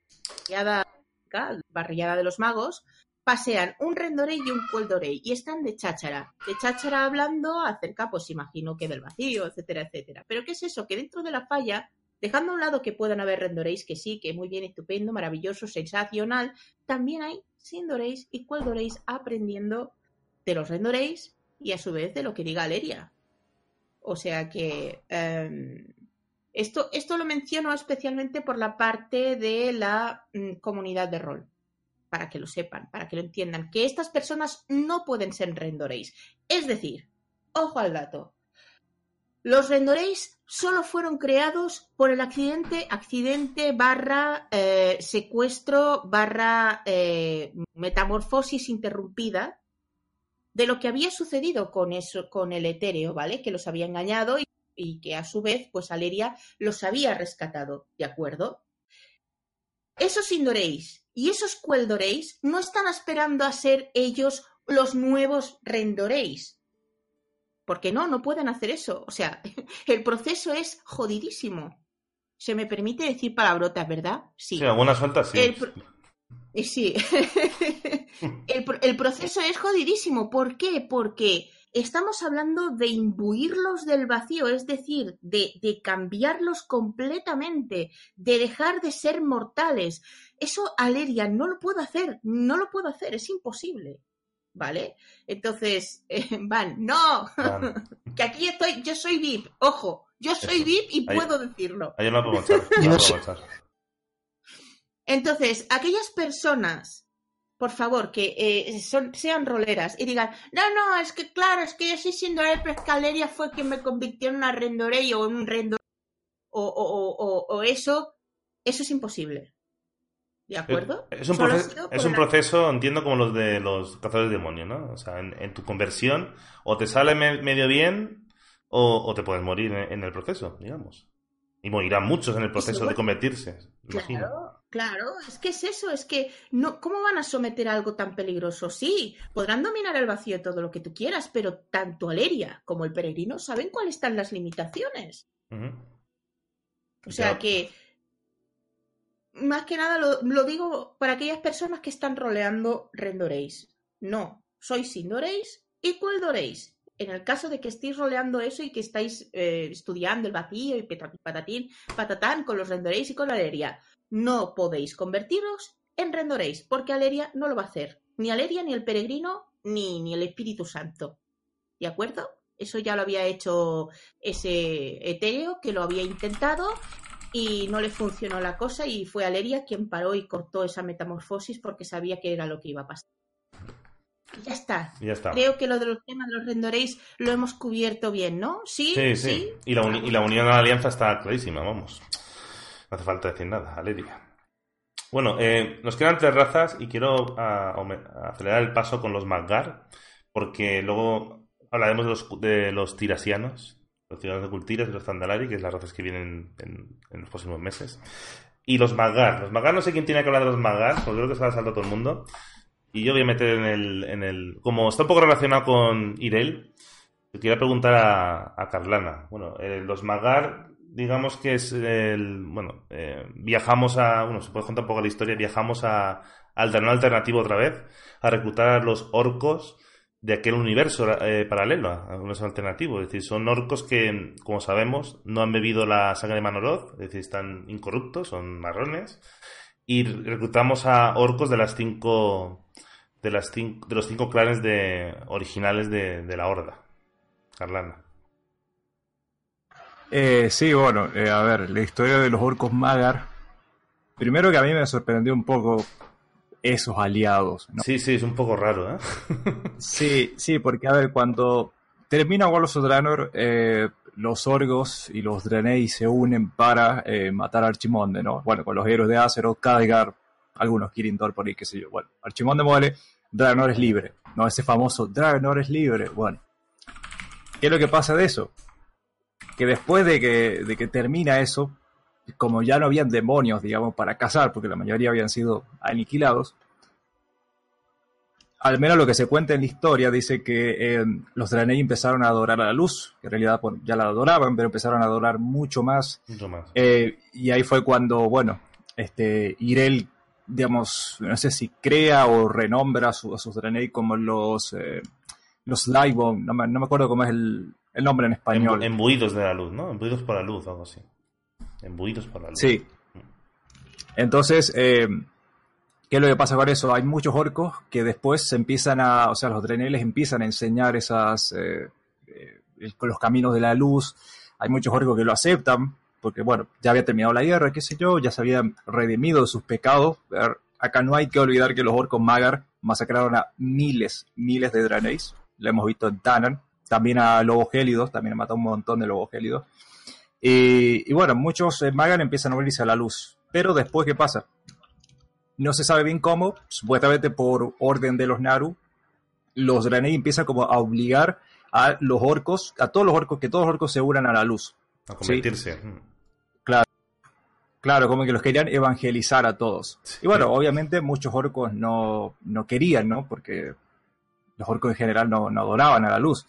barriada de los magos, pasean un Rendorei y un Cueldorei y están de cháchara. De cháchara hablando acerca, pues imagino que del vacío, etcétera, etcétera. Pero ¿qué es eso? Que dentro de la falla, dejando a un lado que puedan haber Rendoreis, que sí, que muy bien, estupendo, maravilloso, sensacional, también hay Sindoreis y Cueldoreis aprendiendo de los Rendoreis y a su vez de lo que diga Aleria. O sea que em, esto, esto lo menciono especialmente por la parte de la mm, comunidad de rol para que lo sepan, para que lo entiendan, que estas personas no pueden ser rendoreis. Es decir, ojo al dato, los rendoreis solo fueron creados por el accidente, accidente barra eh, secuestro barra eh, metamorfosis interrumpida de lo que había sucedido con eso, con el etéreo, ¿vale? Que los había engañado y, y que a su vez, pues Aleria los había rescatado, ¿de acuerdo? Esos Indoreis y esos Queldoreis no están esperando a ser ellos los nuevos Rendoreis. Porque no, no pueden hacer eso. O sea, el proceso es jodidísimo. Se me permite decir palabrotas, ¿verdad? Sí. Sí, algunas sí. Sí. el, el proceso es jodidísimo. ¿Por qué? Porque Estamos hablando de imbuirlos del vacío, es decir, de, de cambiarlos completamente, de dejar de ser mortales. Eso Aleria no lo puedo hacer, no lo puedo hacer, es imposible. ¿Vale? Entonces, eh, van, no, Van. que aquí estoy, yo soy VIP, ojo, yo soy Eso. VIP y Ahí- puedo decirlo. Ahí no puedo echar. puedo. Entonces, aquellas personas, por favor, que eh, son, sean roleras y digan, no, no, es que claro, es que yo soy Sindorel, pero es que Aleria fue quien me convirtió en una Rendorei o en un Rendorei o, o, o, o- o eso, eso es imposible. ¿De acuerdo? Es un, proceso, es un entiendo, como los de los cazadores de demonios, ¿no? O sea, en, en tu conversión, o te sale me- medio bien, o, o te puedes morir en, en el proceso, digamos. Y morirán muchos en el proceso de convertirse, imagino. Claro, claro, es que es eso, es que no, ¿cómo van a someter a algo tan peligroso? Sí, podrán dominar el vacío todo lo que tú quieras, pero tanto Aleria como el peregrino saben cuáles están las limitaciones. O sea Ya. que, más que nada lo, digo para aquellas personas que están roleando Rendoréis. No, sois Sindoréis y Queldoréis. En el caso de que estéis roleando eso y que estáis eh, estudiando el vacío y patatín, patatán con los Rendoréis y con Aleria, no podéis convertiros en Rendoréis, porque Aleria no lo va a hacer. Ni Aleria, ni el peregrino, ni, ni el Espíritu Santo. ¿De acuerdo? Eso ya lo había hecho ese etéreo que lo había intentado y no le funcionó la cosa y fue Aleria quien paró y cortó esa metamorfosis porque sabía que era lo que iba a pasar. Y ya está. Ya está. Creo que lo de los temas de los rendoréis lo hemos cubierto bien, ¿no? Sí, Sí, sí. Y, la y la unión a la alianza está clarísima, vamos. No hace falta decir nada, Aleria. Bueno, eh, nos quedan tres razas y quiero ah, aume- acelerar el paso con los Maggar, porque luego hablaremos de los, de los tirasianos, los ciudadanos de Cultiras y los Zandalari, que es las razas que vienen en, los próximos meses. Y los Maggar. Los Maggar, no sé quién tiene que hablar de los Maggar, porque creo que se va a saltar todo el mundo. Y yo voy a meter en el, en el... Como está un poco relacionado con Irel, quería preguntar a, Carlana. Bueno, eh, los Magar, digamos que es el. Bueno, eh, viajamos a. Bueno, se puede contar un poco la historia. Viajamos a, al terreno alternativo otra vez a reclutar a los orcos de aquel universo eh, paralelo, universo alternativo. Es decir, son orcos que, como sabemos, no han bebido la sangre de Manoroth, es decir, están incorruptos, son marrones. Y reclutamos a orcos de las cinco. De, las cinco, de los cinco clanes de, originales de, de la Horda. Carlana. Eh, sí, bueno, eh, a ver, la historia de los orcos Magar. Primero que a mí me sorprendió un poco esos aliados, ¿no? Sí, sí, es un poco raro, ¿eh? Sí, sí, porque a ver, cuando termina Warlords of Draenor, eh, los orgos y los Draenei se unen para eh, matar a Archimonde, ¿no? Bueno, con los héroes de Azeroth, Khadgar, algunos Kirin Tor por ahí, qué sé yo. Bueno, Archimonde muere, Draenor es libre, ¿no? Ese famoso Draenor es libre, bueno. ¿Qué es lo que pasa de eso? Que después de que, de que termina eso, como ya no habían demonios, digamos, para cazar, porque la mayoría habían sido aniquilados, al menos lo que se cuenta en la historia dice que eh, los Draenei empezaron a adorar a la luz, que en realidad ya la adoraban, pero empezaron a adorar mucho más. Mucho más. Eh, y ahí fue cuando, bueno, este Irel, digamos, no sé si crea o renombra a, su- a sus Draenei como los, eh, los no me, no me acuerdo cómo es el, el nombre en español. Embu- embuidos de la luz, ¿no? Embuidos por la luz, algo así. Embuidos por la luz. Sí. Entonces, eh, ¿qué es lo que pasa con eso? Hay muchos orcos que después se empiezan a, o sea, los Draenei les empiezan a enseñar esas, eh, eh, los caminos de la luz. Hay muchos orcos que lo aceptan, porque bueno, ya había terminado la guerra, qué sé yo, ya se habían redimido de sus pecados. Acá no hay que olvidar que los orcos Magar masacraron a miles, miles de Draeneis. Lo hemos visto en Tanan. También a lobos gélidos, también han matado un montón de lobos gélidos. Y, y bueno, muchos eh, Magan empiezan a abrirse a la luz. Pero después, ¿qué pasa? No se sabe bien cómo, supuestamente por orden de los Naru, los Draenei empiezan como a obligar a los orcos, a todos los orcos, que todos los orcos se unan a la luz. A convertirse. Mm. Claro, como que los querían evangelizar a todos. Y bueno, obviamente muchos orcos no, no querían, ¿no? Porque los orcos en general no, no adoraban a la luz.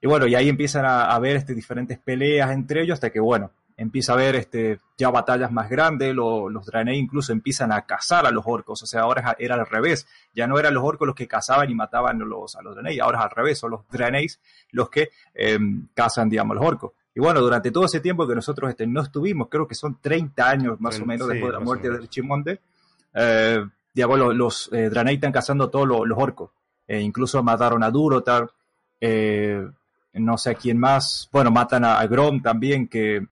Y bueno, y ahí empiezan a, a ver este, diferentes peleas entre ellos hasta que, bueno, empieza a haber este, ya batallas más grandes, los Draenei incluso empiezan a cazar a los orcos, o sea, ahora era al revés, ya no eran los orcos los que cazaban y mataban a los, a los Draenei, ahora es al revés, son los Draenei los que em, cazan, digamos, los orcos. Y bueno, durante todo ese tiempo que nosotros este, no estuvimos, creo que son 30 años más o menos después de la muerte de Chimonde, eh, digamos, los, los eh, Draenei están cazando a todos los, orcos. Eh, incluso mataron a Durotar, eh, no sé quién más, bueno, matan a, Grom también, que,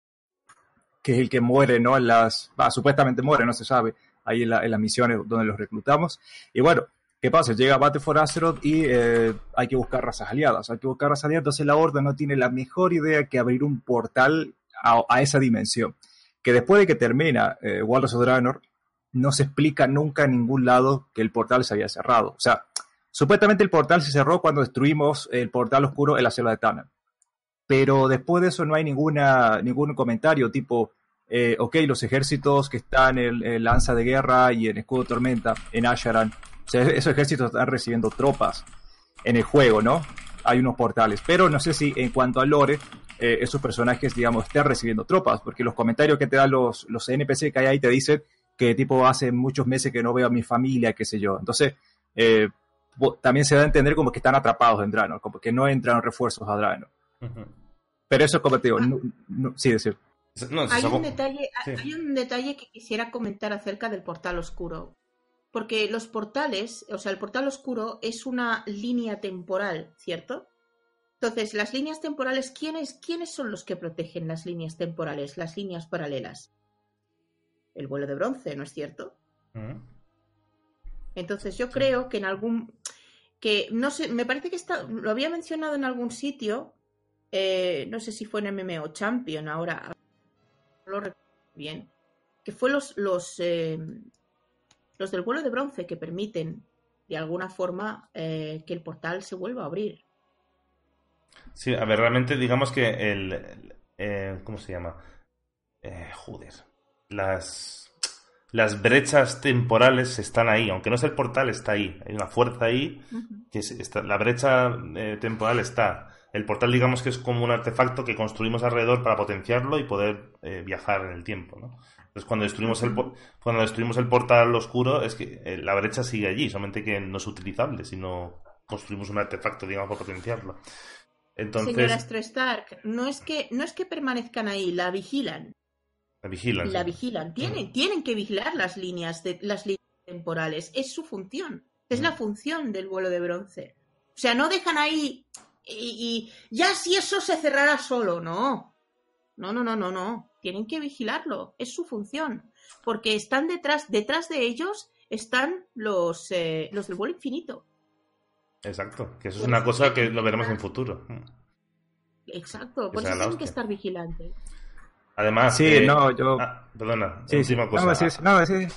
que es el que muere, ¿no? En las, supuestamente muere, no se sabe, ahí en, las misiones donde los reclutamos. Y bueno, ¿qué pasa? Llega Battle for Azeroth y eh, hay que buscar razas aliadas, hay que buscar razas aliadas, entonces la Horda no tiene la mejor idea que abrir un portal a, esa dimensión. Que después de que termina eh, World of Draenor, no se explica nunca en ningún lado que el portal se había cerrado. O sea, Supuestamente el portal se cerró cuando destruimos el portal oscuro en la selva de Tana. Pero después de eso no hay ninguna, ningún comentario tipo, eh, ok, los ejércitos que están en, Lanza de Guerra y en Escudo Tormenta, en Asharan, o sea, esos ejércitos están recibiendo tropas en el juego, ¿no? Hay unos portales. Pero no sé si en cuanto a lore, eh, esos personajes, digamos, están recibiendo tropas, porque los comentarios que te dan los, los NPC que hay ahí te dicen que tipo hace muchos meses que no veo a mi familia, qué sé yo. Entonces, eh, también se da a entender como que están atrapados en Draenor, como que no entran refuerzos a Draenor. Pero eso, como te digo, sí, decir. hay, un detalle, hay un detalle que quisiera comentar acerca del portal oscuro. Porque los portales, o sea, el portal oscuro es una línea temporal, ¿cierto? Entonces, las líneas temporales, ¿quiénes, ¿quiénes son los que protegen las líneas temporales, las líneas paralelas? El vuelo de bronce, ¿no es cierto? Entonces yo creo que en algún que no sé, me parece que está, lo había mencionado en algún sitio, eh, no sé si fue en MMO Champion ahora, no lo recuerdo bien, que fue los los eh, los del vuelo de bronce que permiten de alguna forma eh, que el portal se vuelva a abrir. Sí, a ver, realmente digamos que el, ¿cómo se llama? joder, las las brechas temporales están ahí, aunque no es el portal, está ahí. Hay una fuerza ahí, que está, la brecha eh, temporal está. El portal, digamos que es como un artefacto que construimos alrededor para potenciarlo y poder eh, viajar en el tiempo, ¿no? Entonces, cuando destruimos, el, cuando destruimos el portal oscuro, es que eh, la brecha sigue allí, solamente que no es utilizable, sino construimos un artefacto, digamos, para potenciarlo. Entonces... Señora Stark, no es que, no es que permanezcan ahí, la vigilan. La vigilan. La vigilan. Tienen, tienen que vigilar las líneas, de, las líneas temporales. Es su función. Es la función del vuelo de bronce. O sea, no dejan ahí y, ya si eso se cerrará solo. No. No, no, no, no, no. Tienen que vigilarlo. Es su función. Porque están detrás, detrás de ellos están los, eh, los del vuelo infinito. Exacto. Que eso es una cosa que lo veremos en futuro. Exacto. Por eso tienen que estar vigilantes. Además, sí, no, yo. Ah, perdona, última cosa.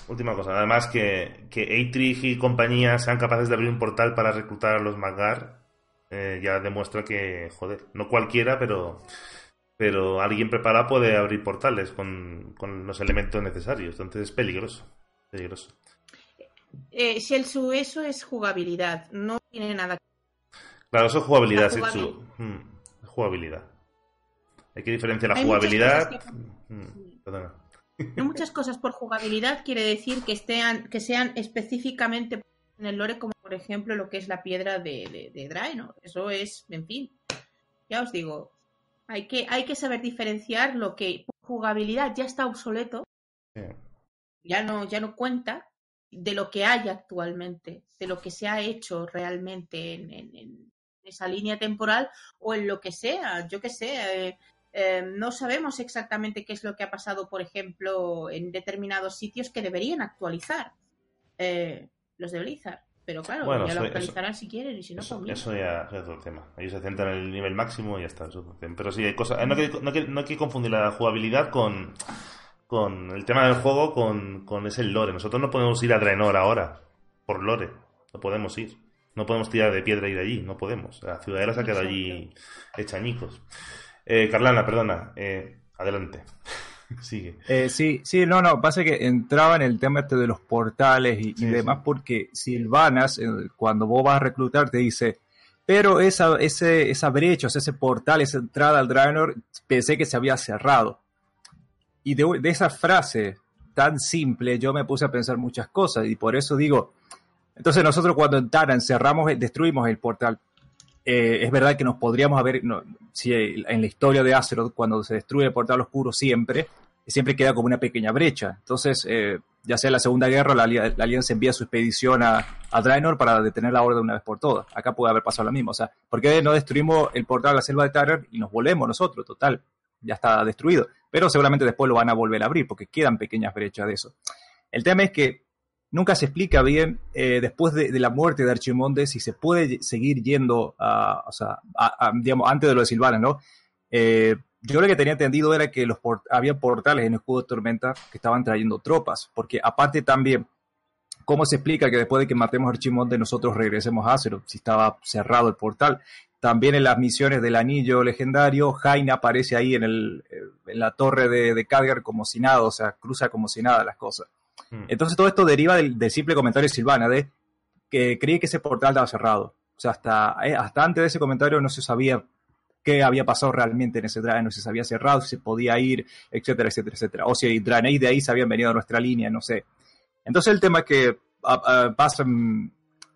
última cosa. Además, que, que Eitrich y compañía sean capaces de abrir un portal para reclutar a los Magar, eh, ya demuestra que, joder, no cualquiera, pero pero alguien preparado puede abrir portales con, los elementos necesarios. Entonces es peligroso. peligroso. Eh, si el su eso es jugabilidad, no tiene nada. Claro, eso es jugabilidad, Su, hmm, jugabilidad. Hay que diferenciar la jugabilidad. Mm, no muchas cosas por jugabilidad quiere decir que, estén, que sean específicamente en el lore, como por ejemplo lo que es la piedra de, de, Draenor. Eso es, en fin, ya os digo, hay que, hay que saber diferenciar lo que por jugabilidad ya está obsoleto, ya, no, ya no cuenta, de lo que hay actualmente, de lo que se ha hecho realmente en, esa línea temporal o en lo que sea, yo que sé, eh, eh, no sabemos exactamente qué es lo que ha pasado, por ejemplo, en determinados sitios que deberían actualizar eh, los de Blizzard. Pero claro, ya lo actualizarán si quieren y si no, eso, eso ya es otro tema. Ellos se centran en el nivel máximo y ya está. Pero sí, hay cosas. No hay, que, no, hay que confundir la jugabilidad con, con el tema del juego con, con ese lore. Nosotros no podemos ir a Draenor ahora por lore. No podemos ir. No podemos tirar de piedra y de allí. No podemos. La ciudadela se ha quedado allí hecha añicos. Eh, Carlana, perdona, eh, adelante. Sigue. Eh, sí, sí, no, no, pasa que entraba en el tema este de los portales y, demás, porque Silvanas, cuando vos vas a reclutar, te dice, pero esa, ese, esa brecha, ese portal, esa entrada al Draenor, pensé que se había cerrado. y de, de esa frase tan simple yo me puse a pensar muchas cosas y por eso digo, entonces nosotros cuando en Taran cerramos, destruimos el portal, eh, es verdad que nos podríamos haber, si en la historia de Azeroth, cuando se destruye el portal oscuro siempre, siempre queda como una pequeña brecha. Entonces, eh, ya sea en la Segunda Guerra, la, la, Alianza envía su expedición a, Draenor para detener la Orden una vez por todas. Acá puede haber pasado lo mismo. O sea, ¿por qué no destruimos el portal a la selva de Taran y nos volvemos nosotros? Total, ya está destruido. Pero seguramente después lo van a volver a abrir porque quedan pequeñas brechas de eso. El tema es que nunca se explica bien eh, después de, la muerte de Archimonde si se puede seguir yendo a, o sea, digamos, antes de lo de Silvana, ¿no? Eh, yo lo que tenía entendido era que los había portales en el escudo de tormenta que estaban trayendo tropas, porque aparte también, ¿cómo se explica que después de que matemos a Archimonde nosotros regresemos a Azeroth si estaba cerrado el portal? También en las misiones del anillo legendario, Jaina aparece ahí en, el, en la torre de, de Khadgar como si nada, o sea, cruza como si nada las cosas. Mm. Entonces todo esto deriva del, del, simple comentario de Silvana, de que creí que ese portal estaba cerrado. O sea, hasta, eh, hasta antes de ese comentario no se sabía qué había pasado realmente en ese Draenei, no se había cerrado, si se podía ir, etcétera, etcétera, etcétera. O si Draenei de ahí se habían venido a nuestra línea, no sé. Entonces el tema que a, pasa en,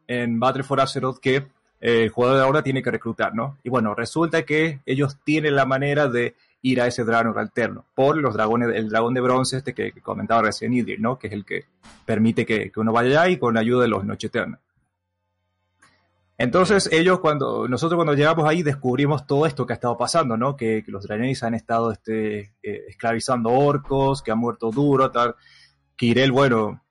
en Battle for Azeroth que eh, el jugador de ahora tiene que reclutar, ¿no? Y bueno, resulta que ellos tienen la manera de ir a ese dragón alterno por los dragones, el dragón de bronce este que, comentaba recién Idril, ¿no? Que es el que permite que, que uno vaya allá y con la ayuda de los Noche. Entonces ellos cuando nosotros cuando llegamos ahí descubrimos todo esto que ha estado pasando, ¿no? Que, los Draenei han estado este, eh, esclavizando orcos, que han muerto duro, tal. Kirel, bueno,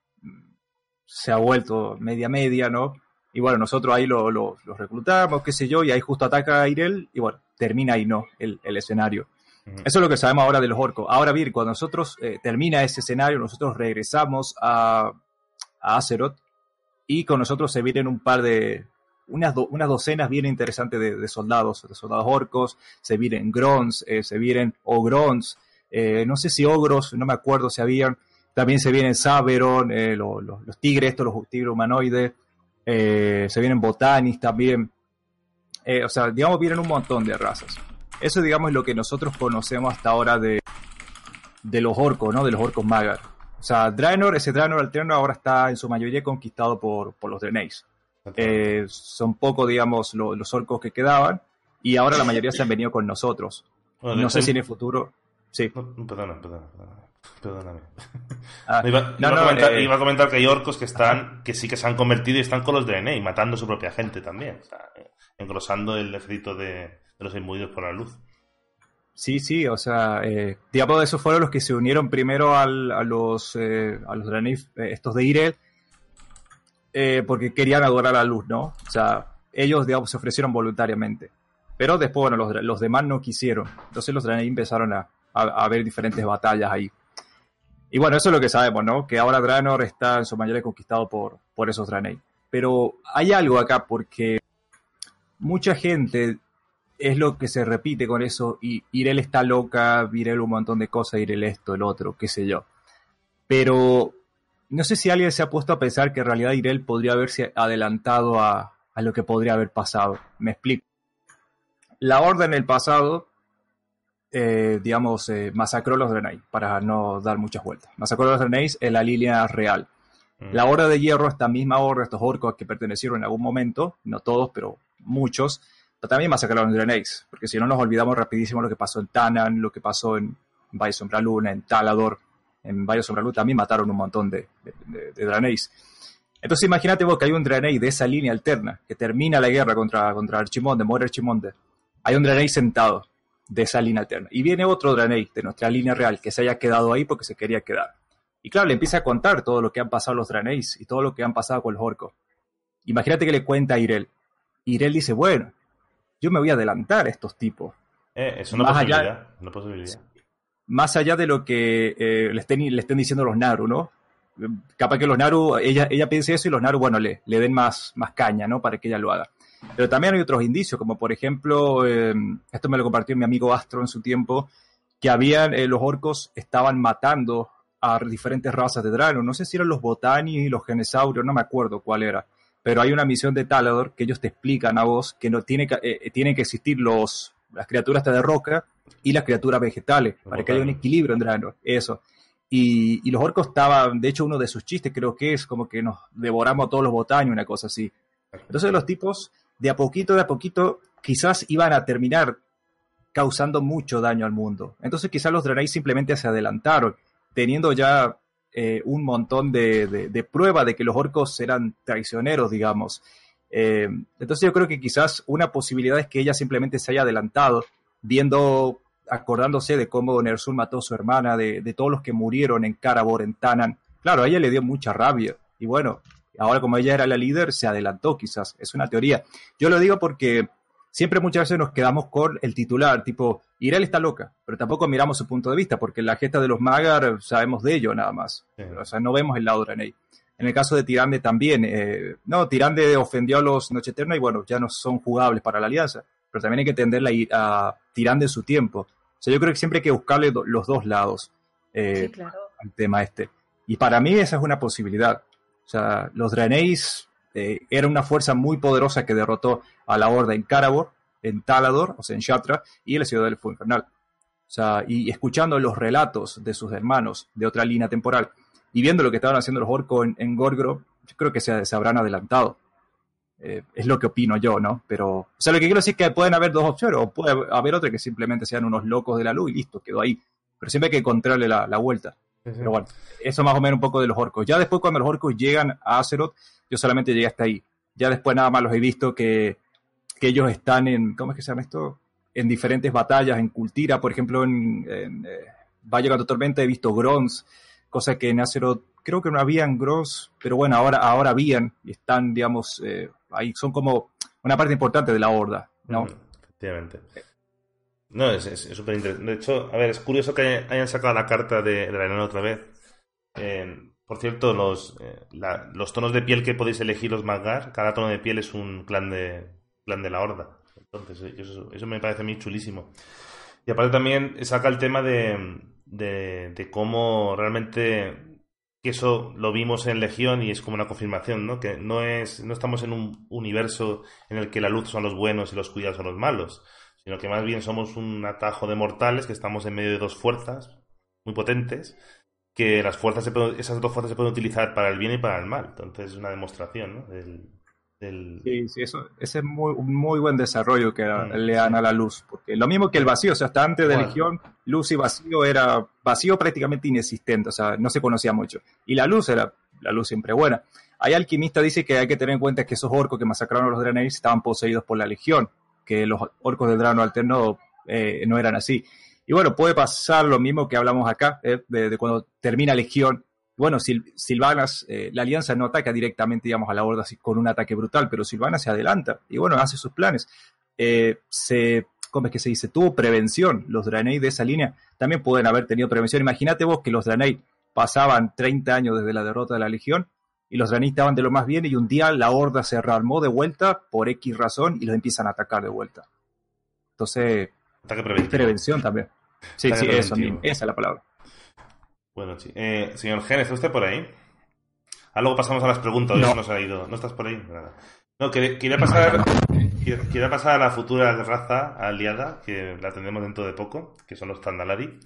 se ha vuelto media media, ¿no? Y bueno, nosotros ahí los lo, lo reclutamos, qué sé yo, y ahí justo ataca a Irel y bueno, termina ahí, ¿no? El, el escenario. Eso es lo que sabemos ahora de los orcos. Ahora bien, cuando nosotros eh, termina ese escenario, nosotros regresamos a, a Azeroth y con nosotros se vienen un par de, unas, unas docenas bien interesantes de, soldados, de soldados orcos, se vienen grons, eh, se vienen ogrons, eh, no sé si ogros, no me acuerdo si habían, también se vienen Saberon, eh, los, los, tigres, estos, los tigres humanoides, se vienen botanis también, o sea, digamos, vienen un montón de razas. Eso, digamos, es lo que nosotros conocemos hasta ahora de, de los orcos, ¿no? De los orcos magar. O sea, Draenor, ese Draenor alterno ahora está en su mayoría conquistado por, por los Draeneis. Eh, son pocos, digamos, lo, los orcos que quedaban y ahora la mayoría se han venido con nosotros. Bueno, no sé si en el futuro... Sí. No, perdona, perdona, perdona. Perdóname. Ah, iba, no, iba, no, a comentar, eh, iba, a comentar, que hay orcos que están, que sí que se han convertido y están con los DNA y matando a su propia gente también. O sea, engrosando el ejército de, de, los por la luz. Sí, sí, o sea, eh, digamos, esos fueron los que se unieron primero al, a los, eh, los DNA, estos de Irel, eh, porque querían adorar la luz, ¿no? O sea, ellos, digamos, se ofrecieron voluntariamente. Pero después, bueno, los, los demás no quisieron. Entonces los Draenei empezaron a, a, a, ver diferentes batallas ahí. Y bueno, eso es lo que sabemos, ¿no? Que ahora Draenor está en su mayoría conquistado por, por esos Draenei. Pero hay algo acá, porque mucha gente es lo que se repite con eso, y Irel está loca, Irel un montón de cosas, Irel esto, el otro, qué sé yo. Pero no sé si alguien se ha puesto a pensar que en realidad Irel podría haberse adelantado a, a lo que podría haber pasado. Me explico. La Orden en el pasado, eh, digamos, eh, masacró a los Draenei, para no dar muchas vueltas. Masacró a los Draenei en la línea real. Mm. La Horda de Hierro, esta misma Horda, estos orcos que pertenecieron en algún momento, no todos, pero muchos, también masacraron a los Draenei, porque si no nos olvidamos rapidísimo lo que pasó en Tanan, lo que pasó en Valle Sombra Luna, en Talador, en Valle Sombra Luna también mataron un montón de, de, de. Entonces imagínate vos que hay un Draenei de esa línea alterna, que termina la guerra contra, contra Archimonde, muere Archimonde. Hay un Draenei sentado de esa línea alterna. Y viene otro Draenei de nuestra línea real, que se haya quedado ahí porque se quería quedar. Y claro, le empieza a contar todo lo que han pasado los Draeneis y todo lo que han pasado con los orcos. Imagínate que le cuenta a Irel. Irel dice, bueno, yo me voy a adelantar a estos tipos. Eh, es una Más posibilidad, allá, una posibilidad más allá de lo que eh, le, estén, le estén diciendo los Naru, ¿no? Capaz que los Naru, ella, ella piense eso y los Naru, bueno, le, le den más, más caña, ¿no? Para que ella lo haga. Pero también hay otros indicios, como por ejemplo, eh, esto me lo compartió mi amigo Astro en su tiempo, que habían, eh, los orcos estaban matando a diferentes razas de Draenor. No sé si eran los Botani y los Genesaurios, no me acuerdo cuál era. Pero hay una misión de Talador que ellos te explican a vos que no tiene que, eh, tienen que existir los, las criaturas de roca y las criaturas vegetales, para que haya un equilibrio en Draenor, eso. Y, y, los orcos estaban, de hecho uno de sus chistes creo que es como que nos devoramos a todos los botaños, una cosa así. Entonces los tipos, de a poquito, de a poquito, quizás iban a terminar causando mucho daño al mundo. Entonces quizás los Draenei simplemente se adelantaron, teniendo ya eh, un montón de, de, de prueba de que los orcos eran traicioneros, digamos. Eh, entonces yo creo que quizás una posibilidad es que ella simplemente se haya adelantado, viendo, acordándose de cómo Nersul mató a su hermana, de, de todos los que murieron en Karabor, en Tanan. Claro, a ella le dio mucha rabia. Y bueno, ahora como ella era la líder, se adelantó quizás. Es una teoría. Yo lo digo porque siempre muchas veces nos quedamos con el titular, tipo, Irel está loca, pero tampoco miramos su punto de vista, porque la gesta de los Magar sabemos de ello nada más. Sí. O sea, no vemos el lado de Renei. En el caso de Tirande también, eh, no, Tirande ofendió a los Noche Eterna y bueno, ya no son jugables para la alianza, pero también hay que entenderla a Tirande su tiempo. O sea, yo creo que siempre hay que buscarle do, los dos lados eh, sí, claro. al tema este. Y para mí esa es una posibilidad. O sea, los Draeneis eh, era una fuerza muy poderosa que derrotó a la Horda en Karabor, en Talador, o sea, en Shatra, y en la ciudad del Fuego Infernal. O sea, y escuchando los relatos de sus hermanos de otra línea temporal, y viendo lo que estaban haciendo los orcos en, en Gorgro, yo creo que se, habrán adelantado. Eh, es lo que opino yo, ¿no? Pero, o sea, lo que quiero decir es que pueden haber dos opciones, o puede haber otra que simplemente sean unos locos de la luz y listo, quedó ahí. Pero siempre hay que encontrarle la, la vuelta. Sí, sí. Pero bueno, eso más o menos un poco de los orcos. Ya después, cuando los orcos llegan a Azeroth, yo solamente llegué hasta ahí. Ya después nada más los he visto que, que ellos están en, ¿cómo es que se llama esto? En diferentes batallas, en Cultira, por ejemplo, en, en eh, Valle Gato Tormenta he visto Grons, cosa que en Azeroth creo que no habían Grons, pero bueno, ahora, ahora habían y están, digamos, eh, ahí son como una parte importante de la horda, ¿no? Efectivamente. No, es súper interesante. De hecho, a ver, es curioso que hayan sacado la carta de, la enana otra vez. Eh, por cierto, los, eh, los tonos de piel que podéis elegir los Magar, cada tono de piel es un clan de, clan de la horda. Entonces, eso, eso me parece a mí chulísimo. Y aparte también saca el tema de, de, cómo realmente eso lo vimos en Legión y es como una confirmación, ¿no? Que no es, no estamos en un universo en el que la luz son los buenos y los cuidados son los malos, sino que más bien somos un atajo de mortales que estamos en medio de dos fuerzas muy potentes, que las fuerzas se pueden, esas dos fuerzas se pueden utilizar para el bien y para el mal. Entonces es una demostración, ¿no? Del, del... Sí, sí, eso, ese es muy, un muy buen desarrollo que mm, le dan sí. a la luz, porque lo mismo que el vacío, o sea, hasta antes de bueno. Legión, luz y vacío era vacío prácticamente inexistente, o sea, no se conocía mucho. Y la luz era la luz siempre buena. Hay alquimista dice que hay que tener en cuenta que esos orcos que masacraron a los Draenei estaban poseídos por la Legión, que los orcos del Drano Alterno eh, no eran así. Y bueno, puede pasar lo mismo que hablamos acá, eh, de, de, cuando termina Legión. Bueno, Sil Silvanas, eh, la alianza no ataca directamente, digamos, a la horda con un ataque brutal, pero Silvana se adelanta y bueno, hace sus planes. Eh, se, ¿cómo es que se dice? Tuvo prevención. Los Draenei de esa línea también pueden haber tenido prevención. Imagínate vos que los Draenei pasaban 30 años desde la derrota de la Legión y los Draenei estaban de lo más bien y un día la horda se rearmó de vuelta por X razón y los empiezan a atacar de vuelta. Entonces, prevención también. Sí, sí, eso, esa es la palabra. Bueno, sí. Eh, señor Gen, ¿está usted por ahí? Ah, luego pasamos a las preguntas. No. Nos ha ido. ¿No estás por ahí? Nada. No, quería pasar, quería pasar a la futura raza aliada, que la tendremos dentro de poco, que son los Tandalari.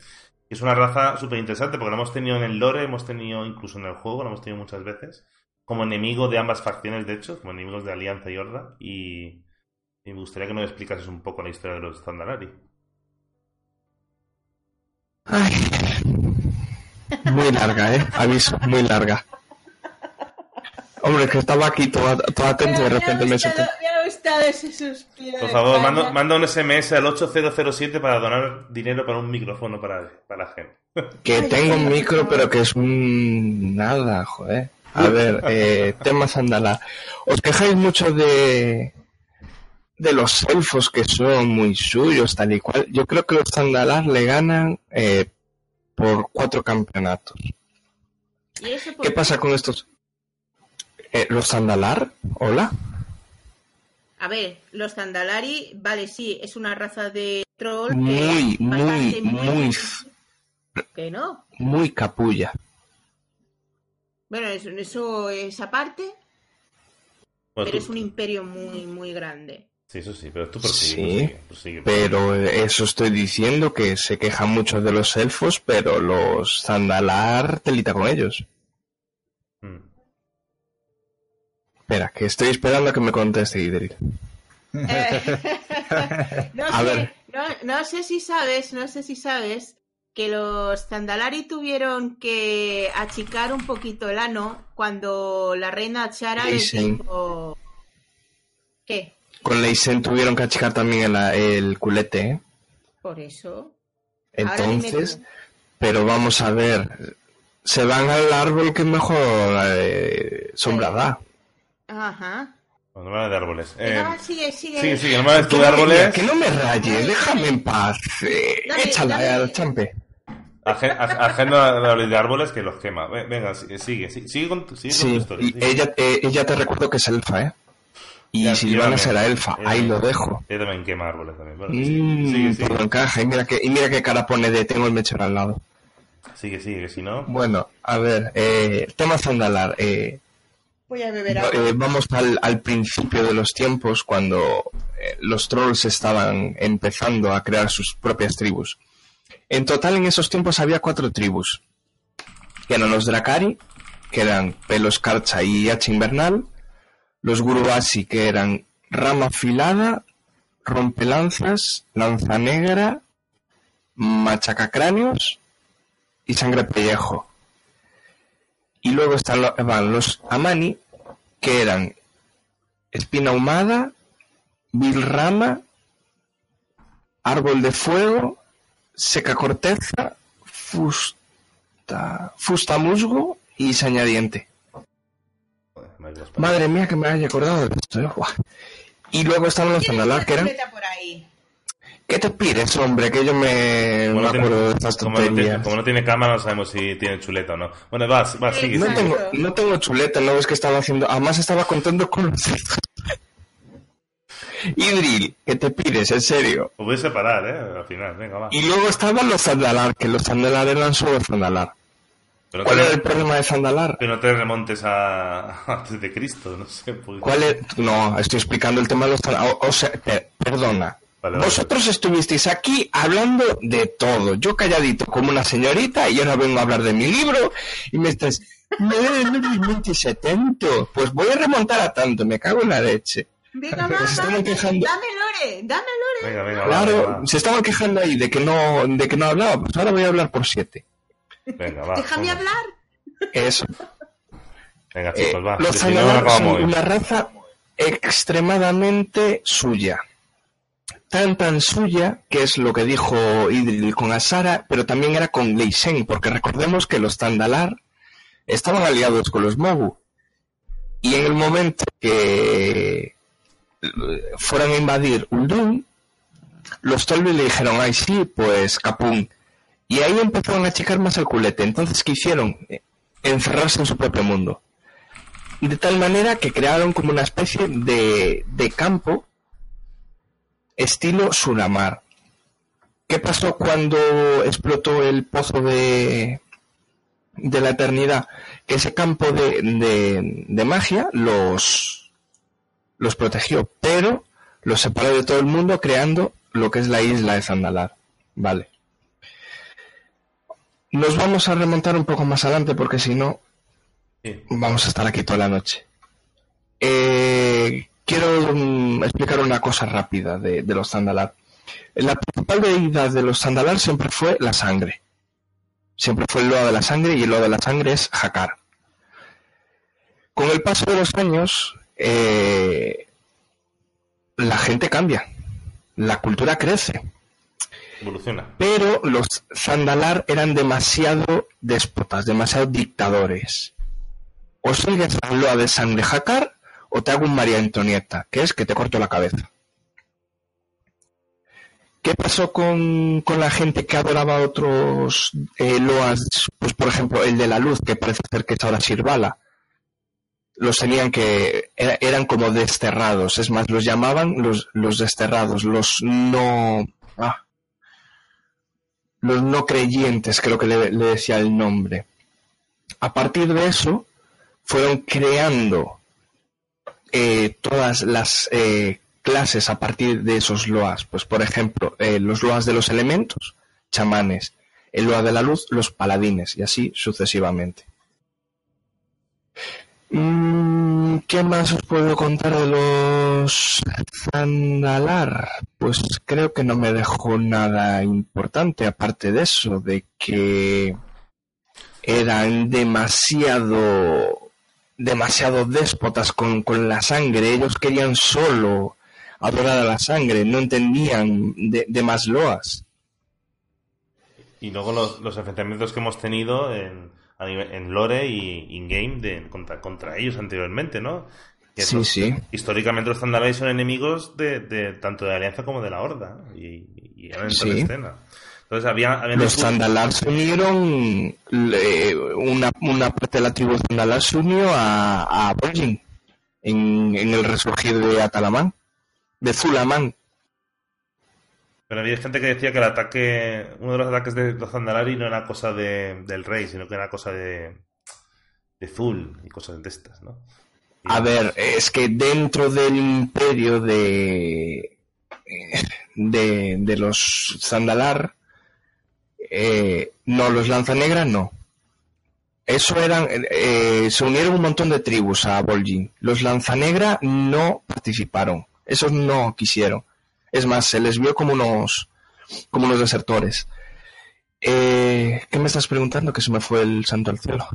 Es una raza súper interesante porque la hemos tenido en el lore, hemos tenido incluso en el juego, la hemos tenido muchas veces, como enemigo de ambas facciones, de hecho, como enemigos de Alianza y Horda. Y, y me gustaría que nos explicases un poco la historia de los Tandalari. Ay, muy larga, ¿eh? Aviso, muy larga. Hombre, que estaba aquí todo, todo atento y de repente me solté. Por favor, manda, manda, un SMS al 8007 para donar dinero para un micrófono para, para la gente. Que tengo un micro, pero que es un... nada, joder. A ver, eh, temas andalá. Os quejáis mucho de de los elfos que son muy suyos, tal y cual. Yo creo que los andalar le ganan eh, por cuatro campeonatos. ¿Qué pasa con estos? Eh, ¿Los Zandalar? ¿Hola? A ver, los Zandalari, vale, sí, es una raza de troll. Muy, muy, muy. ¿Que no? Muy capulla. Bueno, eso, eso es aparte. Pero es un imperio muy, muy grande. Sí, eso sí, pero tú prosigue, Sí. Pero eso estoy diciendo que se quejan mucho de los elfos, pero los Zandalar telita con ellos. Espera, que estoy esperando a que me conteste Idril. Eh, no, A sé, ver. No, no sé si sabes, no sé si sabes que los Zandalari tuvieron que achicar un poquito el ano cuando la reina Chara les Dicen. dijo... ¿Qué? Con Leisen tuvieron que achicar también el, el culete, ¿eh? Por eso. Entonces, pero vamos a ver. Se van al árbol que mejor eh, sombra da. Ajá. Bueno, no de árboles. Eh, sigue, sigue. sigue, sigue, no me de no me- árboles. Que no me rayes, déjame en paz. eh, échala al champe. Aje- aj- Ajeno a la de árboles que los quema. Ve- Venga, sigue, sigue, con, tu- sigue con tu Sí, historia. sigue. ella, eh, ella te recuerdo que es elfa, ¿eh? Y Ya, Silvana yo será también. elfa, Yo ahí también. lo dejo. Ella también quema árboles también. Bueno, Mm, sigue, sigue, sigue. todo encaja. Y mira, que, y mira qué cara pone de tengo el mechero al lado. Sigue, sigue, que si no. Bueno, a ver, eh, tema Zandalar. Eh, Voy a beber eh, vamos al, al principio de los tiempos, cuando eh, los trolls estaban empezando a crear sus propias tribus. En total, en esos tiempos había cuatro tribus. Que eran los Dracari, que eran Pelos Carcha y Hacha Invernal. Los Gurubasi, que eran Rama Afilada, Rompelanzas, Lanza Negra, Machacacráneos y Sangre Pellejo. Y luego están van los Amani, que eran Espina Ahumada, Vilrama, Árbol de Fuego, Seca Corteza, Fusta, Fusta Musgo y Sañadiente. Madre mía, que me haya acordado de esto. ¿eh? Y luego estaban los Zandalar, que eran... chuleta por ahí. ¿Qué te pides, hombre? Que yo me, Como me no, tiene, acuerdo de estas como no tiene- tonterías. como no tiene cámara, no sabemos si tiene chuleta o no. Bueno, vas, vas, sigue, No sigue. tengo, no tengo chuleta, no ves que estaba haciendo. Además, estaba contando con los Idril, ¿qué te pides? En serio. Os voy a separar, ¿eh? Al final, venga, va. Y luego estaban los Zandalar, que los Zandalar eran solo Zandalar. Pero ¿Cuál era el problema de Zandalar? Que no te remontes a antes de Cristo, no sé. pues- ¿Cuál es? No, estoy explicando el tema de los Zandalar. O, o sea, per- perdona. Vale, vale. Vosotros estuvisteis aquí hablando de todo. Yo calladito como una señorita y ahora vengo a hablar de mi libro y me estás... No, no realmente atento. Pues voy a remontar a tanto, me cago en la leche. Venga, va, se estaban dame, quejando. dame lore, dame lore. Venga, venga, Claro, venga, va. se estaban quejando ahí de que no, de que no hablaba, pues ahora voy a hablar por siete. Venga, va. Déjame vamos. hablar. Eso. Venga, Eh, chicos, va. los si no, son una raza extremadamente suya. Tan suya, que es lo que dijo Idril con Asara, pero también era con Leisen, porque recordemos que los Zandalar estaban aliados con los Mogu. Y en el momento que eh, fueron a invadir Uldum, los Tolvi le dijeron, ay sí, pues Capún. Y ahí empezaron a achicar más el culete. Entonces, ¿qué hicieron? Eh, Encerrarse en su propio mundo. De tal manera que crearon como una especie de, de campo estilo Suramar. ¿Qué pasó cuando explotó el pozo de, de la eternidad? Que ese campo de, de, de magia los, los protegió, pero los separó de todo el mundo creando lo que es la isla de Zandalar. Vale. Nos vamos a remontar un poco más adelante porque si no vamos a estar aquí toda la noche. Eh, quiero mm, explicar una cosa rápida de, de los Zandalar. La principal deidad de los Zandalar siempre fue la sangre. Siempre fue el loa de la sangre y el loa de la sangre es Hakar. Con el paso de los años, eh, la gente cambia, la cultura crece, Evoluciona. pero los Zandalar eran demasiado déspotas, demasiado dictadores. O sigues loa de sangre Hakar o te hago un María Antonieta, que es que te corto la cabeza. ¿Qué pasó con, con la gente que adoraba otros eh, loas? Pues por ejemplo, el de la luz, que parece ser que es ahora Shirvala. Los tenían que. era- eran como desterrados. Es más, los llamaban los, los desterrados, los no. ah, los no creyentes, creo que le decía el nombre. A partir de eso, fueron creando eh, todas las eh, clases a partir de esos loas. Pues por ejemplo, eh, los loas de los elementos, chamanes, el loa de la luz, los paladines, y así sucesivamente. Mm, ¿Qué más os puedo contar de los Zandalar? Pues creo que no me dejó nada importante aparte de eso, de que eran demasiado demasiado déspotas con, con la sangre. Ellos querían solo adorar a la sangre, no entendían de, de más loas. Y luego los, los enfrentamientos que hemos tenido en, en Lore y in-game de- contra, contra ellos anteriormente, ¿no? Que Sí, sí. Históricamente los Zandalai son enemigos de, de tanto de la Alianza como de la Horda. Y, y eran en toda Sí. escena. Entonces había... había Los Zandalar se unieron, le- una, una parte de la tribu Zandalar se unió a, a en, en el resurgir de Atalamán, de Zulamán. Pero había gente que decía que el ataque, uno de los ataques de los Zandalari no era cosa de, del rey, sino que era cosa de, de Zul y cosas de estas, ¿no? Y- A ver, es que dentro del imperio de, de, de los Zandalar, eh, no, los Lanzanegra no. Eso eran, eh, se unieron un montón de tribus a Bolgin. Los Lanzanegra no participaron. Esos no quisieron. Es más, se les vio como unos, como unos desertores. Eh, ¿Qué me estás preguntando? Que se me fue el santo al cielo.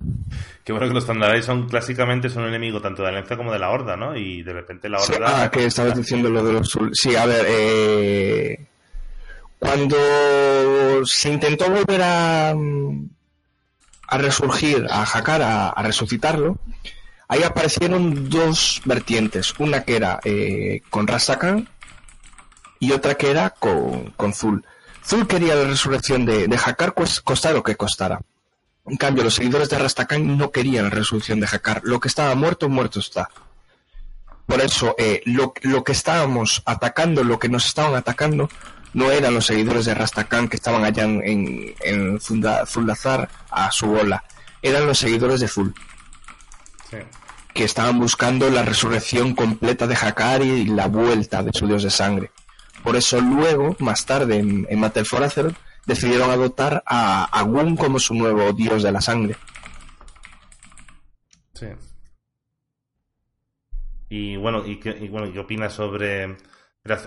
Que bueno que los Zandalari son clásicamente son un enemigo tanto de la Alianza como de la Horda, ¿no? Y de repente la Sí, Horda... ah, que estabas diciendo lo de los... Sí, a ver, eh, cuando se intentó volver a, mm, a resurgir, a Hakar, a, resucitarlo, ahí aparecieron dos vertientes. Una que era eh, con Rastakan y otra que era con, con Zul. Zul quería la resurrección de, de Hakar, costara lo que costara. En cambio, los seguidores de Rastakan no querían la resurrección de Hakar. Lo que estaba muerto, muerto está. Por eso, eh, lo, lo que estábamos atacando, lo que nos estaban atacando, no eran los seguidores de Rastakan que estaban allá en, en, Zuldazar a su bola. Eran los seguidores de Zul, Sí. que estaban buscando la resurrección completa de Hakari y la vuelta de su dios de sangre. Por eso luego, más tarde, en, en Battle for Azeroth, decidieron adoptar a, a Gun como su nuevo dios de la sangre. Sí. Y bueno, ¿y qué, y bueno, ¿qué opinas sobre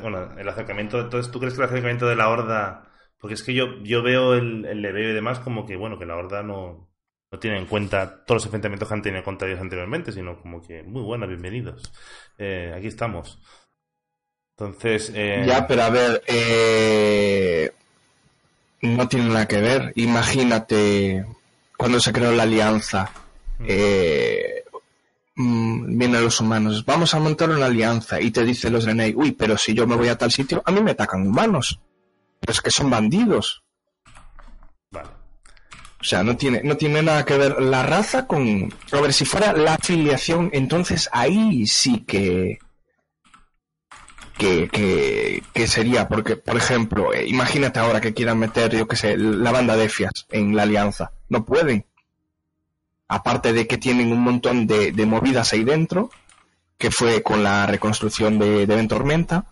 bueno, el acercamiento? Entonces, ¿tú crees que el acercamiento de la Horda... Porque es que yo, yo veo el, el leveo y demás como que, bueno, que la Horda no, no tiene en cuenta todos los enfrentamientos que han tenido contra ellos anteriormente, sino como que, muy buena, bienvenidos. Eh, aquí estamos. Entonces, eh, Ya, pero a ver, eh, no tiene nada que ver. Imagínate cuando se creó la alianza. Eh, mm, vienen los humanos, vamos a montar una alianza y te dicen los Renei, uy, pero si yo me voy a tal sitio, a mí me atacan humanos. Pero es que son bandidos. vale. O sea, no tiene, no tiene nada que ver la raza con... A ver, si fuera la afiliación, entonces ahí sí que... Que, que, que sería, porque, por ejemplo, eh, imagínate ahora que quieran meter, yo qué sé, la banda de Fias en la alianza. No pueden. Aparte de que tienen un montón de, movidas ahí dentro, que fue con la reconstrucción de, de Ventormenta.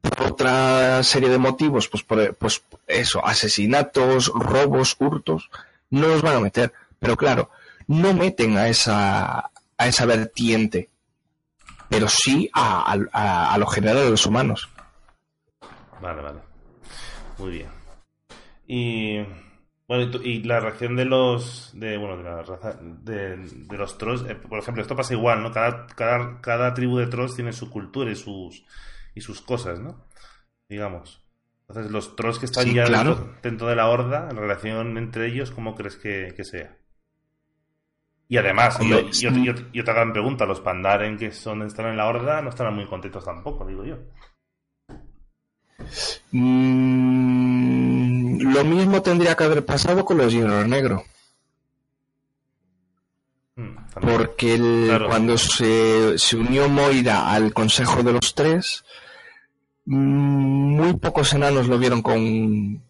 Por otra serie de motivos, pues, por, pues eso, asesinatos, robos, hurtos, no los van a meter. Pero claro, no meten a esa, a esa vertiente, pero sí a, a, a lo general de los humanos. Vale, vale. Muy bien. Y bueno, y, la reacción de los de bueno, de la raza de, de los trolls, eh, por ejemplo, esto pasa igual, ¿no? Cada, cada, cada tribu de trolls tiene su cultura y sus y sus cosas, ¿no? Digamos. Entonces, los trolls que están Sí, ya claro. dentro, dentro de la horda, la relación entre ellos, ¿cómo crees que, que sea? Y además, yo, Hombre, yo, yo, yo te hago una pregunta, los pandaren que son están en la horda no estarán muy contentos tampoco, digo yo. Mm, lo mismo tendría que haber pasado con los hierros negros. También. Porque el- Claro. cuando se, se unió Moira al Consejo de los Tres, mm, muy pocos enanos lo vieron con,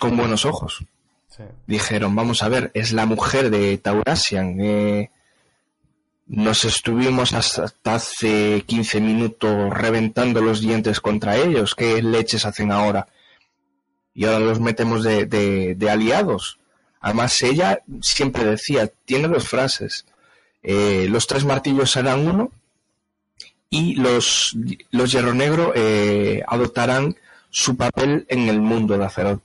con buenos ojos. Sí. Dijeron, vamos a ver, es la mujer de Taurasian. eh, nos estuvimos hasta hace 15 minutos reventando los dientes contra ellos. ¿Qué leches hacen ahora? Y ahora los metemos de, de, aliados. Además, ella siempre decía, tiene dos frases. Eh, los tres martillos serán uno y los, los Hierro Negro eh, adoptarán su papel en el mundo de Azeroth.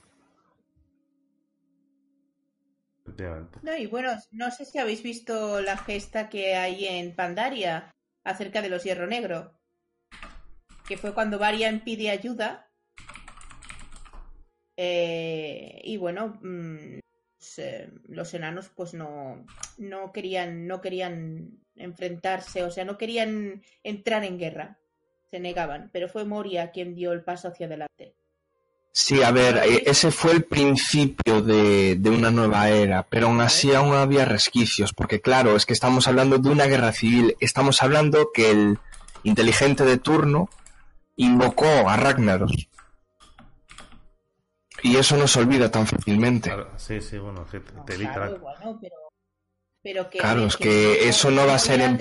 No, y bueno, no sé si habéis visto la gesta que hay en Pandaria acerca de los Hierro Negro. Que fue cuando Varian pide ayuda. Eh, y bueno, mm, los enanos pues no, no querían, no querían enfrentarse, o sea, no querían entrar en guerra. Se negaban, pero fue Moria quien dio el paso hacia adelante. Sí, a ver, eh, ese fue el principio de, una nueva era, pero aún así aún había resquicios, porque claro, es que estamos hablando de una guerra civil, estamos hablando que el inteligente de turno invocó a Ragnaros. Y eso no se olvida tan fácilmente. sí, sí, bueno, te, claro, pero, que, claro, es que, eso no va a ser en,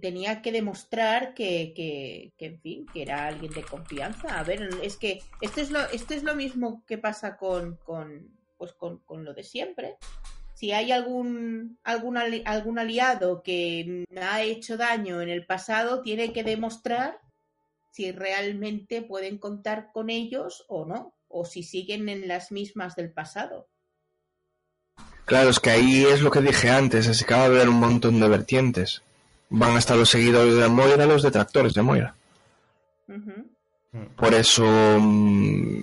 tenía que demostrar que, que, en fin, que era alguien de confianza. A ver, es que esto es lo, esto es lo mismo que pasa con, con, pues con, con lo de siempre. Si hay algún, algún, algún aliado que ha hecho daño en el pasado, tiene que demostrar si realmente pueden contar con ellos o no, o si siguen en las mismas del pasado. Claro, es que ahí es lo que dije antes, es que acaba de haber un montón de vertientes van a estar los seguidores de Moira, los detractores de Moira. Por eso mm,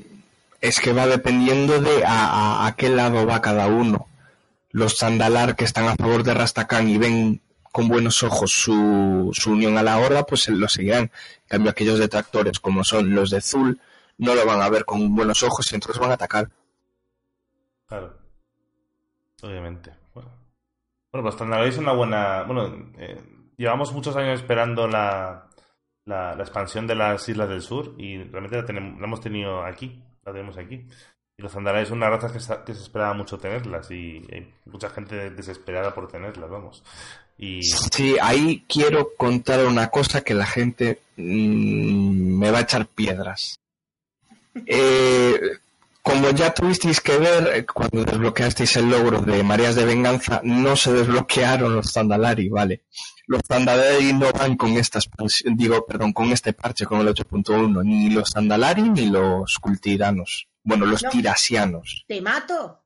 es que va dependiendo de a, qué lado va cada uno. Los Sandalar que están a favor de Rastakhan y ven con buenos ojos su, su unión a la horda, pues lo seguirán. En cambio, aquellos detractores, como son los de Zul, no lo van a ver con buenos ojos y entonces van a atacar. Claro. Obviamente. Bueno, bueno pues Sandalar es una buena. Bueno, eh, llevamos muchos años esperando la, la, expansión de las Islas del Sur y realmente la, tenemos, la hemos tenido aquí, la tenemos aquí. Y los Andalais son unas razas que, se esperaba mucho tenerlas y hay mucha gente desesperada por tenerlas, vamos. Y... Sí, ahí quiero contar una cosa que la gente mm, me va a echar piedras. Eh, como ya tuvisteis que ver, eh, cuando desbloqueasteis el logro de Mareas de Venganza, no se desbloquearon los Zandalari, ¿vale? Los Zandalari no van con esta digo, perdón, con este parche, con el 8.1, ni los Zandalari ni los Cultiranos. Bueno, los Tirasianos. ¡Te mato!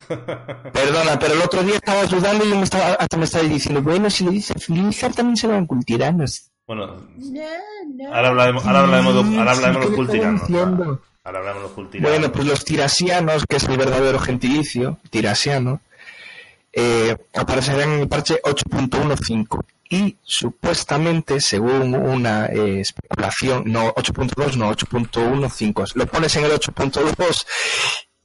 Perdona, pero el otro día estaba dudando y me estaba, hasta me estaba diciendo, bueno, si le dice Filizar también se van Cultiranos. Bueno, ahora hablaremos, ahora hablaremos, ahora hablaremos de los Cultiranos. Bueno, pues los tirasianos, que es el verdadero gentilicio, tirasiano, eh, aparecerán en el parche 8.15 y supuestamente, según una eh, especulación, no 8.2, no 8.15, lo pones en el 8.2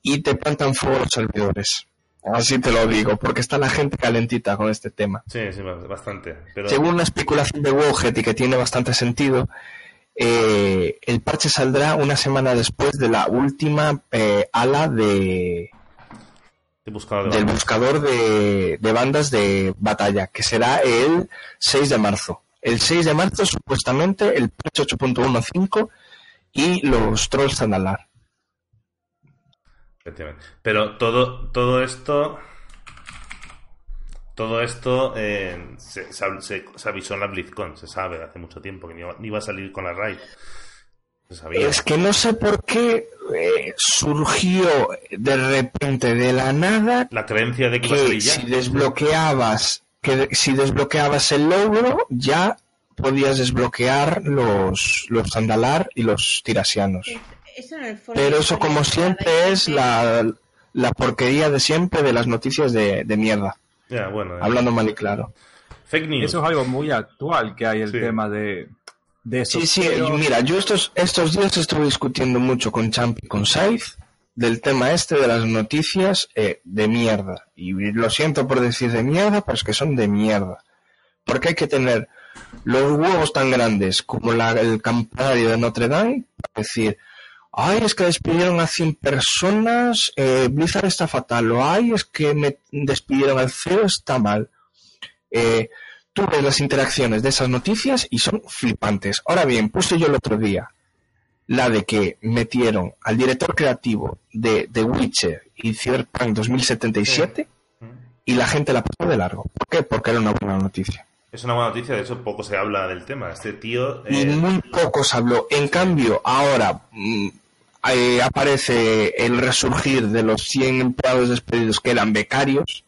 y te plantan fuego los servidores. Así te lo digo, porque está la gente calentita con este tema. Sí, sí, bastante. Según una especulación de Wowhead y que tiene bastante sentido, eh, el parche saldrá una semana después de la última eh, ala de, del buscador de, bandas de batalla, que será el 6 de marzo. El 6 de marzo, supuestamente, el parche 8.15 y los trolls Zandalar. Pero todo, todo esto todo esto eh, se, avisó en la BlizzCon, se sabe hace mucho tiempo que ni iba, a salir con la raid. Es que no sé por qué eh, surgió de repente de la nada la creencia de que, si desbloqueabas que si desbloqueabas el logro ya podías desbloquear los los Zandalar y los Tirasianos. Pero eso como siempre es la, la porquería de siempre de las noticias de mierda. Hablando mal y claro. Fake news. Eso es algo muy actual que hay el tema de, de eso. Sí, sí, mira, yo estos, estos días estuve discutiendo mucho con Champ y con Saiz del tema este de las noticias eh, de mierda. Y lo siento por decir de mierda, pero es que son de mierda. Porque hay que tener los huevos tan grandes como la, el campanario de Notre Dame, para decir, ay, es que despidieron a 100 personas, eh, Blizzard está fatal, o ay, es que me despidieron al CEO, está mal. Eh, tú ves las interacciones de esas noticias y son flipantes. Ahora bien, puse yo el otro día la de que metieron al director creativo de The Witcher y Cyberpunk 2077 y la gente la pasó de largo. ¿Por qué? Porque era una buena noticia. Es una buena noticia, de hecho poco se habla del tema. Este tío... Y eh, muy poco se habló. En cambio, ahora mm, eh, aparece el resurgir de los 100 empleados despedidos que eran becarios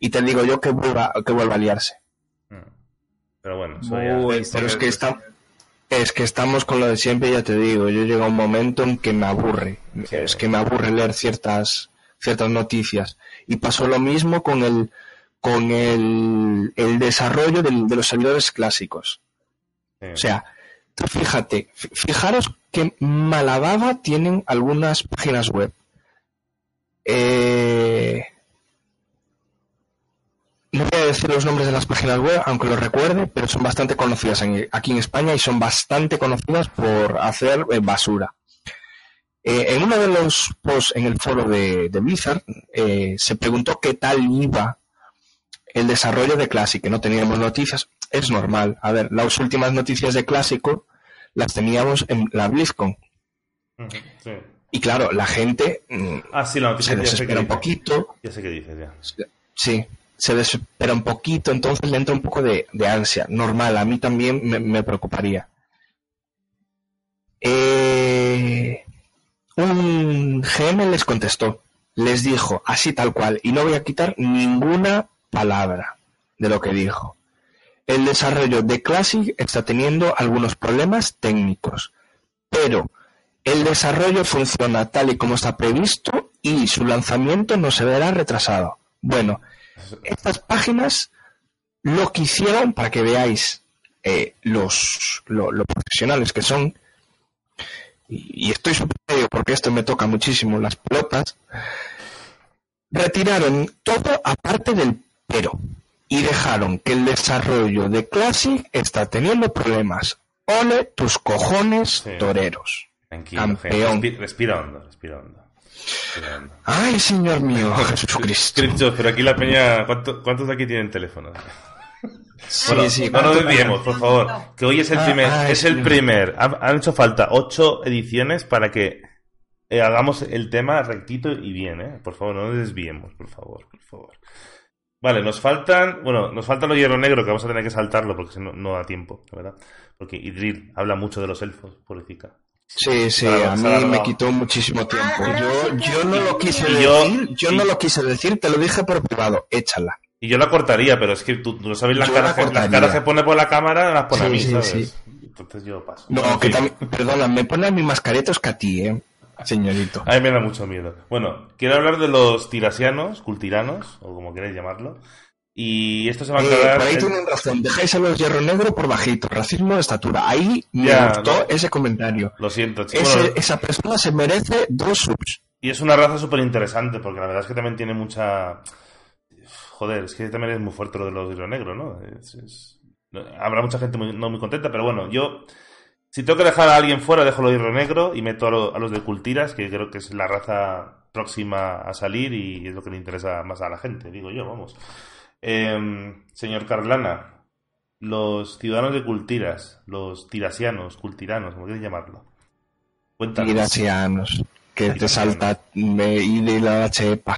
y te digo yo que vuelva, que vuelva a liarse. mm. Pero bueno, eso ya- Muy Pero es que, está, es que estamos con lo de siempre, ya te digo. Yo llega un momento en que me aburre. Sí. Es que me aburre leer ciertas, ciertas noticias. Y pasó lo mismo con el, con el, el desarrollo del- de los servidores clásicos. sí. O sea, fíjate, fi- fijaros qué mala baba tienen algunas páginas web. Eh, no voy a decir los nombres de las páginas web, aunque los recuerde, pero son bastante conocidas aquí en España y son bastante conocidas por hacer eh, basura. Eh, en uno de los posts en el foro de, de Blizzard eh, se preguntó qué tal iba el desarrollo de Classic, que no teníamos noticias. Es normal. A ver, las últimas noticias de Clásico las teníamos en la BlizzCon. Sí. Y claro, la gente mm, Ah, sí, la se desespera un poquito. Ya sé qué dices, ya. Sí, se desespera un poquito, entonces le entra un poco de, de ansia. Normal, a mí también me, me preocuparía. Eh, un GM les contestó, les dijo así tal cual, y no voy a quitar ninguna palabra de lo que dijo. El desarrollo de Classic está teniendo algunos problemas técnicos, pero el desarrollo funciona tal y como está previsto y su lanzamiento no se verá retrasado. Bueno, estas páginas lo que hicieron para que veáis eh, los lo, lo profesionales que son. Y, y estoy sorprendido porque esto me toca muchísimo las pelotas. Retiraron todo aparte del pero y dejaron que el desarrollo de Classic está teniendo problemas ole tus cojones Sí. toreros Tranquilo, Campeón. Respi- respira hondo, respira hondo. Respira hondo. ay señor mío Jesucristo Crincho, pero aquí la peña, ¿cuánto- ¿cuántos de aquí tienen teléfono? sí, Bueno, sí, no nos ¿cuánto- desviemos, por favor. Que hoy es el Ah, primer, ah, es el primer. Han, han hecho falta ocho ediciones para que eh, hagamos el tema rectito y bien, ¿eh? Por favor, no nos desviemos, por favor, por favor. Vale, nos faltan, bueno, nos falta lo hierro negro, que vamos a tener que saltarlo porque si no, no da tiempo, la verdad. Porque Idril habla mucho de los elfos, pobrecita. Sí, sí, Claro, a mí alargado. me quitó muchísimo tiempo. ahora Yo, yo no lo quise yo- decir, yo no lo quise decir, te lo dije por privado, échala. Y yo la cortaría, pero es que tú, tú no sabes las caras, la que, las caras que pone por la cámara, las pone a Sí, mí, sí, ¿sabes? sí. Entonces yo paso. No, En que también, perdona, me pone a mascaretos que a ti, eh, señorito. A mí me da mucho miedo. Bueno, quiero hablar de los tirasianos, cultiranos, o como queréis llamarlo. Y esto se va a Eh, encargar... por ahí en- tienen razón, dejáis a los hierro negro por bajito, racismo de estatura. Ahí me Ya, gustó no. ese comentario. Lo siento, chicos. Bueno, esa persona se merece dos subs. y es una raza súper interesante, porque la verdad es que también tiene mucha... Joder, es que también es muy fuerte lo de los hilo negros, ¿no? Es- es- Habrá mucha gente muy- no muy contenta, pero bueno, yo... Si tengo que dejar a alguien fuera, dejo lo hierro negro y meto a, lo- a los de cultiras, que creo que es la raza próxima a salir y es lo que le interesa más a la gente, digo yo, vamos. Em, señor Carlana, los ciudadanos de cultiras, los tirasianos, cultiranos, como quieres llamarlo. Cuéntanos. Tirasianos, que te salta me, y de la chepa.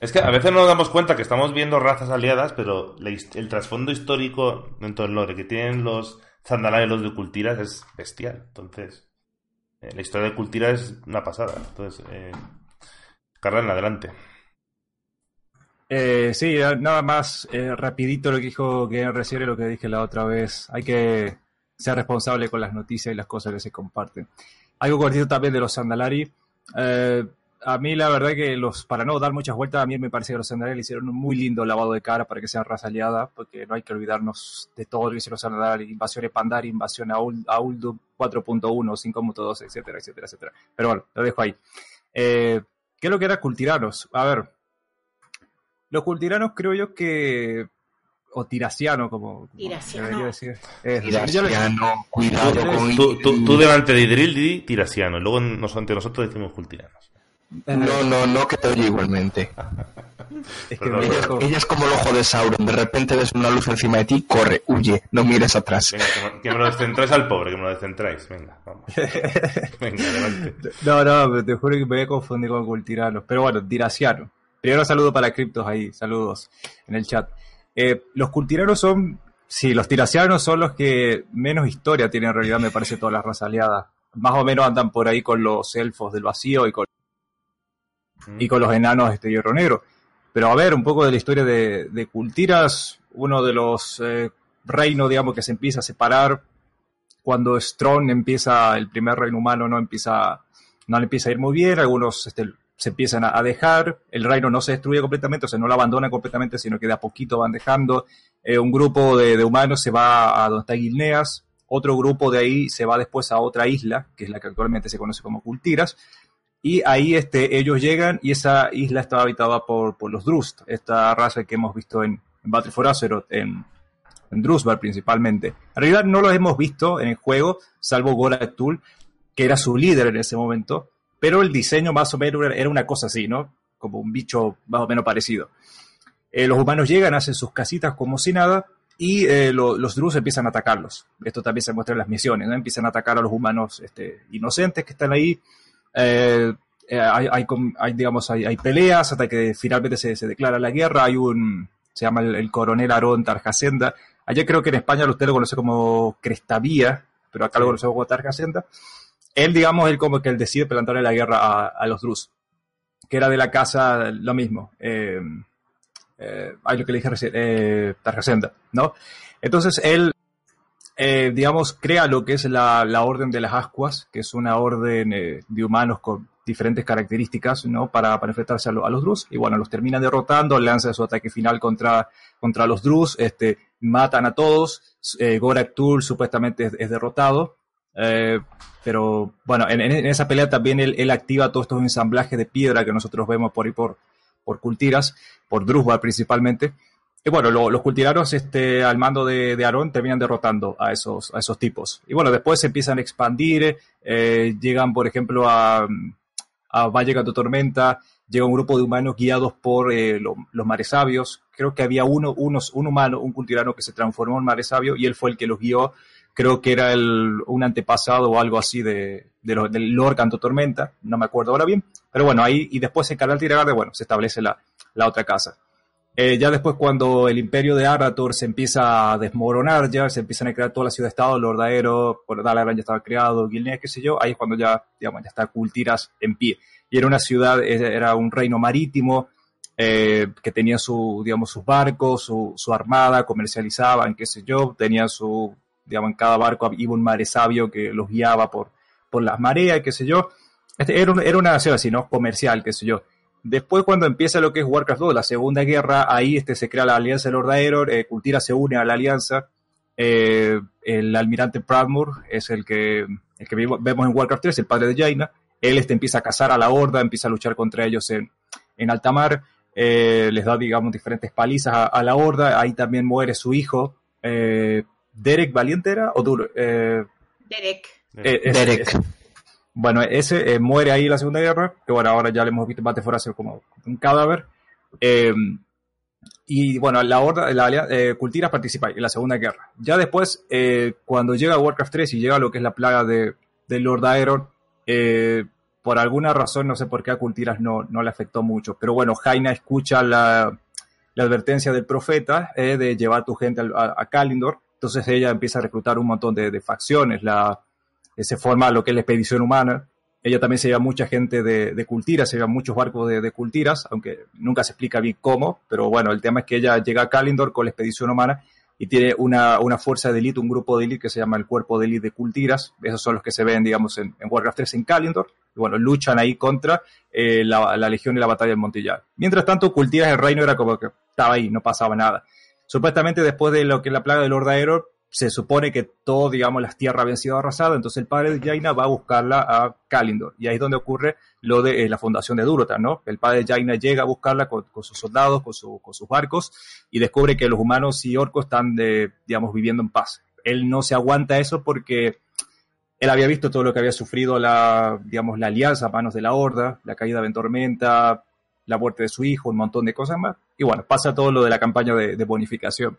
Es que a veces no nos damos cuenta que estamos viendo razas aliadas, pero el trasfondo histórico dentro del lore que tienen los Zandalari y los de Cultiras es bestial. Entonces, eh, la historia de Cultiras es una pasada. Entonces, eh, Carlana, adelante. Eh, sí, nada más eh, rapidito lo que dijo que recibe lo que dije la otra vez. Hay que ser responsable con las noticias y las cosas que se comparten. Algo cortito también de los Sandalari. Eh, a mí la verdad que los, para no dar muchas vueltas, a mí me parece que los Sandalari le hicieron un muy lindo lavado de cara para que sean raza aliada, porque no hay que olvidarnos de todo lo que hicieron los Sandalari, invasión invasión a, Ul- a Uldum 4.1, 5.2, etcétera, etcétera, etcétera. Pero bueno, lo dejo ahí. Eh, ¿Qué es lo que era cultiranos? A ver, los cultiranos creo yo que. O tirasiano, como, como Tirasiano. debería decir. Es, Tirasiano, cuidado con... tú- tú- tú delante de Idril di Tirasiano y luego nos, ante nosotros decimos Cultiranos. No, no, no, que te oye igualmente. Es que no, Ella, ella es como el ojo de Sauron. De repente ves una luz encima de ti, corre, huye, no mires atrás. Venga, que me, que me lo descentráis al pobre, que me lo descentráis. Venga, vamos. Venga, adelante. No, no, pero te juro que me voy a confundir con Cultirano. Pero bueno, Diraciano. Primero saludo para Criptos ahí, saludos en el chat. Eh, los Cultiranos son, sí, los Tiracianos son los que menos historia tienen en realidad, me parece, todas las razas aliadas. Más o menos andan por ahí con los elfos del vacío y con, y con los enanos este hierro negro. Pero a ver, un poco de la historia de, de Cultiras, uno de los eh, reinos, digamos, que se empieza a separar cuando Strong empieza, el primer reino humano, no empieza, no le empieza a ir muy bien, algunos este, se empiezan a, dejar, el reino no se destruye completamente, o sea, no lo abandonan completamente, sino que de a poquito van dejando. Eh, un grupo de, de humanos se va a donde está Gilneas, otro grupo de ahí se va después a otra isla, que es la que actualmente se conoce como Cultiras, y ahí este, ellos llegan y esa isla estaba habitada por, por los Drust, esta raza que hemos visto en, en Battle for Azeroth, en, en Drusvar principalmente. En realidad no los hemos visto en el juego, salvo Gorak Tul, que era su líder en ese momento, pero el diseño más o menos era- una cosa así, ¿no? Como un bicho más o menos parecido. Eh, los humanos llegan, hacen sus casitas como si nada, y eh, lo- los Drus empiezan a atacarlos. Esto también se muestra en las misiones, ¿no? Empiezan a atacar a los humanos este, inocentes que están ahí. Eh, eh, hay, hay hay, digamos, hay, hay peleas hasta que finalmente se, se declara la guerra. Hay un, se llama el, el coronel Aarón Tarjacenda. Allá creo que en España usted lo conoce como Crestavía, pero acá lo conocemos como Tarjacenda. Él, digamos, él como que él decide plantarle la guerra a, a los Drus, que era de la casa lo mismo. Eh, eh, ay, lo que le dije recién, eh, Tarjacenda, ¿no? Entonces él, eh, digamos, crea lo que es la, la Orden de las Ascuas, que es una orden eh, de humanos con diferentes características, ¿no? Para, para enfrentarse a, lo- a los Drus. Y bueno, los terminan derrotando, lanzan su ataque final contra, contra los Drus, este, matan a todos. Eh, Gorak Tul supuestamente es, derrotado. Eh, pero bueno, en, esa pelea también él, él activa todos estos ensamblajes de piedra que nosotros vemos por ahí por, por Cultiras, por Drusvar principalmente. Y bueno, lo- los cultiranos este, al mando de, de Aarón terminan derrotando a esos, a esos tipos. Y bueno, después se empiezan a expandir, eh, llegan por ejemplo a, a Valle Gato Tormenta, llega un grupo de humanos guiados por eh, lo- los mares sabios. Creo que había uno, unos, un humano, un cultirano que se transformó en mare sabio y él fue el que los guió. Creo que era el, un antepasado o algo así de, de lo- del Lord Canto Tormenta, no me acuerdo ahora bien. Pero bueno, ahí y después en Canal Tiragarde, bueno, se establece la, la otra casa. Eh, ya después cuando el imperio de Arator se empieza a desmoronar, ya se empiezan a crear toda la ciudad-estado, Lordaero, bueno, Dalaran ya estaba creado, Gilneas, qué sé yo, ahí es cuando ya, digamos, ya está Cultiras en pie. Y era una ciudad, eh, era un reino marítimo, eh, que tenía su, digamos, sus barcos, su, su armada, comercializaban, qué sé yo, tenían su, digamos, en cada barco iba un mare sabio que los guiaba por, por las mareas, qué sé yo. Este, era, un- era una nación así, ¿no? Comercial, qué sé yo. Después, cuando empieza lo que es Warcraft 2, la Segunda Guerra, ahí este, se crea la Alianza de Lord Aeror, eh, Kultira se une a la Alianza, eh, el almirante Pradmur es el que, el que vemos en Warcraft 3, el padre de Jaina, él este, empieza a cazar a la Horda, empieza a luchar contra ellos en, en alta mar, eh, les da, digamos, diferentes palizas a, a la Horda, ahí también muere su hijo, eh, Derek Valiente era, o Duro, eh, Derek. eh, Derek. Bueno, ese eh, muere ahí en la Segunda Guerra, que bueno, ahora ya le hemos visto en Battle for Azeroth como un cadáver. Eh, y bueno, la Horda, la eh, Cultiras participa en la Segunda Guerra. Ya después, eh, cuando llega Warcraft 3 y llega lo que es la plaga de, de Lord Aeron, eh, por alguna razón, no sé por qué a Cultiras no, no le afectó mucho. Pero bueno, Jaina escucha la, la advertencia del profeta eh, de llevar tu gente a, a Kalindor. Entonces ella empieza a reclutar un montón de, de facciones. La, se forma lo que es la expedición humana. Ella también se lleva mucha gente de, de cultiras, se lleva muchos barcos de, de cultiras, aunque nunca se explica bien cómo, pero bueno, el tema es que ella llega a Kalindor con la expedición humana y tiene una, una fuerza de élite, un grupo de élite que se llama el Cuerpo de Élite de Cultiras. Esos son los que se ven, digamos, en, en Warcraft 3 en Kalindor. Y bueno, luchan ahí contra eh, la, Legión y la Batalla del Montillar. Mientras tanto, Cultiras, el reino era como que estaba ahí, no pasaba nada. Supuestamente después de lo que es la plaga del Lord Aeror, se supone que todo, digamos, las tierras habían sido arrasadas, entonces el padre de Jaina va a buscarla a Kalindor. Y ahí es donde ocurre lo de eh, la fundación de Durotar, ¿no? El padre de Jaina llega a buscarla con, sus soldados, con, su- con sus barcos, y descubre que los humanos y orcos están, de, digamos, viviendo en paz. Él no se aguanta eso porque él había visto todo lo que había sufrido la, digamos, la alianza a manos de la Horda, la caída de Tormenta, la muerte de su hijo, un montón de cosas más. Y bueno, pasa todo lo de la campaña de bonificación.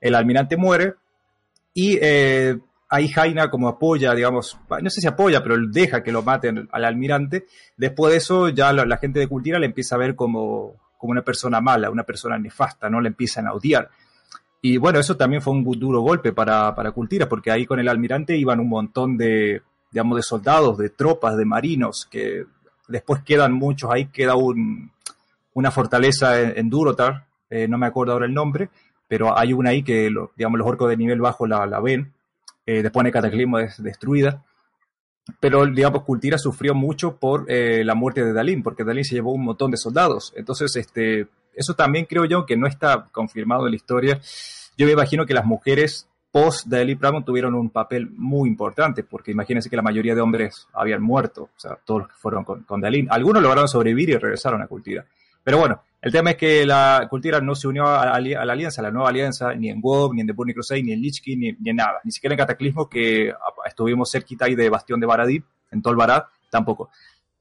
El almirante muere y eh, ahí Jaina como apoya, digamos, no sé si apoya, pero deja que lo maten al almirante. Después de eso ya la, gente de Cultira le empieza a ver como, como una persona mala, una persona nefasta, ¿no? Le empiezan a odiar. Y bueno, eso también fue un duro golpe para, para Cultira, porque ahí con el almirante iban un montón de, digamos, de soldados, de tropas, de marinos, que después quedan muchos, ahí queda un, una fortaleza en, en Durotar, eh, no me acuerdo ahora el nombre, pero hay una ahí que, lo, digamos, los orcos de nivel bajo la, la ven, eh, después de Cataclismo es destruida, pero digamos Cultira sufrió mucho por eh, la muerte de Dalín, porque Dalín se llevó un montón de soldados, entonces este, eso también creo yo que no está confirmado en la historia. Yo me imagino que las mujeres post Dalí Pramon tuvieron un papel muy importante, porque imagínense que la mayoría de hombres habían muerto, o sea, todos los que fueron con, con Dalín. Algunos lograron sobrevivir y regresaron a Cultira. Pero bueno, el tema es que la Cultira no se unió a, a, la alianza, a la nueva alianza, ni en WoW, ni en The Burning Crusade, ni en Lich King, ni, en nada. Ni siquiera en Cataclismo, que estuvimos cerquita ahí de Bastión de Baradí, en Tol Barad, tampoco.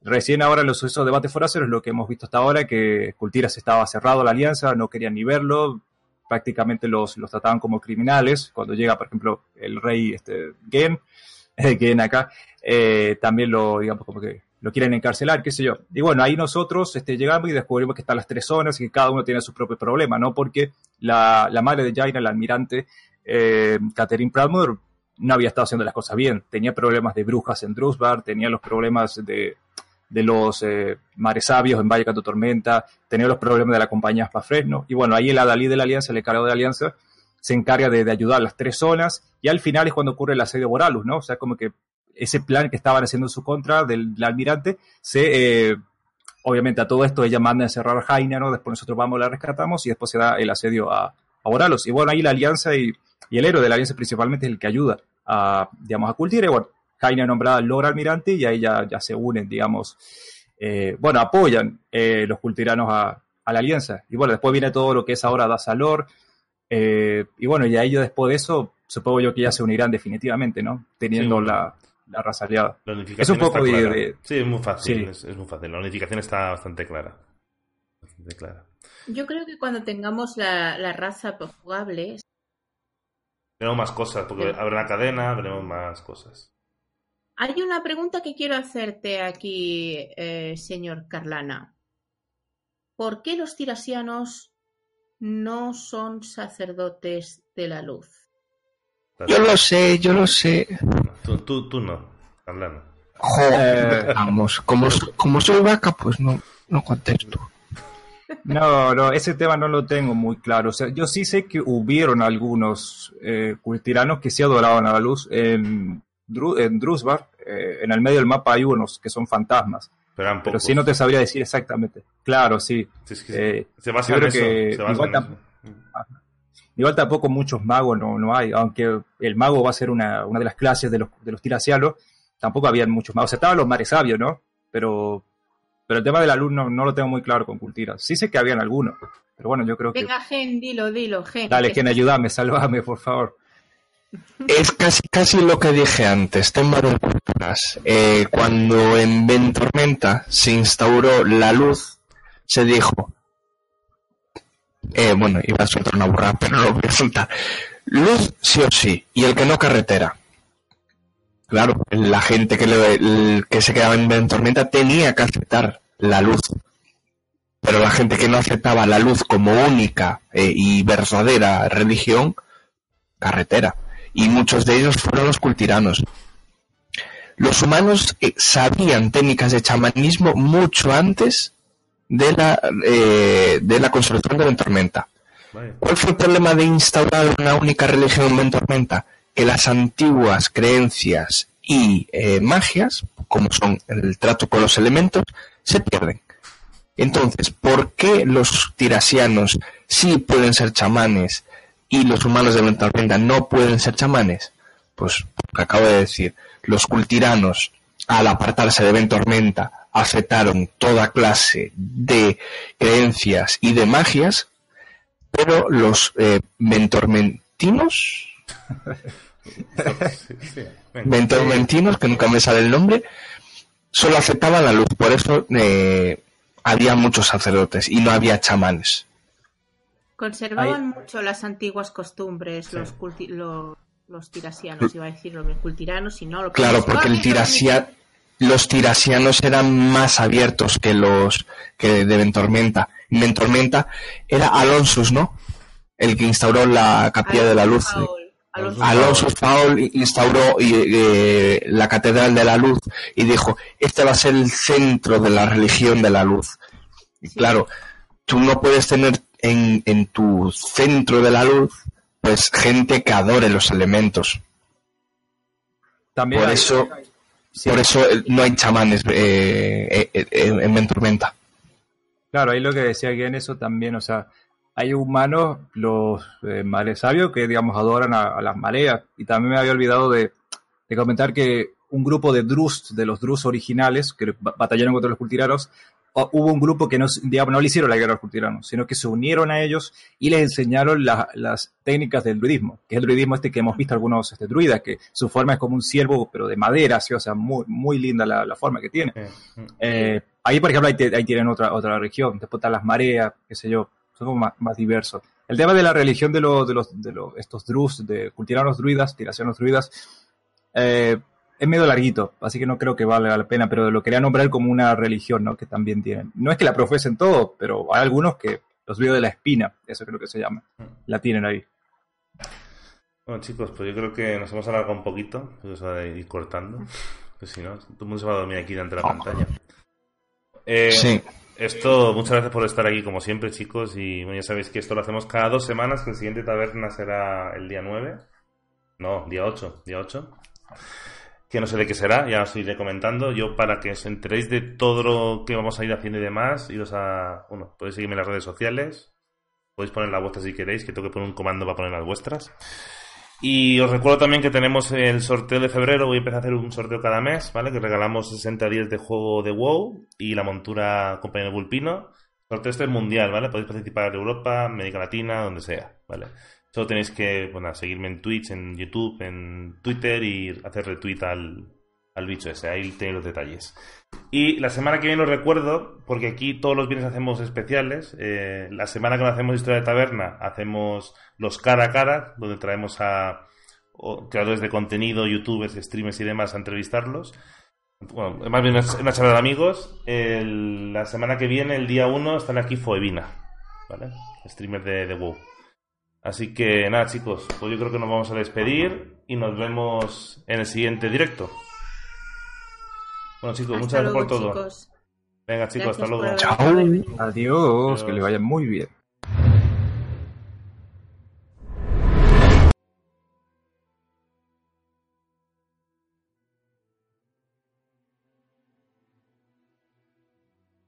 Recién ahora en los sucesos de debate foraceros, lo que hemos visto hasta ahora, que Cultira se estaba cerrado a la alianza, no querían ni verlo, prácticamente los, los trataban como criminales. Cuando llega, por ejemplo, el rey este, Gen, Gen acá, eh, también lo, digamos, como que lo quieren encarcelar, qué sé yo. Y bueno, ahí nosotros este, llegamos y descubrimos que están las tres zonas y que cada uno tiene su propio problema, ¿no? Porque la, la madre de Jaina, la almirante eh, Catherine Pradmore, no había estado haciendo las cosas bien. Tenía problemas de brujas en Drusbar, tenía los problemas de, de los eh, mares sabios en Valle Canto Tormenta, tenía los problemas de la compañía Aspa. Y bueno, ahí el Adalí de la Alianza, el encargado de la Alianza, se encarga de, de, ayudar a las tres zonas. Y al final es cuando ocurre el asedio Boralus, ¿no? O sea, como que ese plan que estaban haciendo en su contra del, del almirante se. Eh, obviamente a todo esto ella manda a encerrar a Jaina, ¿no? Después nosotros vamos, la rescatamos y después se da el asedio a, a Boralos. Y bueno, ahí la alianza y, y, el héroe de la alianza principalmente es el que ayuda a, digamos, a Cultira. Y bueno, Jaina nombrada Lord Almirante y ahí ya, ya se unen, digamos, eh, bueno, apoyan eh, los cultiranos a, a, la alianza. Y bueno, después viene todo lo que es ahora Dasalor. Eh, y bueno, y a ellos después de eso, supongo yo que ya se unirán definitivamente, ¿no? Teniendo sí, la, la, raza aliada. La es un poco de, de, Sí, es muy fácil, sí. es, es, muy fácil. La unificación está bastante clara. Bastante clara. Yo creo que cuando tengamos la, la raza jugable... Veremos más cosas, porque habrá una cadena, veremos más cosas. Hay una pregunta que quiero hacerte aquí, eh, señor Carlana. ¿Por qué los tirasianos no son sacerdotes de la luz? Yo lo sé, yo lo sé. Tú, tú, tú no, Carlana. Joder, vamos, como, como soy vaca, pues no, no contesto. No, no, ese tema no lo tengo muy claro. O sea, yo sí sé que hubieron algunos eh, cultiranos que sí adoraban a la luz en, en Drusbar, eh, en el medio del mapa hay unos que son fantasmas. Pero, pero sí no te sabría decir exactamente. Claro, sí. sí es que eh, se basa en eso. Que se basa igual, en tam igual, tampoco muchos magos no, no, hay, aunque el mago va a ser una, una de las clases de los, de los tampoco habían muchos magos. O sea, estaban los mares sabios, ¿no? Pero, pero el tema de la luz no, no, lo tengo muy claro con Cultira. Sí sé que habían algunos, pero bueno, yo creo Venga, que... Venga, Gen, dilo, dilo, Gen. Dale, Gen, ayúdame, salvame, por favor. Es casi, casi lo que dije antes, tema de culturas. Eh, cuando en Ventormenta se instauró la luz, se dijo, eh, bueno, iba a soltar una burra, pero no lo voy a soltar. Luz sí o sí, y el que no carretera. Claro, la gente que, le, que se quedaba en Ventormenta tenía que aceptar la luz. Pero la gente que no aceptaba la luz como única eh, y verdadera religión, carretera y muchos de ellos fueron los cultiranos. Los humanos eh, sabían técnicas de chamanismo mucho antes de la, eh, de la construcción de la tormenta. ¿Cuál fue el problema de instaurar una única religión en tormenta? Que las antiguas creencias y eh, magias, como son el trato con los elementos, se pierden. Entonces, ¿por qué los tirasianos sí pueden ser chamanes y los humanos de Ventormenta no pueden ser chamanes? Pues porque acabo de decir, los cultiranos, al apartarse de Ventormenta, aceptaron toda clase de creencias y de magias, pero los eh, ventormentinos Ventomentinos, que nunca me sale el nombre, solo aceptaban la luz, por eso eh, había muchos sacerdotes y no había chamanes. Conservaban mucho las antiguas costumbres, los, los, tirasianos, iba a decir los cultiranos, y no lo Claro, porque el tirasia, los tirasianos eran más abiertos que los que de Ventormenta. Ventormenta era Alonsus, ¿no? El que instauró la capilla de la luz. Alonso, Paul instauró eh, la Catedral de la Luz y dijo, este va a ser el centro de la religión de la luz. Y claro, tú no puedes tener en, en tu centro de la luz pues gente que adore los elementos. También por eso, por eso eh, no hay chamanes eh, en Venturmenta. Claro, ahí lo que decía que en eso también, o sea, hay humanos, los eh, mares sabios, que digamos adoran a, las mareas. Y también me había olvidado de, comentar que un grupo de Drus, de los Drus originales, que batallaron contra los cultiranos, hubo un grupo que no, digamos, no le hicieron la guerra a los cultiranos, sino que se unieron a ellos y les enseñaron las técnicas del druidismo, que es el druidismo este que hemos visto algunos este, druidas, que su forma es como un ciervo, pero de madera, ¿sí? o sea, muy, muy linda la, forma que tiene. Eh, ahí, por ejemplo, ahí, ahí, tienen otra, otra región, después están las mareas, qué sé yo son como más, diversos. El tema de la religión de, los de, los, de los, estos drus, de los druidas, los druidas, eh, es medio larguito, así que no creo que valga la pena, pero lo quería nombrar como una religión, ¿no? Que también tienen. No es que la profesen todo, pero hay algunos que los veo de la espina, eso creo que se llama. La tienen ahí. Bueno, chicos, pues yo creo que nos hemos alargado un poquito, pues a ir cortando. Pues si no, todo el mundo se va a dormir aquí delante de la pantalla. Eh, sí. Esto, muchas gracias por estar aquí como siempre, chicos. Y ya sabéis que esto lo hacemos cada dos semanas, que el siguiente taberna será el día 9. No, día 8, día 8. Que no sé de qué será, ya os iré comentando. Yo, para que os enteréis de todo lo que vamos a ir haciendo y demás, iros a. Bueno, podéis seguirme en las redes sociales. Podéis poner la vuestra si queréis, que tengo que poner un comando para poner las vuestras. Y os recuerdo también que tenemos el sorteo de febrero. Voy a empezar a hacer un sorteo cada mes, ¿vale? Que regalamos 60 días de juego de WoW y la montura compañero Bulpino. Sorteo este es mundial, ¿vale? Podéis participar en Europa, América Latina, donde sea, ¿vale? Solo tenéis que, bueno, seguirme en Twitch, en YouTube, en Twitter y hacer retweet al, al bicho ese. Ahí tenéis los detalles. Y la semana que viene os recuerdo, porque aquí todos los viernes hacemos especiales. Eh, la semana que no hacemos historia de taberna, hacemos los cara a cara, donde traemos a creadores de contenido, youtubers, streamers y demás a entrevistarlos. Bueno, más bien una charla de amigos. la semana que viene, el día 1, están aquí Foevina, ¿vale? Streamer de, de WoW. Así que nada, chicos, pues yo creo que nos vamos a despedir y nos vemos en el siguiente directo. Bueno, chicos, muchas gracias por todo. Venga, chicos, hasta luego. Chao. Adiós, que le vaya muy bien.